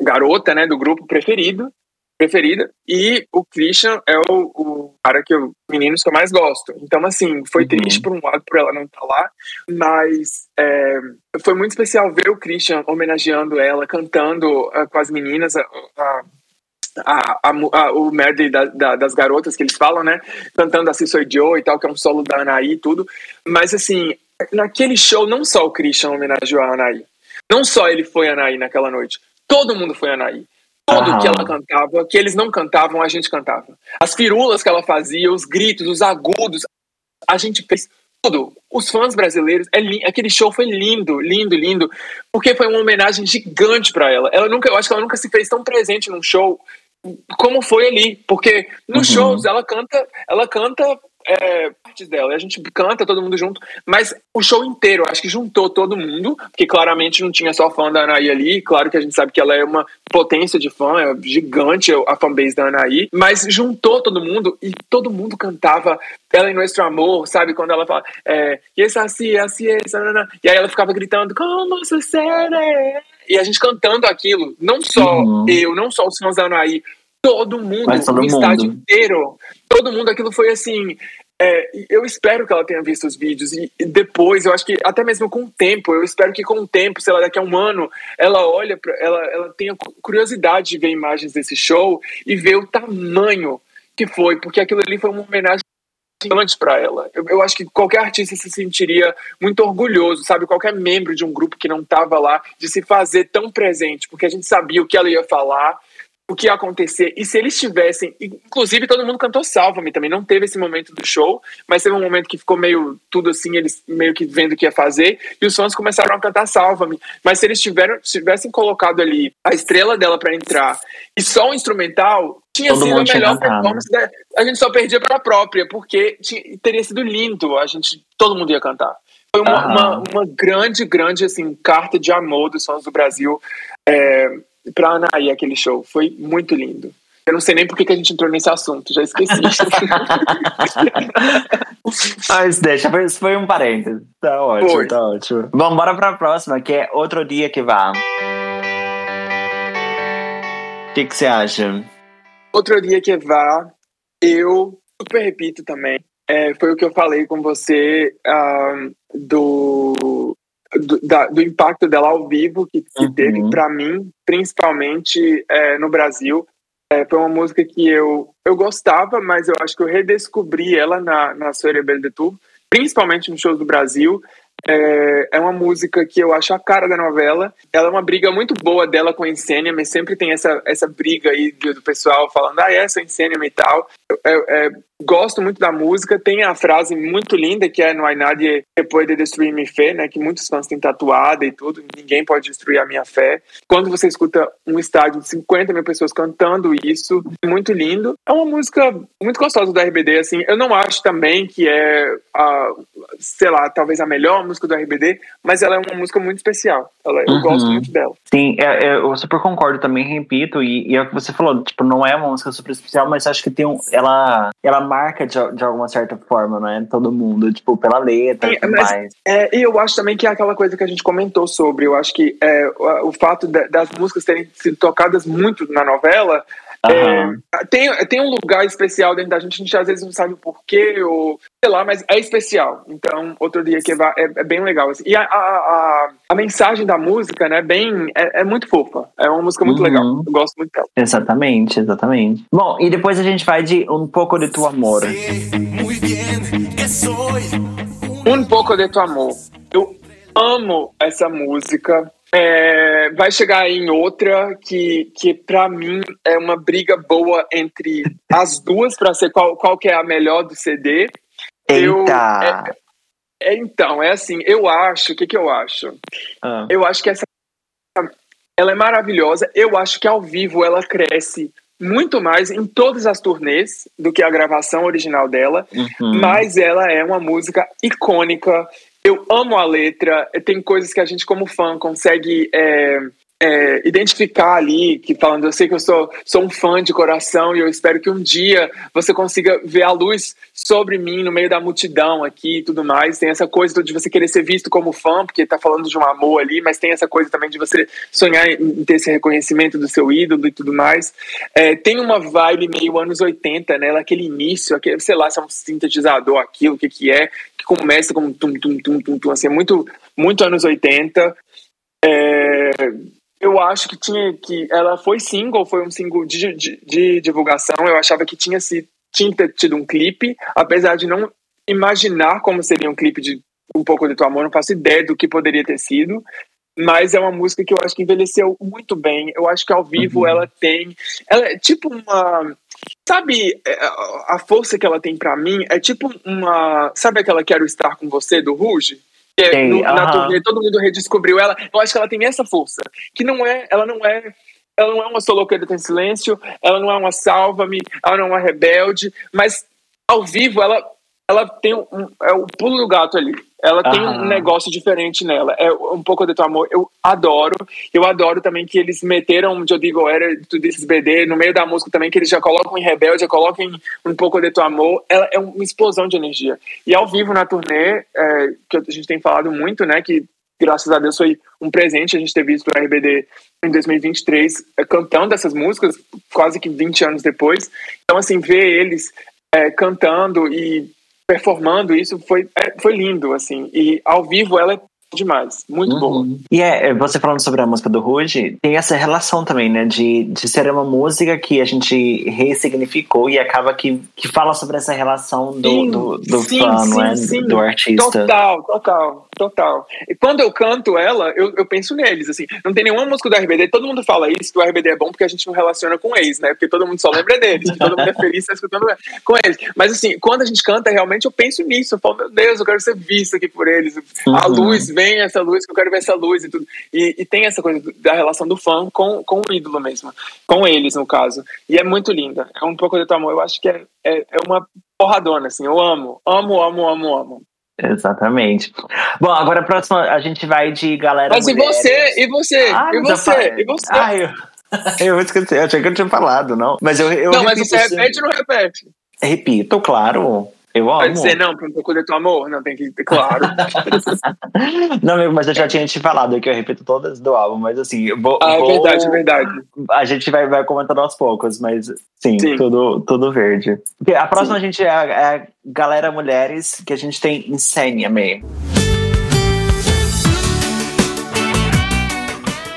garota, né, do grupo preferido preferida. E o Christian é o, o cara que eu, meninos que eu mais gosto. Então, assim, foi uhum. triste por um lado por ela não estar tá lá, mas é, foi muito especial ver o Christian homenageando ela, cantando uh, com as meninas. Uh, uh, a, a, a, o medley da, da, das garotas que eles falam, né? Cantando Assim Sou Joe e tal, que é um solo da Anaí e tudo. Mas, assim, naquele show, não só o Christian homenageou a Anaí. Não só ele foi Anaí naquela noite. Todo mundo foi Anaí. Tudo que ela cantava, que eles não cantavam, a gente cantava. As firulas que ela fazia, os gritos, os agudos, a gente fez tudo. Os fãs brasileiros, é aquele show foi lindo, lindo, lindo, porque foi uma homenagem gigante para ela. Ela nunca, eu acho que ela nunca se fez tão presente num show como foi ali, porque nos uhum. shows ela canta, ela canta é, partes dela. E a gente canta todo mundo junto, mas o show inteiro, acho que juntou todo mundo, porque claramente não tinha só fã da Anaí ali. Claro que a gente sabe que ela é uma potência de fã, é gigante a fanbase da Anaí, mas juntou todo mundo e todo mundo cantava ela em Nuestro Amor, sabe? Quando ela fala, é, esse assim, assim, esse, e aí ela ficava gritando, como sucede? E a gente cantando aquilo, não só uhum. eu, não só os fãs da Anaí, todo mundo, o mundo. estádio inteiro, todo mundo, aquilo foi assim. É, eu espero que ela tenha visto os vídeos e, depois, eu acho que até mesmo com o tempo, eu espero que com o tempo, sei lá, daqui a um ano, ela olha, pra, ela, ela tenha curiosidade de ver imagens desse show e ver o tamanho que foi, porque aquilo ali foi uma homenagem gigante para ela. Eu, eu, acho que qualquer artista se sentiria muito orgulhoso, sabe? Qualquer membro de um grupo que não estava lá, de se fazer tão presente, porque a gente sabia o que ela ia falar, o que ia acontecer. E se eles tivessem. Inclusive, todo mundo cantou Salva-me também. Não teve esse momento do show, mas teve um momento que ficou meio tudo assim, eles meio que vendo o que ia fazer. E os fãs começaram a cantar Salva-me. Mas se eles tiveram, tivessem colocado ali a estrela dela para entrar e só o instrumental, tinha todo sido a melhor performance. Né? A gente só perdia para a própria, porque tinha, teria sido lindo. A gente, todo mundo ia cantar. Foi uma, uma, uma, grande, grande assim, carta de amor dos fãs do Brasil. É, pra Anaí aquele show. Foi muito lindo. Eu não sei nem por que, a gente entrou nesse assunto, já esqueci. Mas deixa, isso foi um parênteses. Tá ótimo, foi. tá ótimo. Vamos bora pra próxima, que é Outro Dia Que Vá. O que, que você acha? Outro Dia Que Vá, eu super repito também. É, foi o que eu falei com você um, do do, da, do impacto dela ao vivo que, que uhum. teve para mim, principalmente é, no Brasil. É, foi uma música que eu, eu gostava, mas eu acho que eu redescobri ela na, na Soirée Belle de Tour, principalmente nos shows do Brasil. É, é uma música que eu acho a cara da novela. Ela é uma briga muito boa dela com a Insênia, mas sempre tem essa, essa briga aí do, do pessoal falando, ah, essa é Insênia e tal. É, é, gosto muito da música. Tem a frase muito linda que é Não há nadie que pode destruir minha fé, né? Que muitos fãs têm tatuada e tudo. Ninguém pode destruir a minha fé. Quando você escuta um estádio de 50 mil pessoas cantando isso, é muito lindo. É uma música muito gostosa do RBD, assim. Eu não acho também que é, a, sei lá, talvez a melhor música do RBD, mas ela é uma música muito especial. Ela, eu uhum. gosto muito dela. Sim, é, é, eu super concordo também, repito, e, e é o que você falou, tipo, não é uma música super especial, mas acho que tem um, ela, ela marca de, de alguma certa forma, não é? Todo mundo, tipo, pela letra e tudo mais. É, e eu acho também que é aquela coisa que a gente comentou sobre, eu acho que é, o, o fato de, das músicas terem sido tocadas muito na novela Uhum. É, tem, tem um lugar especial dentro da gente, a gente às vezes não sabe o porquê, ou sei lá, mas é especial. Então, outro dia que é, é bem legal. Assim. E a, a, a, a, mensagem da música, né, bem, é, é, muito fofa. É uma música muito uhum. legal. Eu gosto muito dela. Exatamente, exatamente. Bom, e depois a gente vai de Um Pouco de Tu Amor. Um Pouco de Tu Amor. Eu amo essa música. É, vai chegar em outra que, que para mim é uma briga boa entre as duas para ser qual, qual que é a melhor do CD. Eita! Eu, é, é, então, é assim, eu acho, o que, que eu acho? Ah. Eu acho que essa ela é maravilhosa. Eu acho que ao vivo ela cresce muito mais em todas as turnês do que a gravação original dela, uhum. mas ela é uma música icônica eu amo a letra, tem coisas que a gente, como fã, consegue é, é, identificar ali, que falando, eu sei que eu sou, sou um fã de coração e eu espero que um dia você consiga ver a luz sobre mim no meio da multidão aqui e tudo mais. Tem essa coisa de você querer ser visto como fã, porque tá falando de um amor ali, mas tem essa coisa também de você sonhar em ter esse reconhecimento do seu ídolo e tudo mais. É, tem uma vibe meio anos 80, né? Aquele início, aquele, sei lá se é um sintetizador, aquilo, o que que é, começa como tum, tum, tum, tum, tum, assim, muito, muito anos 80. É, eu acho que tinha que ela foi single, foi um single de, de, de divulgação. Eu achava que tinha se tinha tido um clipe, apesar de não imaginar como seria um clipe de um pouco de tua amor, não faço ideia do que poderia ter sido. Mas é uma música que eu acho que envelheceu muito bem. Eu acho que ao vivo uhum. ela tem. Ela é tipo uma. Sabe, é, a força que ela tem para mim é tipo uma. Sabe aquela Quero Estar com Você do Ruge? É, no, na turnê, todo mundo redescobriu ela. Eu acho que ela tem essa força. Que não é, ela não é. Ela não é uma solo que tem silêncio, ela não é uma salva-me, ela não é uma rebelde, mas ao vivo ela, ela tem um, é o pulo do gato ali. Ela tem um negócio diferente nela. É um pouco de teu amor. Eu adoro. Eu adoro também que eles meteram Eu Digo Era, tu desses BD, no meio da música também, que eles já colocam em Rebelde, já colocam em um pouco de teu amor. Ela é uma explosão de energia. E ao vivo na turnê, é, que a gente tem falado muito, né, que graças a Deus foi um presente a gente ter visto o RBD em 2023 é, cantando essas músicas, quase que 20 anos depois. Então, assim, ver eles é, cantando e performando isso foi, é, foi lindo, assim. E ao vivo ela é demais. Muito uhum. boa. E é, você falando sobre a música do Rude, tem essa relação também, né? De, de ser uma música que a gente ressignificou e acaba que, que fala sobre essa relação do, sim, do, do sim, fã, sim, não é? Sim. Do artista. Total, total, total. E quando eu canto ela, eu, eu penso neles, assim. Não tem nenhuma música do RBD, todo mundo fala isso, que o RBD é bom porque a gente não relaciona com ex, né? Porque todo mundo só lembra deles, todo mundo é feliz tá escutando com eles. Mas assim, quando a gente canta, realmente eu penso nisso. Eu falo, meu Deus, eu quero ser visto aqui por eles. Uhum. A luz, vem essa luz, que eu quero ver essa luz e tudo. E, e, tem essa coisa da relação do fã com, com o ídolo mesmo. Com eles, no caso. E é muito linda. É um pouco de teu amor. Eu acho que é, é, é uma porradona, assim. Eu amo, amo, amo, amo, amo. Exatamente. Bom, agora a próxima a gente vai de galera. Mas mulheres. e você? E você? Ah, e você? E você? Ah, eu... eu esqueci, eu achei que eu tinha falado, não. Mas eu, eu Não, mas você repete ou não repete? Repito, claro. Eu amo. Dizer, não, para um pouco de teu amor, não, tem que ter claro. não, mas eu já tinha te falado que eu repito todas do álbum, mas assim, vou. Ah, é vou, verdade, é verdade. A gente vai, vai comentando aos poucos, mas sim, sim. Tudo, tudo verde. A próxima sim. a gente é a, é a, Galera Mulheres, que a gente tem Insênia Me.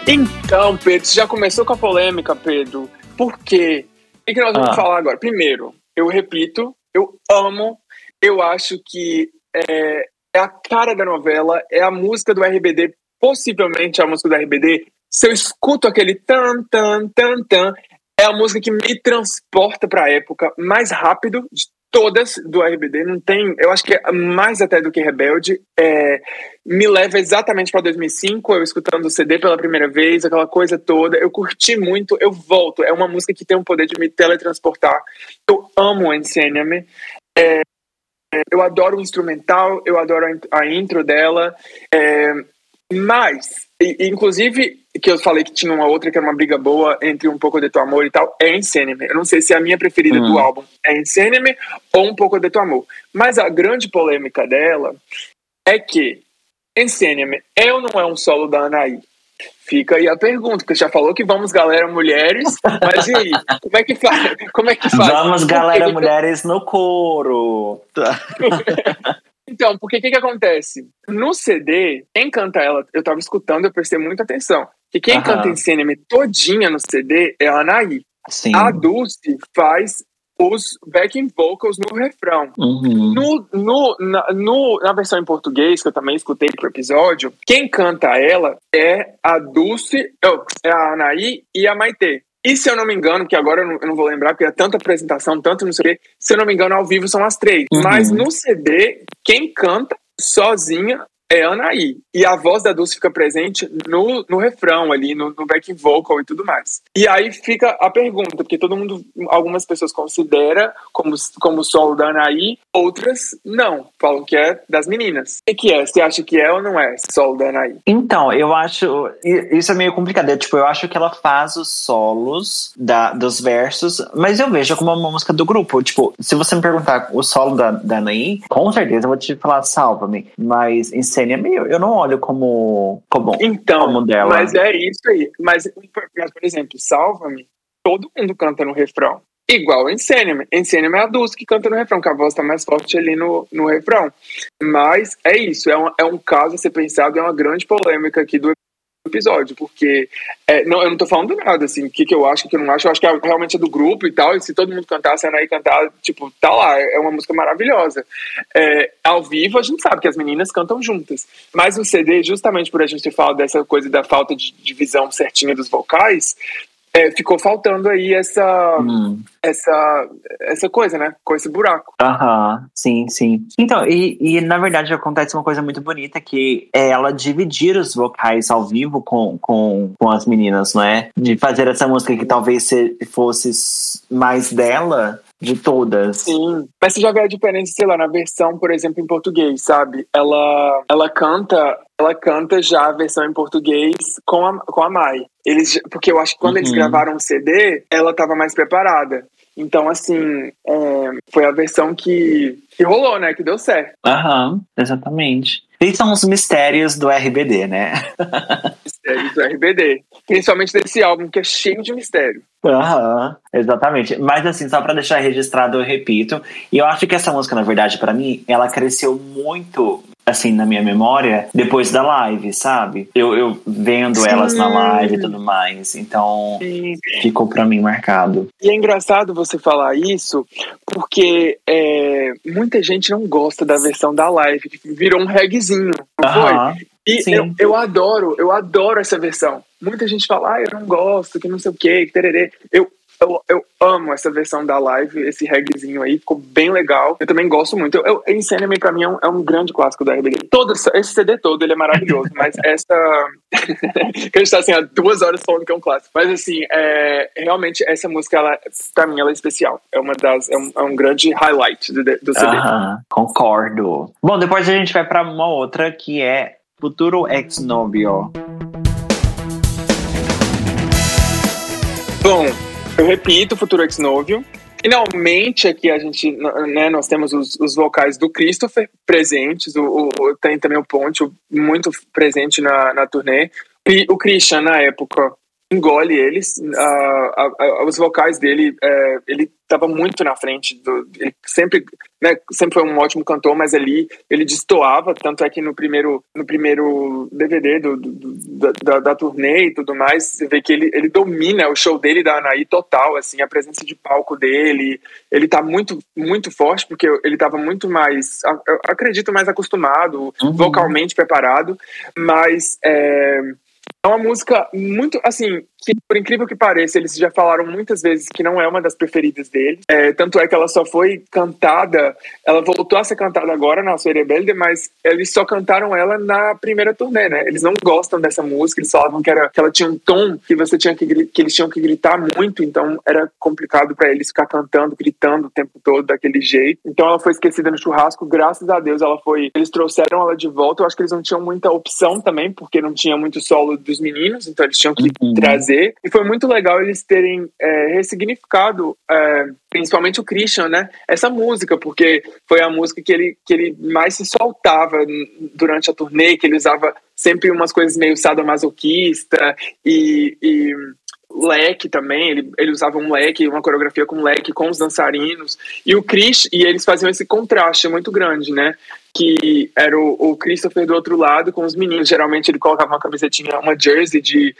Então, Pedro, você já começou com a polêmica, Pedro. Por quê? O que nós vamos ah. falar agora? Primeiro, eu repito, eu amo eu acho que é, é, a cara da novela, é a música do RBD, possivelmente a música do RBD. Se eu escuto aquele tan, tan, tan, tan, é a música que me transporta para a época mais rápido de todas do RBD. Não tem, eu acho que é mais até do que Rebelde. É, me leva exatamente para 2005, eu escutando o CD pela primeira vez, aquela coisa toda. Eu curti muito, eu volto. É uma música que tem o poder de me teletransportar. Eu amo Ensenia-me. É, eu adoro o instrumental, eu adoro a intro dela, é, mas, inclusive, que eu falei que tinha uma outra que era uma briga boa entre um pouco de teu amor e tal, é Ensenime. Eu não sei se é a minha preferida do hum. álbum é Ensenime ou um pouco de teu amor. Mas a grande polêmica dela é que Ensenime é ou não é um solo da Anaí? Fica aí a pergunta, porque já falou que vamos, galera, mulheres, mas e aí? Como é que faz? Como é que faz? Vamos, galera, Porque... mulheres no coro. então, porque o que, que acontece? No CD, quem canta ela, eu tava escutando, eu prestei muita atenção. Que quem canta em cinema todinha no CD é a Anaí. Sim. A Dulce faz os backing vocals no refrão. Uhum. No, no, na, no, na versão em português, que eu também escutei pro episódio, quem canta ela é a Dulce, oh, é a Anaí e a Maitê. E se eu não me engano, que agora eu não, eu não, vou lembrar, porque é tanta apresentação, tanto não sei o quê, se eu não me engano, ao vivo são as três. Uhum. Mas no CD, quem canta sozinha é Anaí. E a voz da Dulce fica presente no, no refrão ali, no, no back vocal e tudo mais. E aí fica a pergunta, porque todo mundo, algumas pessoas considera como, como solo da Anaí, outras não, falam que é das meninas. O que é? Você acha que é ou não é solo da Anaí? Então, eu acho, isso é meio complicado, tipo, eu acho que ela faz os solos da, dos versos, mas eu vejo como uma música do grupo. Tipo, se você me perguntar o solo da, da Anaí, com certeza eu vou te falar Salva-me, mas em Sênia, meio, eu não olho como, como, então, como dela. Mas é isso aí. Mas, mas por exemplo, Salva-me, todo mundo canta no refrão. Igual Ensênia-me. Ensênia-me é a Dulce que canta no refrão, que a voz tá mais forte ali no, no refrão. Mas é isso, é um, é um caso a ser pensado, é uma grande polêmica aqui do episódio, porque é, não, eu não tô falando nada, assim, o que, que eu acho, o que eu não acho, eu acho que é, realmente é do grupo e tal, e se todo mundo cantasse, a Anaí cantar, tipo, tá lá, é uma música maravilhosa. É, ao vivo, a gente sabe que as meninas cantam juntas, mas o CD, justamente por a gente ter falado dessa coisa da falta de divisão certinha dos vocais, é, ficou faltando aí essa, hum. essa, essa coisa, né? Com esse buraco. Aham, sim, sim. Então, e, e na verdade acontece uma coisa muito bonita que é ela dividir os vocais ao vivo com, com, com as meninas, não é? De fazer essa música que talvez fosse mais dela, de todas. Sim, mas você já vê a diferença, sei lá, na versão, por exemplo, em português, sabe? Ela, ela canta ela canta já a versão em português com a, com a Mai. Eles, porque eu acho que quando uhum. eles gravaram o CD, ela estava mais preparada. Então, assim, é, foi a versão que, que rolou, né? Que deu certo. Aham, uhum, exatamente. Esses são os mistérios do RBD, né? mistérios do RBD. Principalmente desse álbum, que é cheio de mistério. Aham, uhum, exatamente. Mas assim, só para deixar registrado, eu repito. E eu acho que essa música, na verdade, para mim, ela cresceu muito assim, na minha memória depois da live, sabe? Eu, eu vendo Sim. elas na live e tudo mais. Então, Sim. ficou para mim marcado. E é engraçado você falar isso, porque é, muita gente não gosta da versão da live, que virou um regzinho, não uh -huh. foi? E eu, eu, adoro, eu adoro essa versão. Muita gente fala, ah, eu não gosto, que não sei o que, que tererê. Eu eu, eu amo essa versão da live, esse reggaezinho aí, ficou bem legal. Eu também gosto muito. Eu, eu Insanity pra mim é um, é um, grande clássico da RBD. Todo esse CD todo, ele é maravilhoso, mas essa. que a gente tá assim há duas horas falando que é um clássico. Mas assim, é, realmente essa música, ela, pra mim, ela é especial. É uma das. É um, é um grande highlight do, do CD. Aham, concordo. Bom, depois a gente vai pra uma outra que é Futuro Ex Novio. Bom, eu repito, Futuro Ex Novio. Finalmente aqui a gente, né, nós temos os, os vocais do Christopher presentes, o, o, tem também o Ponte muito presente na, na turnê. E o Christian, na época, engole eles. Uh, uh, uh, os vocais dele, é, ele estava muito na frente. Do, ele sempre, né, sempre foi um ótimo cantor, mas ali ele destoava. Tanto é que no primeiro, no primeiro DVD do, do, da, da, turnê e tudo mais, você vê que ele, ele domina o show dele da Anaí total. Assim, a presença de palco dele. Ele está muito, muito forte, porque ele estava muito mais, acredito, mais acostumado, uhum. vocalmente preparado. Mas. É, é uma música muito, assim, que por incrível que pareça, eles já falaram muitas vezes que não é uma das preferidas deles. É, tanto é que ela só foi cantada, ela voltou a ser cantada agora na Sua Rebelde, mas eles só cantaram ela na primeira turnê, né? Eles não gostam dessa música, eles falavam que, era, que ela tinha um tom que você tinha que, que eles tinham que gritar muito, então era complicado para eles ficar cantando, gritando o tempo todo daquele jeito. Então ela foi esquecida no churrasco, graças a Deus ela foi, eles trouxeram ela de volta. Eu acho que eles não tinham muita opção também, porque não tinha muito solo dos meninos, então eles tinham que uhum. trazer. E foi muito legal eles terem é, ressignificado, é, principalmente o Christian, né? Essa música, porque foi a música que ele, que ele mais se soltava durante a turnê, que ele usava sempre umas coisas meio sadomasoquista e, e leque também, ele, ele usava um leque, uma coreografia com leque com os dançarinos, e o Chris, e eles faziam esse contraste muito grande, né, que era o, o Christopher do outro lado com os meninos, geralmente ele colocava uma camisetinha, uma jersey de,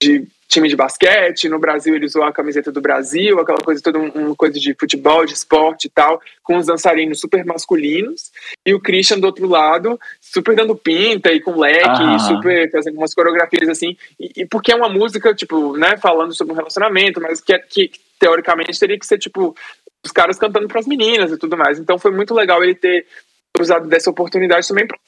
de time de basquete, no Brasil ele usou a camiseta do Brasil, aquela coisa toda, uma coisa de futebol, de esporte e tal, com os dançarinos super masculinos, e o Christian do outro lado, super dando pinta e com leque, ah. super fazendo umas coreografias assim, e, e, porque é uma música, tipo, né, falando sobre um relacionamento, mas que, que teoricamente teria que ser, tipo, os caras cantando para as meninas e tudo mais, então foi muito legal ele ter usado dessa oportunidade também para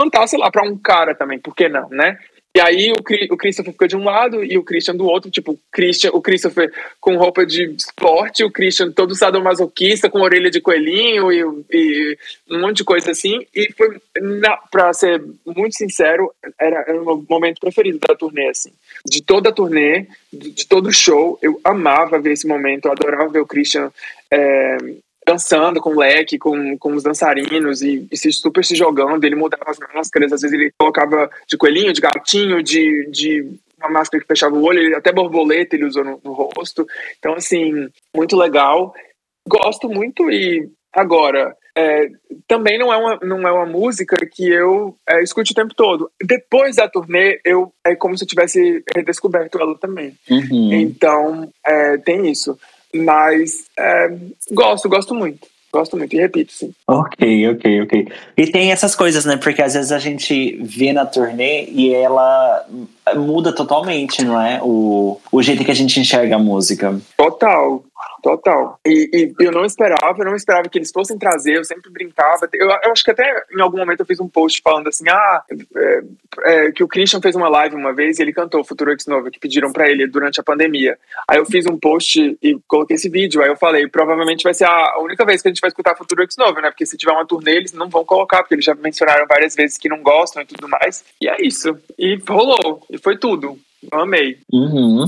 cantar, sei lá, para um cara também, por que não, né? E aí o, o Christopher fica de um lado e o Christian do outro, tipo, Christian, o Christopher com roupa de esporte, o Christian todo sadomasoquista, com orelha de coelhinho e, e um monte de coisa assim. E foi, na, pra ser muito sincero, era, era o meu momento preferido da turnê, assim. De toda a turnê, de, de todo o show, eu amava ver esse momento, eu adorava ver o Christian é, dançando com o leque, com, com os dançarinos e, e, se super se jogando. Ele mudava as máscaras, às vezes ele colocava de coelhinho, de gatinho, de, de uma máscara que fechava o olho, até borboleta ele usou no, no rosto. Então, assim, muito legal. Gosto muito e agora. É, também não é, uma, não é uma música que eu é, escute o tempo todo. Depois da turnê, eu é como se eu tivesse redescoberto ela também. Uhum. Então, é, tem isso. Mas é, gosto, gosto muito. Gosto muito, e repito, sim. Ok, ok, ok. E tem essas coisas, né? Porque às vezes a gente vê na turnê e ela muda totalmente, não é? O, o jeito que a gente enxerga a música. Total, Total. E, e, eu não esperava, eu não esperava que eles fossem trazer, eu sempre brincava. Eu, eu acho que até em algum momento eu fiz um post falando assim: ah, é, é, que o Christian fez uma live uma vez e ele cantou Futuro X Novo, que pediram para ele durante a pandemia. Aí eu fiz um post e coloquei esse vídeo. Aí eu falei: provavelmente vai ser a única vez que a gente vai escutar Futuro X Novo, né? Porque se tiver uma turnê, eles não vão colocar, porque eles já mencionaram várias vezes que não gostam e tudo mais. E é isso. E rolou. E foi tudo. Eu amei. Uhum.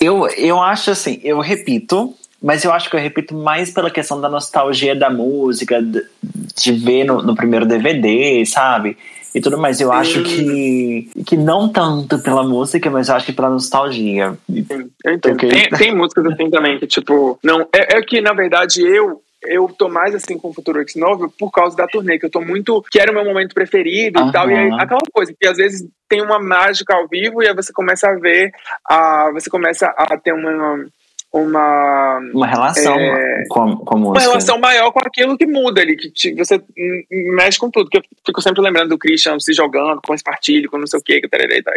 Eu, eu acho assim, eu repito, mas eu acho que eu repito mais pela questão da nostalgia da música, de, ver no, no, primeiro DVD, sabe? E tudo mais. Eu Sim. acho que, que não tanto pela música, mas eu acho que pela nostalgia. Sim. Então, Porque... tem, tem músicas assim também, que tipo, não. É, é que, na verdade, eu eu tô mais assim com o Futuro X novo por causa da turnê, que eu tô muito. que era o meu momento preferido Uhum. e tal. E aí, aquela coisa que às vezes tem uma mágica ao vivo e aí você começa a ver, a, você começa a ter uma. Uma Uma relação É, com, com a uma música. relação maior com aquilo que muda ali, que te- você mexe com tudo. Que eu fico sempre lembrando do Christian se jogando com espartilho, com não sei o que,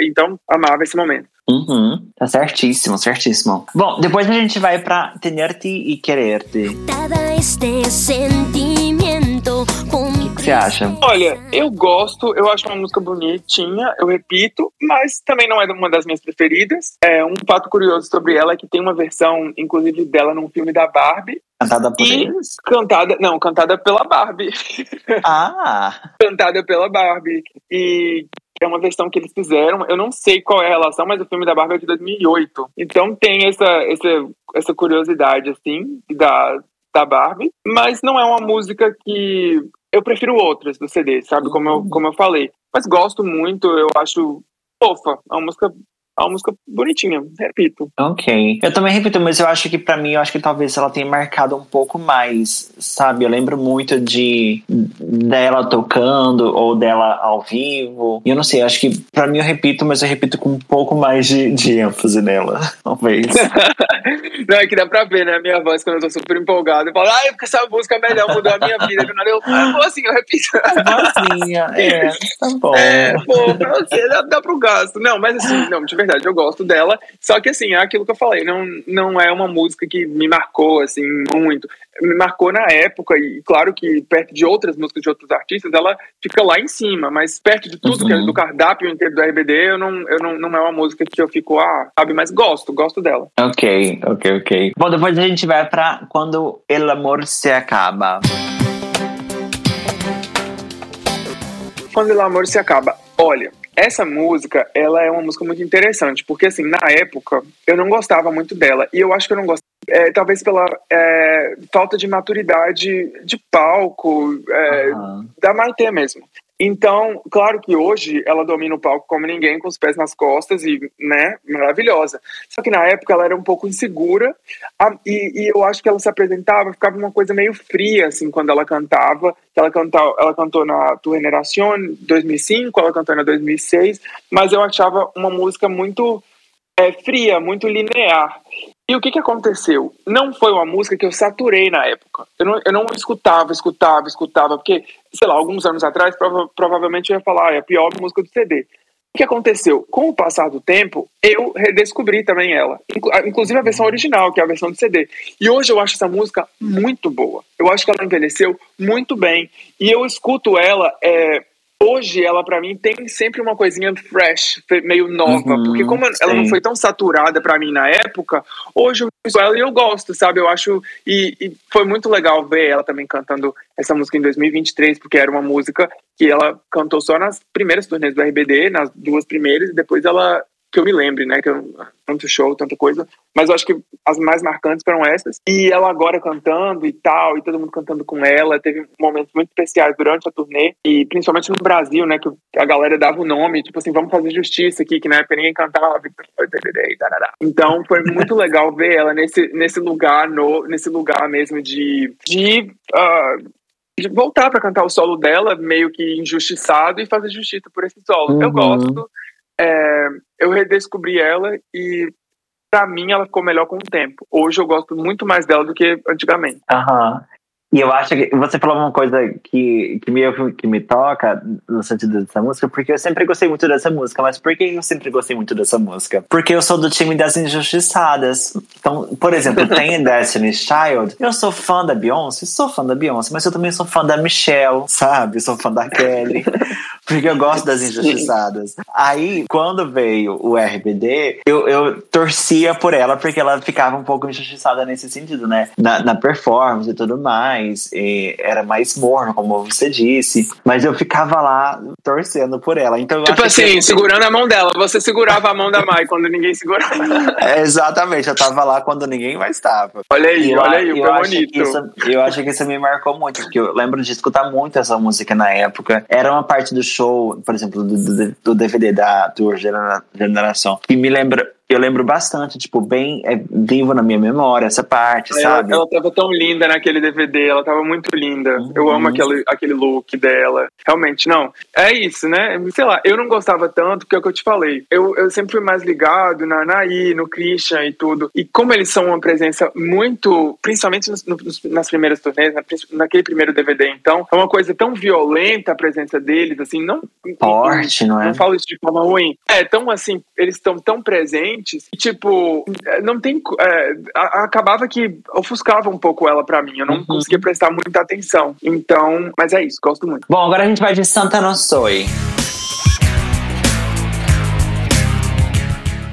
então amava esse momento. Uhum. Tá certíssimo, certíssimo. Bom, depois a gente vai pra Tenerte e Quererte. O que você acha? Olha, eu gosto, eu acho uma música bonitinha, eu repito, mas também não é uma das minhas preferidas. É um fato curioso sobre ela é que tem uma versão, inclusive, dela num filme da Barbie Cantada por e eles? cantada, não, cantada pela Barbie, Ah! cantada pela Barbie e é uma versão que eles fizeram. Eu não sei qual é a relação, mas o filme da Barbie é de 2008. Então tem essa essa, essa curiosidade assim da da Barbie, mas não é uma música que eu prefiro outras do CD, sabe? Como eu, como eu falei. Mas gosto muito, eu acho fofa. É uma música, é uma música bonitinha, repito. Ok. Eu também repito, mas eu acho que pra mim, eu acho que talvez ela tenha marcado um pouco mais, sabe? Eu lembro muito de dela tocando ou dela ao vivo. E eu não sei, eu acho que pra mim eu repito, mas eu repito com um pouco mais de, de ênfase nela. Talvez. Não, é que dá pra ver, né? A minha voz, quando eu tô super empolgado, eu falo, ai, porque essa música é melhor, mudou a minha vida. Do nada eu, ah, vou assim, eu repito. Boazinha, é, tá bom. É, pô, pra você dá, dá pro gasto. Não, mas assim, não, de verdade, eu gosto dela. Só que assim, é aquilo que eu falei, não, não é uma música que me marcou, assim, muito. Me marcou na época, e claro que perto de outras músicas de outros artistas, ela fica lá em cima, mas perto de tudo Uhum. que é do cardápio inteiro do RBD, eu não, eu não, não é uma música que eu fico, ah, sabe, mas gosto, gosto dela. Ok, ok, ok. Bom, depois a gente vai pra Quando El Amor Se Acaba. Quando o amor se acaba. Olha, essa música, ela é uma música muito interessante, porque assim, na época, eu não gostava muito dela. E eu acho que eu não gostava, é, talvez pela é, falta de maturidade de palco, é, Aham. da Maitê mesmo. Então, claro que hoje ela domina o palco como ninguém, com os pés nas costas e, né, maravilhosa. Só que na época ela era um pouco insegura a- e, e eu acho que ela se apresentava, ficava uma coisa meio fria, assim, quando ela cantava. Ela, cantou, ela cantou na Tu Generación 2005, ela cantou na 2006, mas eu achava uma música muito é, fria, muito linear. E o que, que aconteceu? Não foi uma música que eu saturei na época. Eu não, eu não escutava, escutava, escutava, porque, sei lá, alguns anos atrás, prova- provavelmente eu ia falar, ah, é a pior música do CD. O que aconteceu? Com o passar do tempo, eu redescobri também ela. Inclusive a versão original, que é a versão do CD. E hoje eu acho essa música muito boa. Eu acho que ela envelheceu muito bem. E eu escuto ela. é, Hoje ela pra mim tem sempre uma coisinha fresh, meio nova, Uhum, porque como ela não sim. foi tão saturada pra mim na época, hoje eu escuto ela e eu gosto, sabe? Eu acho e, e foi muito legal ver ela também cantando essa música em 2023, porque era uma música que ela cantou só nas primeiras turnês do RBD, nas duas primeiras, e depois ela que eu me lembre, né? Que eu, tanto show, tanta coisa. Mas eu acho que as mais marcantes foram essas. E ela agora cantando e tal, e todo mundo cantando com ela. Teve momentos muito especiais durante a turnê. E principalmente no Brasil, né? Que a galera dava o nome, tipo assim, vamos fazer justiça aqui, que na época ninguém cantava. Então foi muito legal ver ela nesse, nesse lugar, no, nesse lugar mesmo de. de ah, de voltar para cantar o solo dela, meio que injustiçado, e fazer justiça por esse solo. Eu Uhum. gosto. É, eu redescobri ela e pra mim ela ficou melhor com o tempo. Hoje eu gosto muito mais dela do que antigamente. Aham. E eu acho que você falou uma coisa que, que, me, que me toca no sentido dessa música, porque eu sempre gostei muito dessa música. Mas por que eu sempre gostei muito dessa música? Porque eu sou do time das injustiçadas. Então, por exemplo, tem Destiny's Child. Eu sou fã da Beyoncé, sou fã da Beyoncé, mas eu também sou fã da Michelle, sabe? Sou fã da Kelly. Porque eu gosto das injustiçadas. Aí, quando veio o RBD, eu, eu torcia por ela, porque ela ficava um pouco injustiçada nesse sentido, né? Na, na performance e tudo mais. E era mais morno, como você disse. Mas eu ficava lá torcendo por ela. Então, eu Tipo que assim, eu- segurando a mão dela. Você segurava a mão da Mai quando ninguém segurava. É, exatamente, eu tava lá quando ninguém mais estava. Olha aí, eu, olha aí, o eu foi acho que bonito. isso, eu acho que isso me marcou muito, porque eu lembro de escutar muito essa música na época. Era uma parte do show, por exemplo, do, do, do DVD da Tour Generação, que me lembra. Eu lembro bastante, tipo, bem é, vivo na minha memória essa parte, ela, sabe? Ela tava tão linda naquele DVD, ela tava muito linda. Uhum. Eu amo aquele, aquele look dela. Realmente, não. É isso, né? Sei lá, eu não gostava tanto, porque é o que eu te falei. Eu, eu sempre fui mais ligado na Anaí, no Christian e tudo. E como eles são uma presença muito, principalmente nos, nos, nas primeiras turnês, na, naquele primeiro DVD, então, é uma coisa tão violenta a presença deles, assim, não. Forte, não é? Não falo isso de forma ruim. É, tão assim, eles estão tão presentes, e, tipo, não tem. É, acabava que ofuscava um pouco ela pra mim. Eu não Uhum. conseguia prestar muita atenção. Então, mas é isso, gosto muito. Bom, agora a gente vai de Santa Não Soy.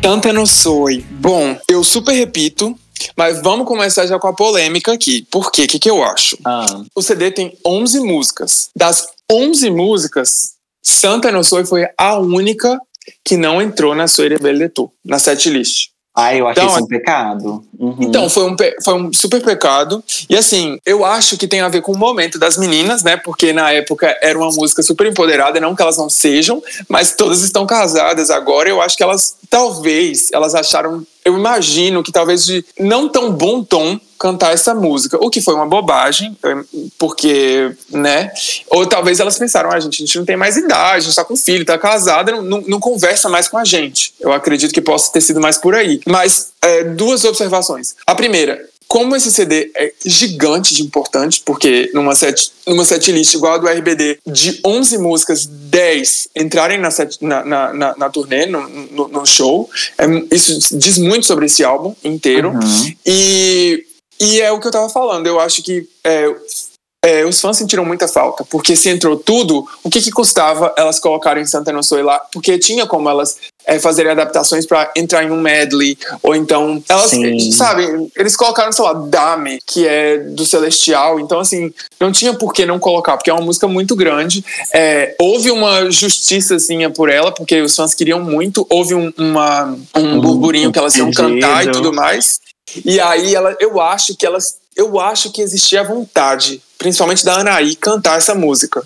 Tanta não soy. Bom, eu super repito, mas vamos começar já com a polêmica aqui. Por quê? O que, que eu acho? Ah, O CD tem 11 músicas. Das 11 músicas, Santa não soy foi a única que não entrou na de Tu, na setlist. ah eu achei Então, isso um pecado. Uhum. Então, foi um, foi um super pecado. E assim, eu acho que tem a ver com o momento das meninas, né? Porque na época era uma música super empoderada, não que elas não sejam, mas todas estão casadas agora. Eu acho que elas, talvez, elas acharam. Eu imagino que talvez de não tão bom tom cantar essa música, o que foi uma bobagem, eh, porque, né? Ou talvez elas pensaram, ah, gente, a gente não tem mais idade, a gente tá com filho, tá casada, não, não, não conversa mais com a gente. Eu acredito que possa ter sido mais por aí. Mas é, duas observações. A primeira, como esse CD é gigante de importante, porque numa set, numa setlist igual a do RBD, de 11 músicas, 10 entrarem na, set, na, na, na, na turnê, no, no, no show, é, isso diz muito sobre esse álbum inteiro. Uhum. E, e é o que eu tava falando, eu acho que é, é, os fãs sentiram muita falta, porque se entrou tudo, o que, que custava elas colocarem Santa Não Soy lá? Porque tinha como elas é, fazerem adaptações pra entrar em um medley, ou então elas, Sim. sabe, eles colocaram, sei lá, Dame, que é do Celestial, então assim, não tinha por que não colocar, porque é uma música muito grande. É, houve uma justiçazinha por ela, porque os fãs queriam muito, houve um, uma, um burburinho que elas iam cantar e tudo mais. E aí ela, eu acho que elas, eu acho que existia vontade, principalmente da Anaí, cantar essa música.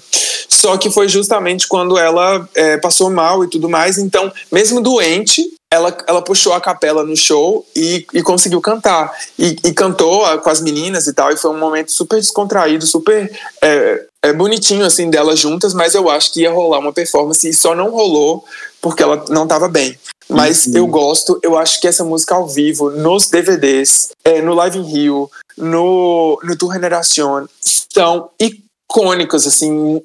Só que foi justamente quando ela é, passou mal e tudo mais. Então, mesmo doente, ela, ela puxou a capela no show e, e conseguiu cantar. E, e cantou ah, com as meninas e tal. E foi um momento super descontraído, super é, é, bonitinho assim delas juntas. Mas eu acho que ia rolar uma performance e só não rolou porque ela não estava bem. Mas Uhum. eu gosto, eu acho que essa música ao vivo, nos DVDs, é, no Live in Rio, no, no Tour Generación, são icônicos, assim,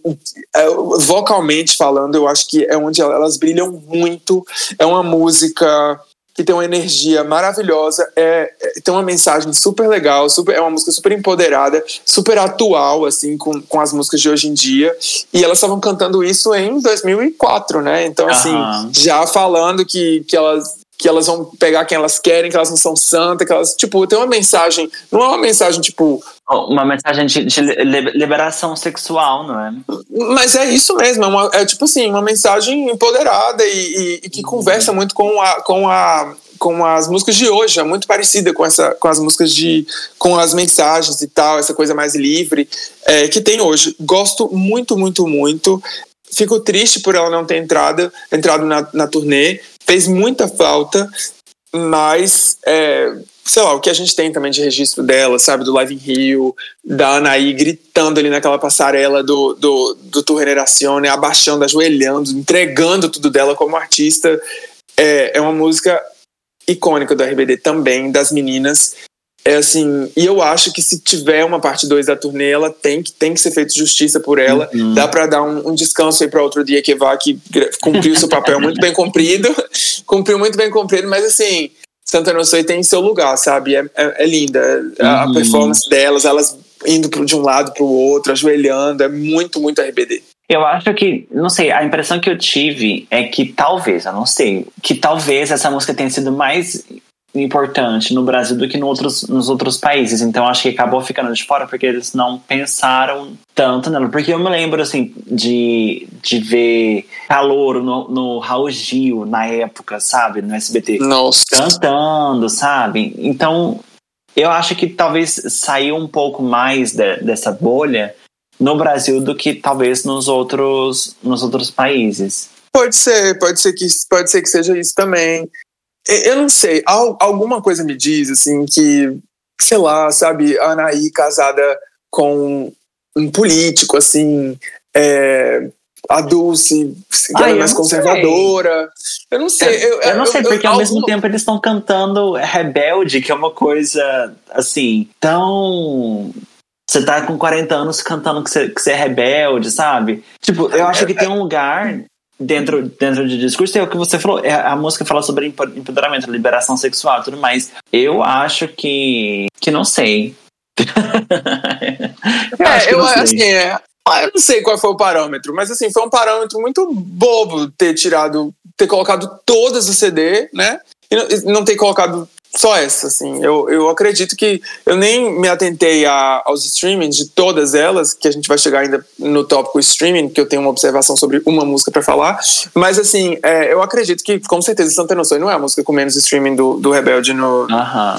é, vocalmente falando, eu acho que é onde elas brilham muito. É uma música que tem uma energia maravilhosa, é, é- tem uma mensagem super legal, super, é uma música super empoderada, super atual, assim, com, com as músicas de hoje em dia. E elas estavam cantando isso em 2004, né? Então, assim, já falando que, que elas que elas vão pegar quem elas querem, que elas não são santas, que elas, tipo, tem uma mensagem, não é uma mensagem, tipo, Uma mensagem de, de li- liberação sexual, não é? Mas é isso mesmo, é, uma- é tipo assim, uma mensagem empoderada e, e- e que conversa muito com, a, com, a, com as músicas de hoje, é muito parecida com, essa, com as músicas de. com as mensagens e tal, essa coisa mais livre é, que tem hoje. Gosto muito, muito, muito. Fico triste por ela não ter entrado, entrado na, na turnê, fez muita falta, mas. é, sei lá, o que a gente tem também de registro dela, sabe, do Live in Rio, da Anaí gritando ali naquela passarela do, do, do Tour Generación, né, abaixando, ajoelhando, entregando tudo dela como artista. É, é uma música icônica do RBD também, das meninas. É assim, e eu acho que se tiver uma parte 2 da turnê, ela tem que, tem que ser feita justiça por ela. Uhum. Dá pra dar um, um descanso aí pra outro dia que vá, que cumpriu seu papel muito bem cumprido. Cumpriu muito bem cumprido, mas assim, Santa Não Soy tem seu lugar, sabe? É, é, é linda. A, a Uhum. performance delas, elas indo pro- de um lado pro outro, ajoelhando, é muito, muito RBD. Eu acho que, não sei, a impressão que eu tive é que talvez, eu não sei, que talvez essa música tenha sido mais importante no Brasil do que no outros, nos outros países. Então acho que acabou ficando de fora porque eles não pensaram tanto nela. Porque eu me lembro, assim, de, de ver calor no, no Raul Gil na época, sabe? No SBT. Nossa. Cantando, sabe? Então eu acho que talvez saiu um pouco mais de- dessa bolha no Brasil do que talvez nos outros, nos outros países. Pode ser, pode ser que pode ser que seja isso também. Eu não sei, alguma coisa me diz, assim, que, sei lá, sabe, a Anaí casada com um político, assim, é, a Dulce, que Ai, é mais conservadora. Sei. Eu não sei. Eu, eu, eu não sei, porque ao mesmo tempo eles estão cantando Rebelde, que é uma coisa, assim, tão você tá com 40 anos cantando que você, que você é rebelde, sabe? Tipo, eu acho que tem um lugar dentro, dentro de discurso, é o que você falou, é, a música fala sobre empoderamento, liberação sexual tudo mais. Eu acho que. que não sei. eu é, acho que eu, não sei. assim, é, eu não sei qual foi o parâmetro, mas assim, foi um parâmetro muito bobo ter tirado, ter colocado todas o CD, né? E não, não ter colocado só essa, assim. Eu, eu acredito que eu nem me atentei a, aos streamings de todas elas, que a gente vai chegar ainda no tópico streaming, que eu tenho uma observação sobre uma música para falar. Mas, assim, é, eu acredito que, com certeza, Santa Noção não é a música com menos streaming do, do Rebelde no,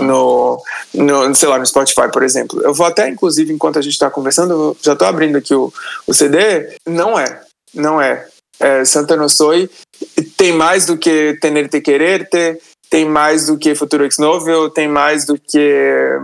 no, no, sei lá, no Spotify, por exemplo. Eu vou até, inclusive, enquanto a gente está conversando, já estou abrindo aqui o, o CD. Não é. Não é. é Santa Noção tem mais do que Tener Te Quererte tem mais do que Futuro X Novel, tem mais do que.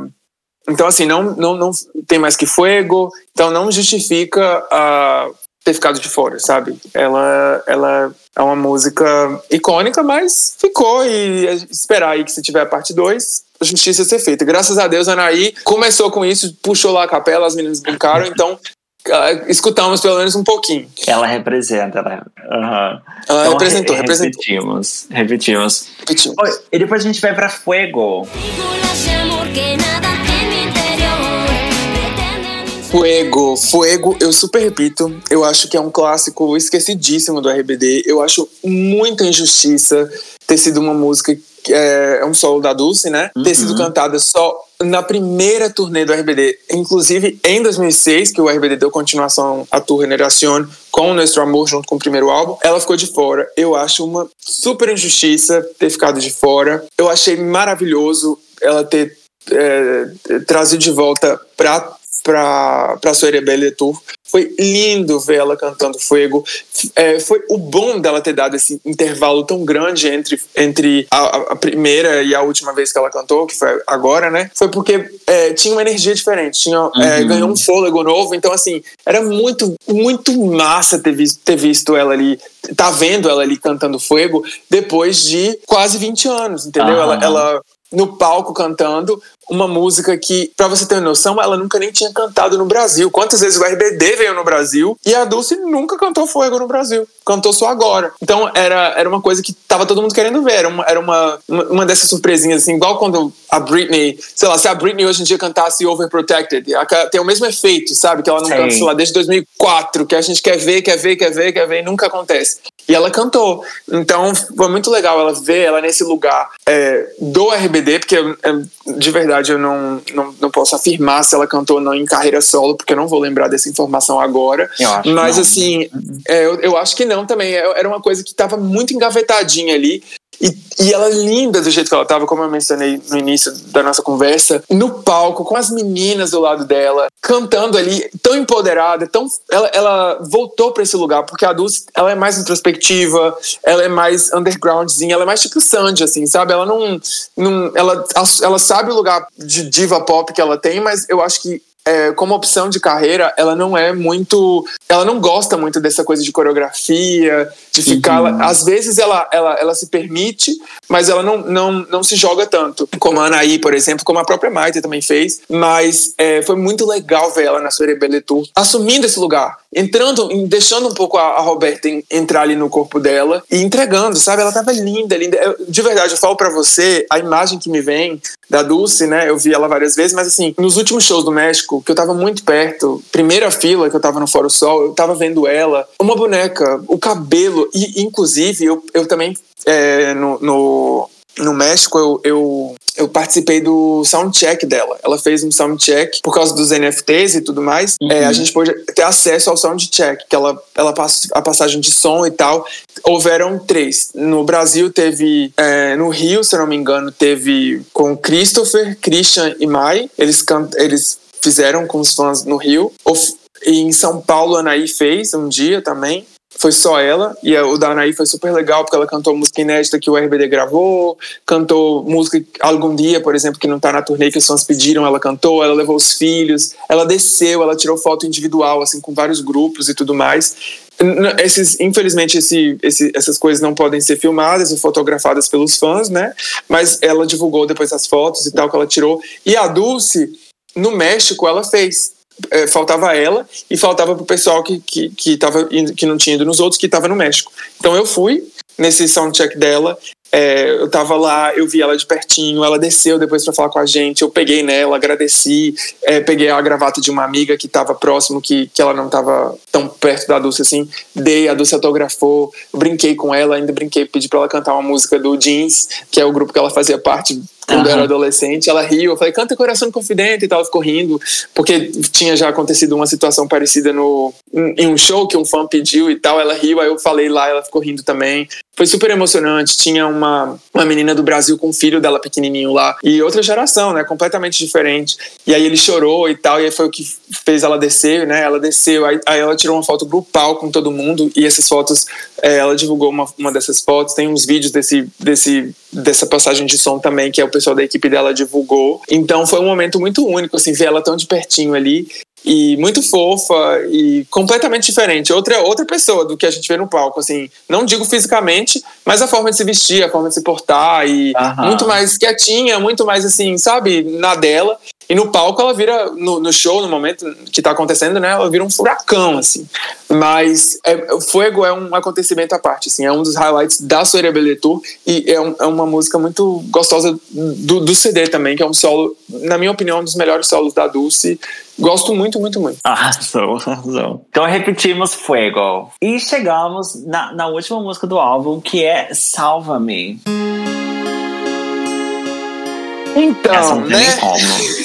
Então, assim, não, não, não tem mais que Fuego, então não justifica uh, ter ficado de fora, sabe? Ela, ela é uma música icônica, mas ficou e esperar aí que se tiver a parte 2, a justiça ser feita. Graças a Deus, a Anaí começou com isso, puxou lá a capela, as meninas brincaram, então escutamos pelo menos um pouquinho. Ela representa, né? Uhum. Ela então, representou, re representou. Repetimos, repetimos. repetimos. e depois a gente vai pra Fuego. Fuego, Fuego, eu super repito, eu acho que é um clássico esquecidíssimo do RBD. Eu acho muita injustiça ter sido uma música é, é um solo da Dulce, né? Uhum. Ter sido uhum. cantada só na primeira turnê do RBD, inclusive em 2006, que o RBD deu continuação à Tour Generación com o Nuestro Amor junto com o primeiro álbum, ela ficou de fora. Eu acho uma super injustiça ter ficado de fora. Eu achei maravilhoso ela ter é, trazido de volta pra para a Soirée Belle Tour. Foi lindo ver ela cantando Fuego. É, foi o bom dela ter dado esse intervalo tão grande entre, entre a, a, primeira e a última vez que ela cantou, que foi agora, né? Foi porque é, tinha uma energia diferente, tinha, é, uhum. é, ganhou um fôlego novo. Então, assim, era muito, muito massa ter visto, ter visto ela ali, tá vendo ela ali cantando Fuego depois de quase 20 anos, entendeu? Uhum. Ela, ela no palco cantando uma música que, para você ter noção, ela nunca nem tinha cantado no Brasil. Quantas vezes o RBD veio no Brasil e a Dulce nunca cantou Fuego no Brasil. Cantou só agora. Então era, era uma coisa que tava todo mundo querendo ver. Era uma, era uma, uma dessas surpresinhas, assim, igual quando a Britney, sei lá, se a Britney hoje em dia cantasse Overprotected, tem o mesmo efeito, sabe? Que ela não Sim. canta, sei lá, desde 2004, que a gente quer ver, quer ver, quer ver, quer ver e nunca acontece. E ela cantou. Então foi muito legal ela ver ela nesse lugar é, do RBD, porque é, de verdade eu não, não, não posso afirmar se ela cantou ou não em carreira solo, porque eu não vou lembrar dessa informação agora. Mas assim, é, eu, eu acho que não também. É, era uma coisa que estava muito engavetadinha ali. E, e, ela linda do jeito que ela estava, como eu mencionei no início da nossa conversa, no palco, com as meninas do lado dela, cantando ali, tão empoderada, tão, ela, ela voltou para esse lugar, porque a Dulce, ela é mais introspectiva, ela é mais undergroundzinha, ela é mais tipo Sandy, assim, sabe? Ela não, não ela, ela sabe o lugar de diva pop que ela tem, mas eu acho que é, como opção de carreira, ela não é muito. Ela não gosta muito dessa coisa de coreografia, de ficar. Uhum. Às vezes ela, ela, ela se permite, mas ela não, não, não se joga tanto. Como a Anaí, por exemplo, como a própria Maite também fez. Mas é, foi muito legal ver ela na sua Rebelle Tour assumindo esse lugar entrando, deixando um pouco a, a Roberta entrar ali no corpo dela e entregando, sabe? Ela tava linda, linda. Eu, de verdade, eu falo para você, a imagem que me vem da Dulce, né? Eu vi ela várias vezes, mas assim, nos últimos shows do México, que eu tava muito perto, primeira fila que eu tava no Foro Sol, eu tava vendo ela, uma boneca, o cabelo, e inclusive eu, eu também é, no, no no México, eu, eu, eu, participei do soundcheck dela. Ela fez um soundcheck por causa dos NFTs e tudo mais. Uhum. É, a gente pôde ter acesso ao soundcheck, que ela, ela passa a passagem de som e tal. Houveram três. No Brasil teve, é, no Rio, se não me engano, teve com Christopher, Christian e Mai. Eles, eles fizeram com os fãs no Rio. E em São Paulo, a Anaí fez um dia também. Foi só ela, e o da Anaí foi super legal, porque ela cantou música inédita que o RBD gravou, cantou música Algum Dia, por exemplo, que não tá na turnê, que os fãs pediram, ela cantou, ela levou os filhos, ela desceu, ela tirou foto individual, assim, com vários grupos e tudo mais. Esses, infelizmente, esse, esse, essas coisas não podem ser filmadas e fotografadas pelos fãs, né? Mas ela divulgou depois as fotos e tal que ela tirou. E a Dulce, no México, ela fez é, faltava ela e faltava pro pessoal que, que, que, tava indo, que não tinha ido nos outros, que estava no México. Então eu fui nesse soundcheck dela é, eu tava lá, eu vi ela de pertinho, ela desceu depois para falar com a gente, eu peguei nela, agradeci, é, peguei a gravata de uma amiga que tava próximo, que, que ela não tava tão perto da Dulce assim, dei, a Dulce autografou, brinquei com ela, ainda brinquei, pedi pra ela cantar uma música do Jeans, que é o grupo que ela fazia parte quando uhum. eu era adolescente, ela riu, eu falei, canta Coração Confidente e tal, ela ficou rindo, porque tinha já acontecido uma situação parecida no, em um show que um fã pediu e tal, ela riu, aí eu falei lá, ela ficou rindo também. Foi super emocionante, tinha uma, uma menina do Brasil com o filho dela pequenininho lá, e outra geração, né, completamente diferente. E aí ele chorou e tal, e foi o que fez ela descer, né, ela desceu, aí, aí ela tirou uma foto grupal com todo mundo, e essas fotos, é, ela divulgou uma, uma dessas fotos, tem uns vídeos desse, desse, dessa passagem de som também, que é o pessoal da equipe dela divulgou. Então foi um momento muito único, assim, ver ela tão de pertinho ali e muito fofa e completamente diferente. Outra outra pessoa do que a gente vê no palco, assim, não digo fisicamente, mas a forma de se vestir, a forma de se portar e muito mais quietinha, muito mais assim, sabe, na dela. E no palco ela vira, no, no show, no momento que tá acontecendo, né, ela vira um furacão, assim. Mas é, o Fuego é um acontecimento à parte, assim, é um dos highlights da Soria Tour e é, um, é, uma música muito gostosa do, do CD também, que é um solo, na minha opinião, um dos melhores solos da Dulce Gosto muito, muito, muito. Arrasou, arrasou. Então repetimos Fuego. E chegamos na, na última música do álbum, que é Salva-me. Então, né?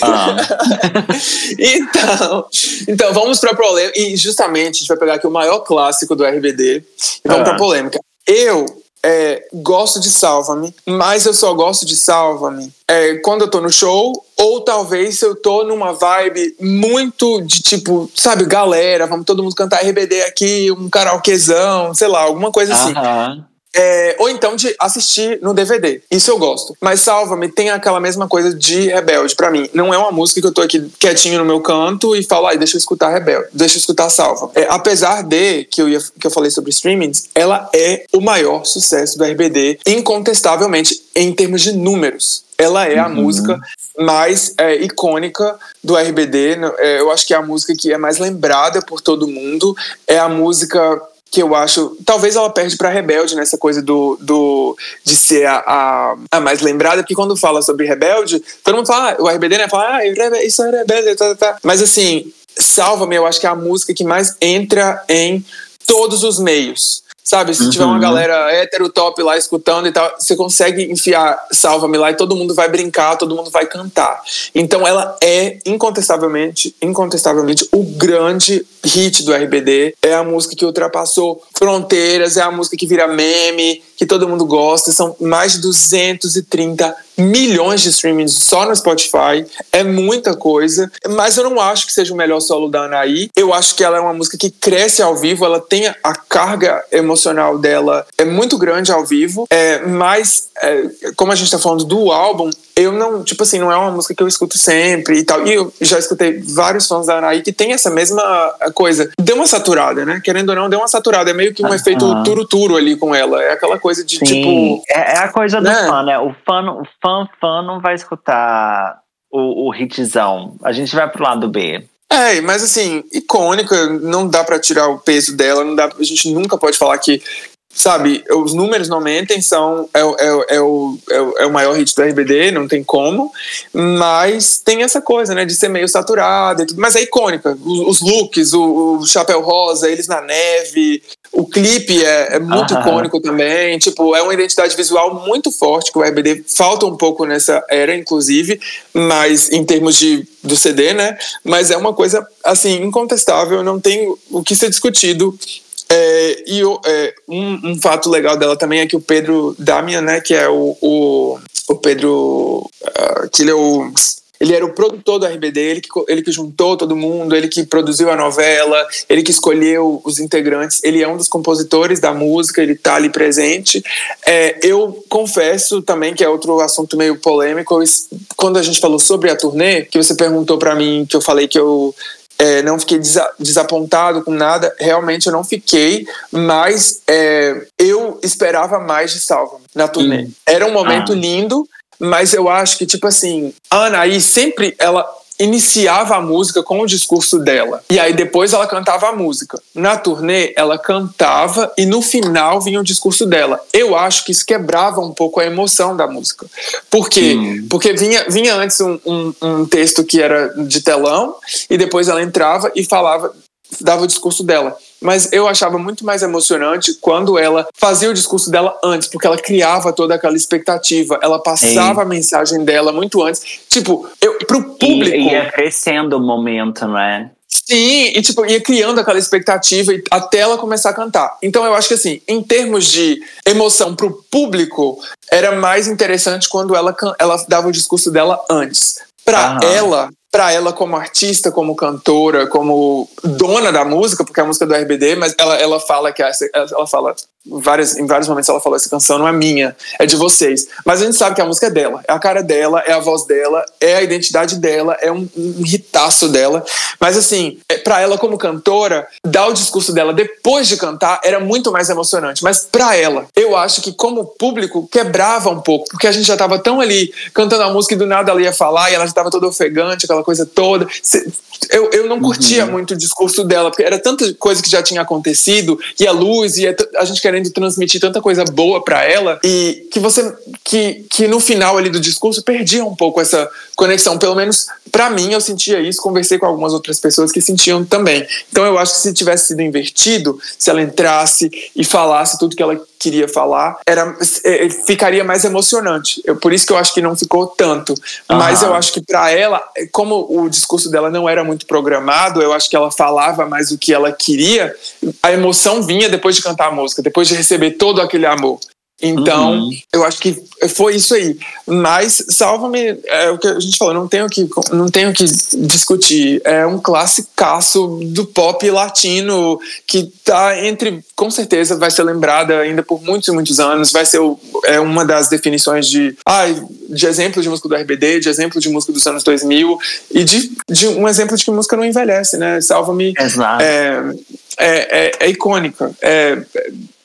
Ah. então, então, vamos pra polêmica. E justamente a gente vai pegar aqui o maior clássico do RBD e vamos ah. pra polêmica. Eu é, gosto de Salva-me, mas eu só gosto de Salva-me é, quando eu tô no show, ou talvez eu tô numa vibe muito de tipo, sabe, galera, vamos todo mundo cantar RBD aqui, um karaokezão, sei lá, alguma coisa assim. É, ou então de assistir no DVD. Isso eu gosto. Mas Salva-me tem aquela mesma coisa de Rebelde para mim. Não é uma música que eu tô aqui quietinho no meu canto e falo, ai, deixa eu escutar Rebelde, deixa eu escutar Salva. É, apesar de que eu, ia, que eu falei sobre streamings, ela é o maior sucesso do RBD, incontestavelmente, em termos de números. Ela é a uhum. música mais é, icônica do RBD. É, eu acho que é a música que é mais lembrada por todo mundo. É a música que eu acho. Talvez ela perde para Rebelde nessa coisa do, do de ser a, a, a, mais lembrada, porque quando fala sobre Rebelde, todo mundo fala, ah, o RBD, né? Fala, ah, isso é Rebelde, tá, tá, tá. Mas assim, Salva-me, eu acho que é a música que mais entra em todos os meios. Sabe, se uhum. tiver uma uhum. galera hétero top lá escutando e tal, você consegue enfiar Salva-me lá e todo mundo vai brincar, todo mundo vai cantar. Então ela é incontestavelmente, incontestavelmente o grande hit do RBD. É a música que ultrapassou fronteiras, é a música que vira meme, que todo mundo gosta. São mais de 230 milhões de streamings só no Spotify. É muita coisa. Mas eu não acho que seja o melhor solo da Anaí. Eu acho que ela é uma música que cresce ao vivo. Ela tem a carga emocional dela. É muito grande ao vivo. É, mas, é, como a gente tá falando do álbum, eu não, tipo assim, não é uma música que eu escuto sempre e tal. E eu já escutei vários fãs da Anaí que tem essa mesma coisa. Deu uma saturada, né? Querendo ou não, deu uma saturada. É meio que um -huh. efeito turo-turo ali com ela. É aquela coisa de, Sim. tipo... É, é a coisa do né? fã, né? O fã, o fã, fã não vai escutar o, o hitzão. A gente vai pro lado B. É, mas assim, icônica, não dá para tirar o peso dela, não dá, a gente nunca pode falar que sabe, os números não mentem, são, é, é, é, o, é, é, o maior hit do RBD, não tem como, mas tem essa coisa, né, de ser meio saturada e tudo, mas é icônica, os, os looks, o, o, chapéu rosa, eles na neve, o clipe é, é muito Aham. icônico também, tipo, é uma identidade visual muito forte que o RBD falta um pouco nessa era, inclusive, mas em termos de, do CD, né, mas é uma coisa, assim, incontestável, não tem o que ser discutido é, e é, um, um, fato legal dela também é que o Pedro Damian, né, que é o, o, o Pedro, uh, que ele é o ele era o produtor do RBD, ele que, ele que juntou todo mundo, ele que produziu a novela, ele que escolheu os integrantes, ele é um dos compositores da música, ele tá ali presente. É, eu confesso também que é outro assunto meio polêmico, quando a gente falou sobre a turnê, que você perguntou para mim, que eu falei que eu é, não fiquei desa desapontado com nada, realmente eu não fiquei, mas é, eu esperava mais de Salva na turnê. Era um momento ah. lindo, mas eu acho que, tipo assim, a Anaí sempre ela iniciava a música com o discurso dela. E aí depois ela cantava a música. Na turnê, ela cantava e no final vinha o discurso dela. Eu acho que isso quebrava um pouco a emoção da música. Por quê? Hum. Porque vinha, vinha antes um, um, um texto que era de telão e depois ela entrava e falava, dava o discurso dela mas eu achava muito mais emocionante quando ela fazia o discurso dela antes, porque ela criava toda aquela expectativa, ela passava a mensagem dela muito antes. Tipo, eu, pro público. E ia crescendo o momento, não é? Sim, e tipo, ia criando aquela expectativa até ela começar a cantar. Então eu acho que assim, em termos de emoção pro público, era mais interessante quando ela, ela dava o discurso dela antes. Pra ela, para ela como artista, como cantora, como dona da música, porque é a música é do RBD, mas ela, ela fala que essa, ela fala várias, em vários momentos ela falou essa canção não é minha, é de vocês. Mas a gente sabe que a música é dela, é a cara dela, é a voz dela, é a identidade dela, é um, um ritaço dela. Mas assim, é, para ela como cantora, dar o discurso dela depois de cantar era muito mais emocionante. Mas para ela, eu acho que como público quebrava um pouco, porque a gente já tava tão ali cantando a música e do nada ela ia falar e ela já tava toda ofegante, aquela coisa toda. Eu, eu não curtia uhum. muito o discurso dela, porque era tanta coisa que já tinha acontecido, e a luz, e a gente querendo transmitir tanta coisa boa para ela, e que você. Que, que no final ali do discurso perdia um pouco essa conexão. Pelo menos para mim eu sentia isso, conversei com algumas outras pessoas que sentiam também. Então eu acho que se tivesse sido invertido, se ela entrasse e falasse tudo que ela queria falar, era, é, ficaria mais emocionante. Eu, por isso que eu acho que não ficou tanto. Uhum. Mas eu acho que para ela, como o discurso dela não era muito programado, eu acho que ela falava mais o que ela queria, a emoção vinha depois de cantar a música, depois de receber todo aquele amor. Então, uhum. eu acho que foi isso aí. Mas salva-me, é o que a gente falou, não tenho que não tenho que discutir. É um classicaço do pop latino que tá entre, com certeza vai ser lembrada ainda por muitos e muitos anos, vai ser o, é uma das definições de, ah, de exemplo de música do RBD, de exemplo de música dos anos 2000 e de, de um exemplo de que música não envelhece, né? Salva-me. É, é, é, é icônica, é,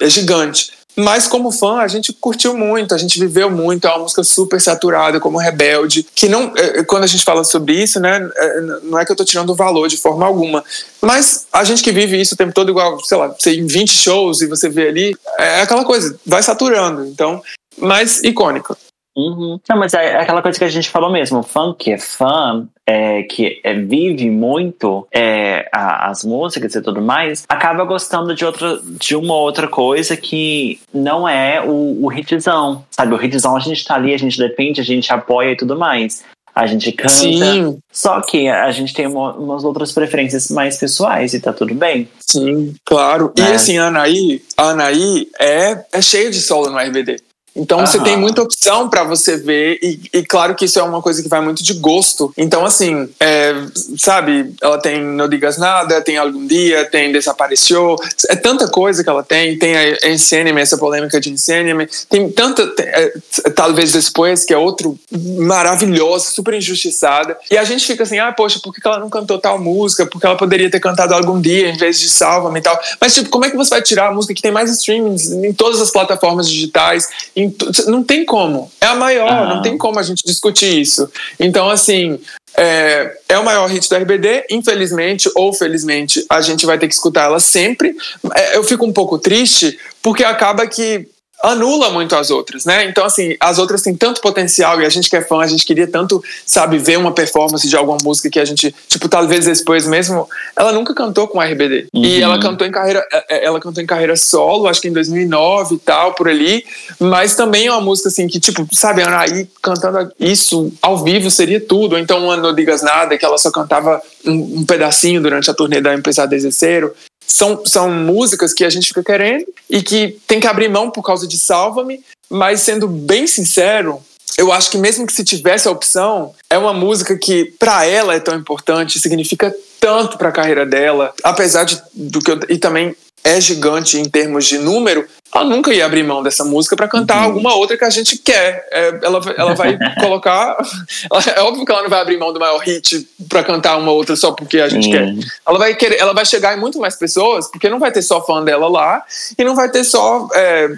é gigante. Mas como fã, a gente curtiu muito, a gente viveu muito, é uma música super saturada, como Rebelde, que não, é, é, quando a gente fala sobre isso, né, é, não é que eu tô tirando valor de forma alguma, mas a gente que vive isso o tempo todo igual, sei lá, em 20 shows e você vê ali, é aquela coisa, vai saturando, então, mas icônica. Uhum. Não, mas é aquela coisa que a gente falou mesmo, fã que é fã, é, que é, vive muito é, a, as músicas e tudo mais, acaba gostando de outra de uma outra coisa que não é o, o hitzão, sabe? O hitzão a gente tá ali, a gente depende, a gente apoia e tudo mais. A gente canta. Sim. Só que a gente tem uma, umas outras preferências mais pessoais e tá tudo bem. Sim, claro. E né? assim, a Anaí, a Anaí é, é cheia de solo no RBD. Então você tem muita opção para você ver, e, e, claro que isso é uma coisa que vai muito de gosto. Então, assim, é, sabe, ela tem No Digas Nada, tem Algum Dia, tem Desapareceu, é tanta coisa que ela tem. Tem a Ensenime, essa polêmica de Ensenime, tem tanta, tem, é, talvez depois, que é outro maravilhoso, super injustiçada. E a gente fica assim, ah, poxa, por que ela não cantou tal música? Porque ela poderia ter cantado Algum Dia em vez de Salva-me e tal. Mas, tipo, como é que você vai tirar a música que tem mais streamings em todas as plataformas digitais? Em não tem como. É a maior, ah. não tem como a gente discutir isso. Então, assim, é, é, o maior hit do RBD, infelizmente ou felizmente, a gente vai ter que escutar ela sempre. É, eu fico um pouco triste, porque acaba que anula muito as outras, né? Então, assim, as outras têm tanto potencial e a gente que é fã, a gente queria tanto, sabe, ver uma performance de alguma música que a gente, tipo, talvez depois mesmo, ela nunca cantou com a RBD. Uhum. E ela cantou em carreira, é, é, ela cantou em carreira solo, acho que em 2009 e tal, por ali, mas também é uma música, assim, que, tipo, sabe, Anaí cantando isso ao vivo seria tudo. Então, Não Digas Nada, que ela só cantava um, um pedacinho durante a turnê da Empresa Deseceiro são, são músicas que a gente fica querendo e que tem que abrir mão por causa de Salva-me, mas sendo bem sincero, eu acho que mesmo que se tivesse a opção, é uma música que para ela é tão importante, significa tanto para a carreira dela, apesar de do que eu, e também é gigante em termos de número, ela nunca ia abrir mão dessa música para cantar uhum. alguma outra que a gente quer. É, ela, ela vai colocar. é óbvio que ela não vai abrir mão do maior hit para cantar uma outra só porque a gente uhum. quer. Ela vai querer, ela vai chegar em muito mais pessoas, porque não vai ter só fã dela lá e não vai ter só é,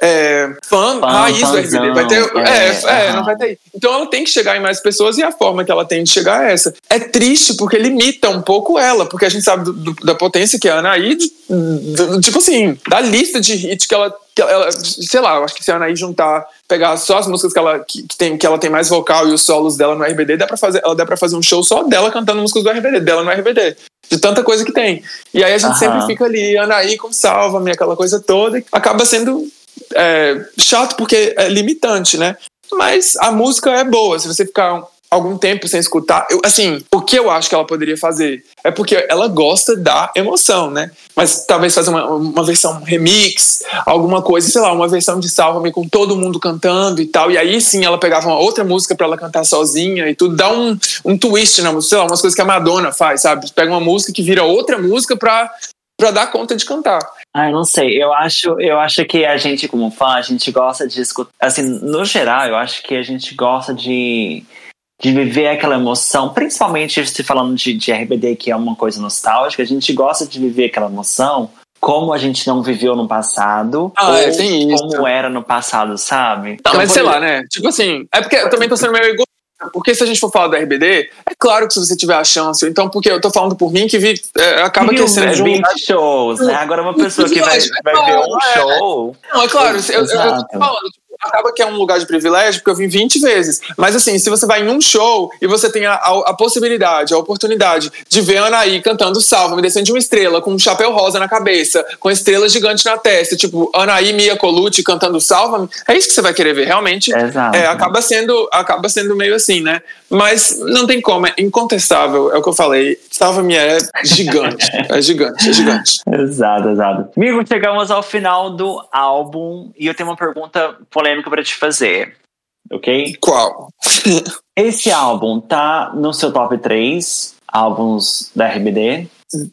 é, fã, fã do RBD. Vai ter, é, é, é não vai ter. Então ela tem que chegar em mais pessoas e a forma que ela tem de chegar é essa. É triste porque limita um pouco ela, porque a gente sabe do, do, da potência que é a Anaí, tipo assim, da lista de hits que ela, que ela, sei lá, eu acho que se a Anaí juntar, pegar só as músicas que ela, que, que, tem, que ela tem mais vocal e os solos dela no RBD, dá pra fazer, ela dá pra fazer um show só dela cantando músicas do RBD, dela no RBD de tanta coisa que tem. E aí a gente Aham. sempre fica ali, Anaí com Salva-me, aquela coisa toda, acaba sendo é, chato porque é limitante, né? Mas a música é boa. Se você ficar algum tempo sem escutar, eu, assim, o que eu acho que ela poderia fazer é porque ela gosta da emoção, né? Mas talvez fazer uma, uma versão remix, alguma coisa, sei lá, uma versão de Salva-me com todo mundo cantando e tal. E aí sim ela pegava uma outra música para ela cantar sozinha e tudo, dá um, um twist na música, sei lá, umas coisas que a Madonna faz, sabe? Pega uma música que vira outra música pra, pra dar conta de cantar. Ah, eu não sei. Eu acho, eu acho que a gente, como fã, a gente gosta de escutar. Assim, no geral, eu acho que a gente gosta de, de viver aquela emoção, principalmente se falando de, de RBD, que é uma coisa nostálgica, a gente gosta de viver aquela emoção como a gente não viveu no passado, ah, ou é, tem isso. como era no passado, sabe? Não, então, mas sei lá, né? Tipo assim, é porque eu também tô sendo meio egoísta porque se a gente for falar do RBD, é claro que se você tiver a chance, então, porque eu tô falando por mim que vi, é, acaba crescendo de um. 20 shows, né? Agora uma pessoa que vai, vai ver um é. show. Não, é claro, eu, eu, eu tô falando, acaba que é um lugar de privilégio, porque eu vim 20 vezes. Mas assim, se você vai em um show e você tem a, a, a possibilidade, a oportunidade de ver a Anaí cantando Salva, me descendo de uma estrela, com um chapéu rosa na cabeça, com estrela gigante na testa, tipo, Anaí Mia Colucci cantando Salva, é isso que você vai querer ver. Realmente, é, acaba, sendo, acaba sendo meio assim, né? Mas não tem como, é incontestável, é o que eu falei. Salva-me é gigante, é gigante, é gigante. exato, exato. Amigo, chegamos ao final do álbum e eu tenho uma pergunta polêmica polêmica para te fazer, ok? Qual? Esse álbum tá no seu top 3 álbuns da RBD?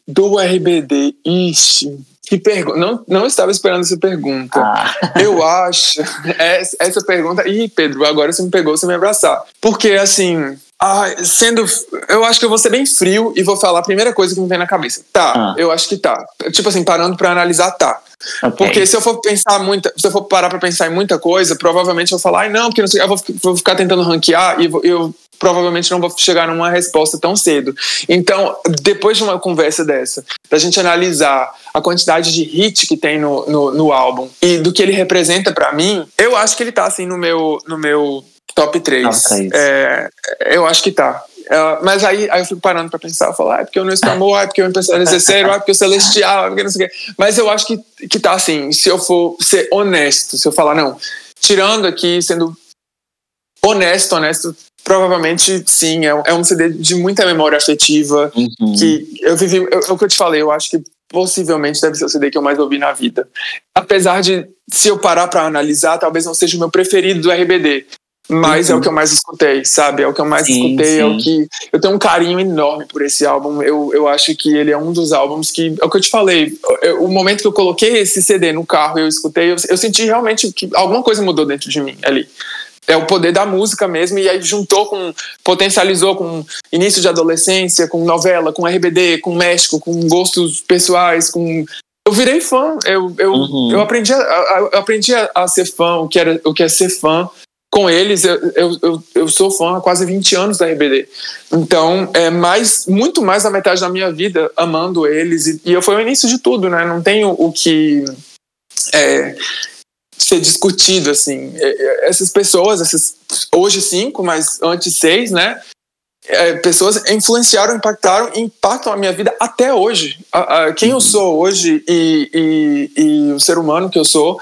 Do RBD, ixi. Que pergunta. Não, não estava esperando essa pergunta. Ah. Eu acho. Essa pergunta. Ih, Pedro, agora você me pegou, você me abraçar. Porque, assim. Ah, sendo. Eu acho que eu vou ser bem frio e vou falar a primeira coisa que me vem na cabeça. Tá, ah. eu acho que tá. Tipo assim, parando pra analisar, tá. Okay. Porque se eu for pensar muita, se eu for parar para pensar em muita coisa, provavelmente eu vou falar, ai não, porque não sei, eu vou, vou ficar tentando ranquear e eu provavelmente não vou chegar numa resposta tão cedo. Então, depois de uma conversa dessa, da gente analisar a quantidade de hit que tem no, no, no álbum e do que ele representa para mim, eu acho que ele tá assim no meu, no meu top 3. Top 3. É, eu acho que tá. Uh, mas aí, aí eu fico parando pra pensar, falar, ah, é porque eu não amor, ah, é porque eu empecei a necessário, ah, é porque o celestial, é porque não sei o quê. Mas eu acho que, que tá assim, se eu for ser honesto, se eu falar, não, tirando aqui, sendo honesto, honesto, provavelmente sim, é, é um CD de muita memória afetiva, uhum. que eu vivi, eu, é o que eu te falei, eu acho que possivelmente deve ser o CD que eu mais ouvi na vida. Apesar de, se eu parar para analisar, talvez não seja o meu preferido do RBD, mas uhum. é o que eu mais escutei, sabe? É o que eu mais sim, escutei, sim. é o que. Eu tenho um carinho enorme por esse álbum. Eu, eu acho que ele é um dos álbuns que. É o que eu te falei. Eu, o momento que eu coloquei esse CD no carro e eu escutei, eu, eu senti realmente que alguma coisa mudou dentro de mim ali é o poder da música mesmo, e aí juntou com, potencializou com início de adolescência, com novela, com RBD, com México, com gostos pessoais, com. Eu virei fã, eu, eu, uhum. eu aprendi, a, eu aprendi a, a, ser fã, o que, era, o que é ser fã, com eles, eu, eu, eu, eu, sou fã há quase 20 anos da RBD. Então, é mais, muito mais da metade da minha vida amando eles. E, e eu foi o início de tudo, né? Não tenho o que é, ser discutido, assim. É, é, essas pessoas, essas, hoje cinco, mas antes seis, né? É, pessoas influenciaram, impactaram impactam a minha vida até hoje. A, a, quem eu sou hoje e, e, e o ser humano que eu sou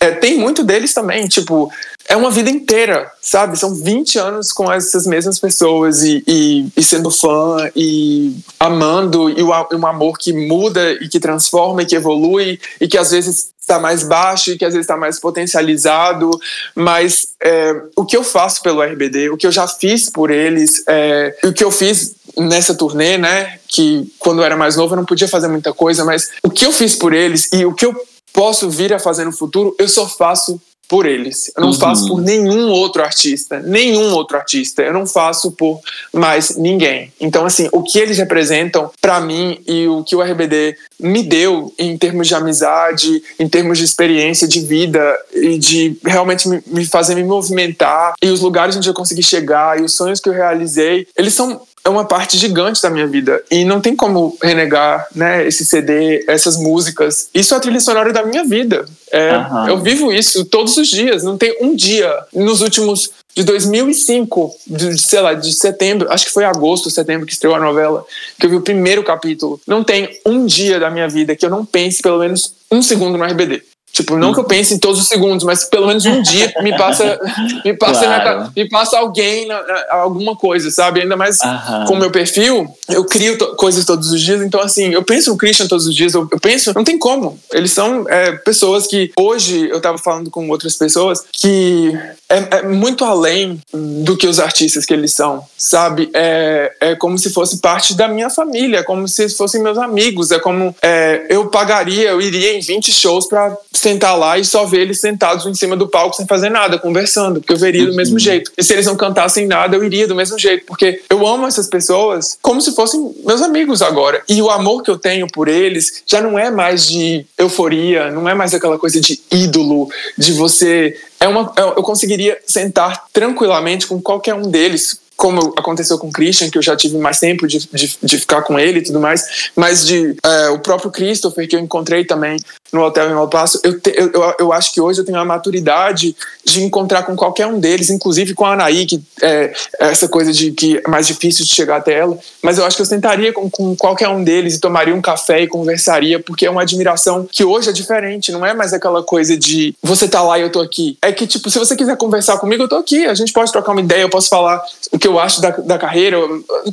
é, tem muito deles também, tipo, é uma vida inteira, sabe? São 20 anos com essas mesmas pessoas e, e, e sendo fã e amando, e o, um amor que muda e que transforma e que evolui e que às vezes está mais baixo e que às vezes está mais potencializado, mas é, o que eu faço pelo RBD, o que eu já fiz por eles, é, o que eu fiz nessa turnê, né, que quando eu era mais novo eu não podia fazer muita coisa, mas o que eu fiz por eles e o que eu posso vir a fazer no futuro, eu só faço por eles. Eu não uhum. faço por nenhum outro artista, nenhum outro artista. Eu não faço por mais ninguém. Então, assim, o que eles representam para mim e o que o RBD me deu em termos de amizade, em termos de experiência de vida e de realmente me fazer me movimentar e os lugares onde eu consegui chegar e os sonhos que eu realizei, eles são é uma parte gigante da minha vida e não tem como renegar, né, esse CD, essas músicas. Isso é a trilha sonora da minha vida. É, uhum. Eu vivo isso todos os dias. Não tem um dia nos últimos de 2005, de, sei lá, de setembro, acho que foi agosto, setembro que estreou a novela, que eu vi o primeiro capítulo. Não tem um dia da minha vida que eu não pense pelo menos um segundo no RBD. Tipo, não que eu pense em todos os segundos, mas pelo menos um dia me passa, me passa, claro. me passa alguém, alguma coisa, sabe? Ainda mais uhum. com o meu perfil, eu crio coisas todos os dias, então assim, eu penso no Christian todos os dias, eu, eu penso, não tem como. Eles são é, pessoas que, hoje, eu tava falando com outras pessoas, que é, é, muito além do que os artistas que eles são, sabe? É, é como se fosse parte da minha família, é como se fossem meus amigos, é como é, eu pagaria, eu iria em 20 shows pra sentar lá e só ver eles sentados em cima do palco sem fazer nada, conversando, porque eu veria do mesmo uhum. jeito. E se eles não cantassem nada, eu iria do mesmo jeito, porque eu amo essas pessoas como se fossem meus amigos agora. E o amor que eu tenho por eles já não é mais de euforia, não é mais aquela coisa de ídolo, de você é uma, é, eu conseguiria sentar tranquilamente com qualquer um deles, como aconteceu com o Christian, que eu já tive mais tempo de, de, de ficar com ele e tudo mais, mas de é, o próprio Christopher, que eu encontrei também no hotel em El Paso, eu, te, eu, eu acho que hoje eu tenho a maturidade de encontrar com qualquer um deles, inclusive com a Anaí, que é essa coisa de que é mais difícil de chegar até ela, mas eu acho que eu sentaria com, com qualquer um deles e tomaria um café e conversaria, porque é uma admiração que hoje é diferente, não é mais aquela coisa de você tá lá e eu tô aqui. É que, tipo, se você quiser conversar comigo, eu tô aqui, a gente pode trocar uma ideia, eu posso falar o que eu acho da, da carreira,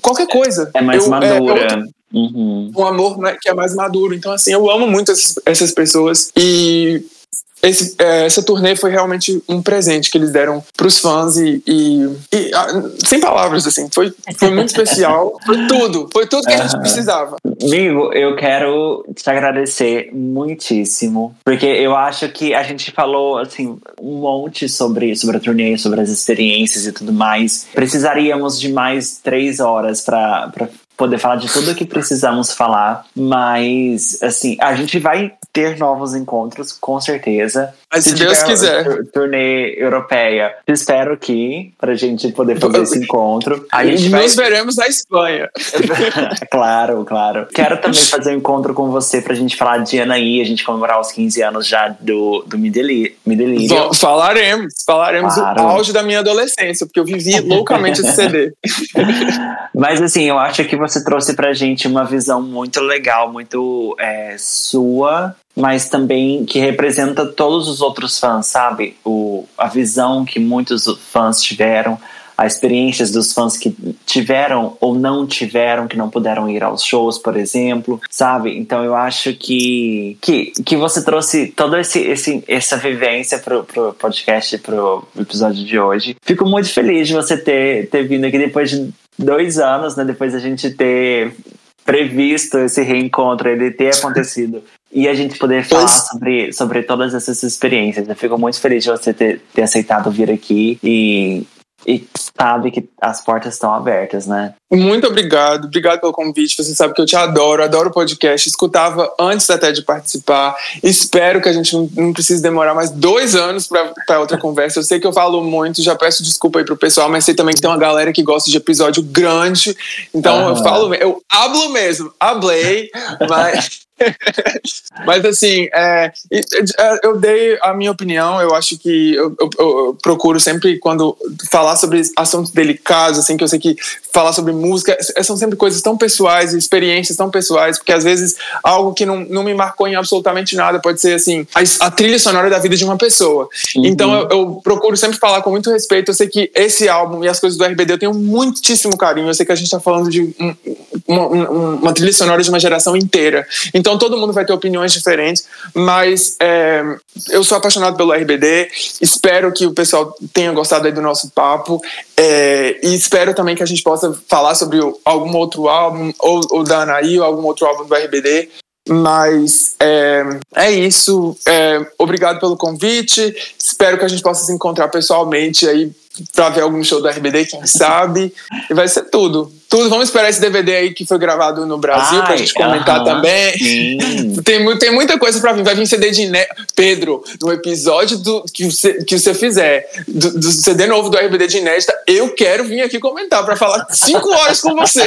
qualquer coisa. É mais eu, madura. É, Uhum. Um amor né, que é mais maduro. Então, assim, eu amo muito essas, essas pessoas. E esse, é, essa turnê foi realmente um presente que eles deram para os fãs e, e, e ah, sem palavras assim foi, foi muito especial foi tudo foi tudo que a gente precisava amigo eu quero te agradecer muitíssimo porque eu acho que a gente falou assim um monte sobre sobre a turnê sobre as experiências e tudo mais precisaríamos de mais três horas para poder falar de tudo o que precisamos falar, mas assim, a gente vai ter novos encontros, com certeza. Mas se, se Deus quiser. Turnê europeia, espero que, pra gente poder fazer esse encontro. A gente Nos vai... veremos na Espanha. claro, claro. Quero também fazer um encontro com você pra gente falar de Anaí, a gente comemorar os 15 anos já do, do Midelírio. Falaremos, falaremos claro. o auge da minha adolescência, porque eu vivi loucamente esse CD. Mas assim, eu acho que você trouxe pra gente uma visão muito legal, muito é, sua, mas também que representa todos os outros fãs, sabe? O, a visão que muitos fãs tiveram, as experiências dos fãs que tiveram ou não tiveram, que não puderam ir aos shows, por exemplo, sabe? Então eu acho que, que, que você trouxe toda esse, esse, essa vivência pro, pro podcast, pro episódio de hoje. Fico muito feliz de você ter, ter vindo aqui depois de dois anos, né? Depois a gente ter previsto esse reencontro, ele ter acontecido e a gente poder falar sobre, sobre todas essas experiências. Eu fico muito feliz de você ter, ter aceitado vir aqui e e sabe que as portas estão abertas, né? Muito obrigado, obrigado pelo convite. Você sabe que eu te adoro, adoro o podcast. Escutava antes até de participar. Espero que a gente não, não precise demorar mais dois anos para outra conversa. Eu sei que eu falo muito, já peço desculpa aí pro pessoal, mas sei também que tem uma galera que gosta de episódio grande. Então eu falo, eu hablo mesmo, hablei, mas. Mas assim, é, é, eu dei a minha opinião. Eu acho que eu, eu, eu, procuro sempre quando falar sobre assuntos delicados, assim que eu sei que falar sobre música. São sempre coisas tão pessoais, experiências tão pessoais, porque às vezes algo que não, não me marcou em absolutamente nada pode ser assim, a, a trilha sonora da vida de uma pessoa. Uhum. Então eu, eu, procuro sempre falar com muito respeito. Eu sei que esse álbum e as coisas do RBD eu tenho muitíssimo carinho. Eu sei que a gente está falando de um, uma, uma, trilha sonora de uma geração inteira. Então todo mundo vai ter opiniões diferentes, mas é, eu sou apaixonado pelo RBD. Espero que o pessoal tenha gostado do nosso papo. É, e espero também que a gente possa falar sobre algum outro álbum, ou, ou da Anaí, ou algum outro álbum do RBD. Mas é, é isso. É, obrigado pelo convite. Espero que a gente possa se encontrar pessoalmente aí para ver algum show do RBD, quem sabe. E vai ser tudo. Tudo. Vamos esperar esse DVD aí que foi gravado no Brasil para a gente comentar uh -huh, também. tem, tem muita coisa para vir. Vai vir CD de Iné... Pedro, no episódio do, que, você, que você fizer do, do CD novo do RBD de Inédita, eu quero vir aqui comentar para falar cinco horas com você.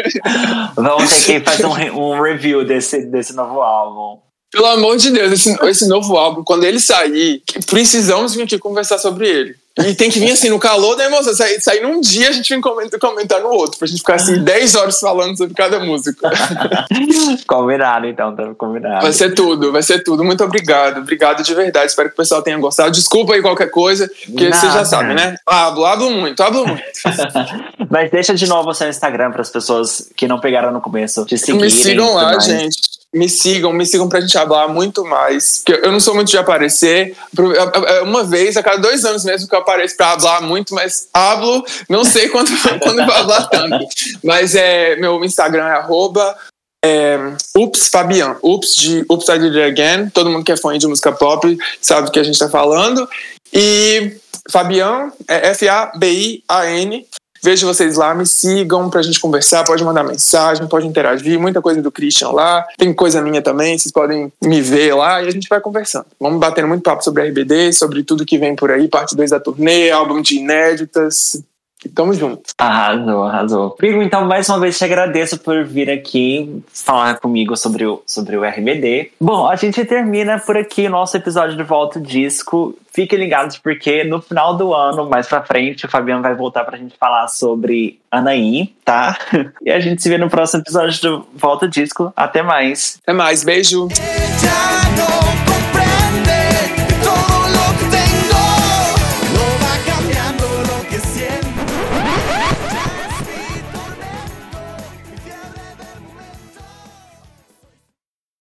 Vamos ter que fazer um, um review desse, desse novo álbum. Pelo amor de Deus, esse, esse novo álbum, quando ele sair, precisamos vir aqui conversar sobre ele. E tem que vir assim, no calor da emoção. Sair, sair num dia, a gente vem comentar, comentar no outro, pra gente ficar assim 10 horas falando sobre cada música. combinado, então, tá combinado. Vai ser tudo, vai ser tudo. Muito obrigado. Obrigado de verdade. Espero que o pessoal tenha gostado. Desculpa aí qualquer coisa, porque Nada. você já sabe, né? Hablo, hablo muito, hablo muito. Mas deixa de novo o seu Instagram para as pessoas que não pegaram no começo te seguirem. Me sigam lá, gente me sigam, me sigam pra gente falar muito mais. Porque eu não sou muito de aparecer. Uma vez a cada dois anos mesmo que eu apareço pra falar muito, mas hablo, não sei quando, quando vou falar tanto. Mas é, meu Instagram é arroba é, Ups Fabian, Ups de Ups I Did It Again. Todo mundo que é fã de música pop sabe do que a gente tá falando. E Fabian é F-A-B-I-A-N. Vejo vocês lá, me sigam pra gente conversar, pode mandar mensagem, pode interagir, muita coisa do Christian lá, tem coisa minha também, vocês podem me ver lá e a gente vai conversando. Vamos batendo muito papo sobre RBD, sobre tudo que vem por aí, parte 2 da turnê, álbum de inéditas, Tamo junto. Arrasou, arrasou. Pigo, então, mais uma vez te agradeço por vir aqui falar comigo sobre o, sobre o RBD. Bom, a gente termina por aqui o nosso episódio de Volta Disco. Fiquem ligados porque no final do ano, mais pra frente, o Fabiano vai voltar pra gente falar sobre Anaí, tá? E a gente se vê no próximo episódio do Volta Disco. Até mais. Até mais, beijo.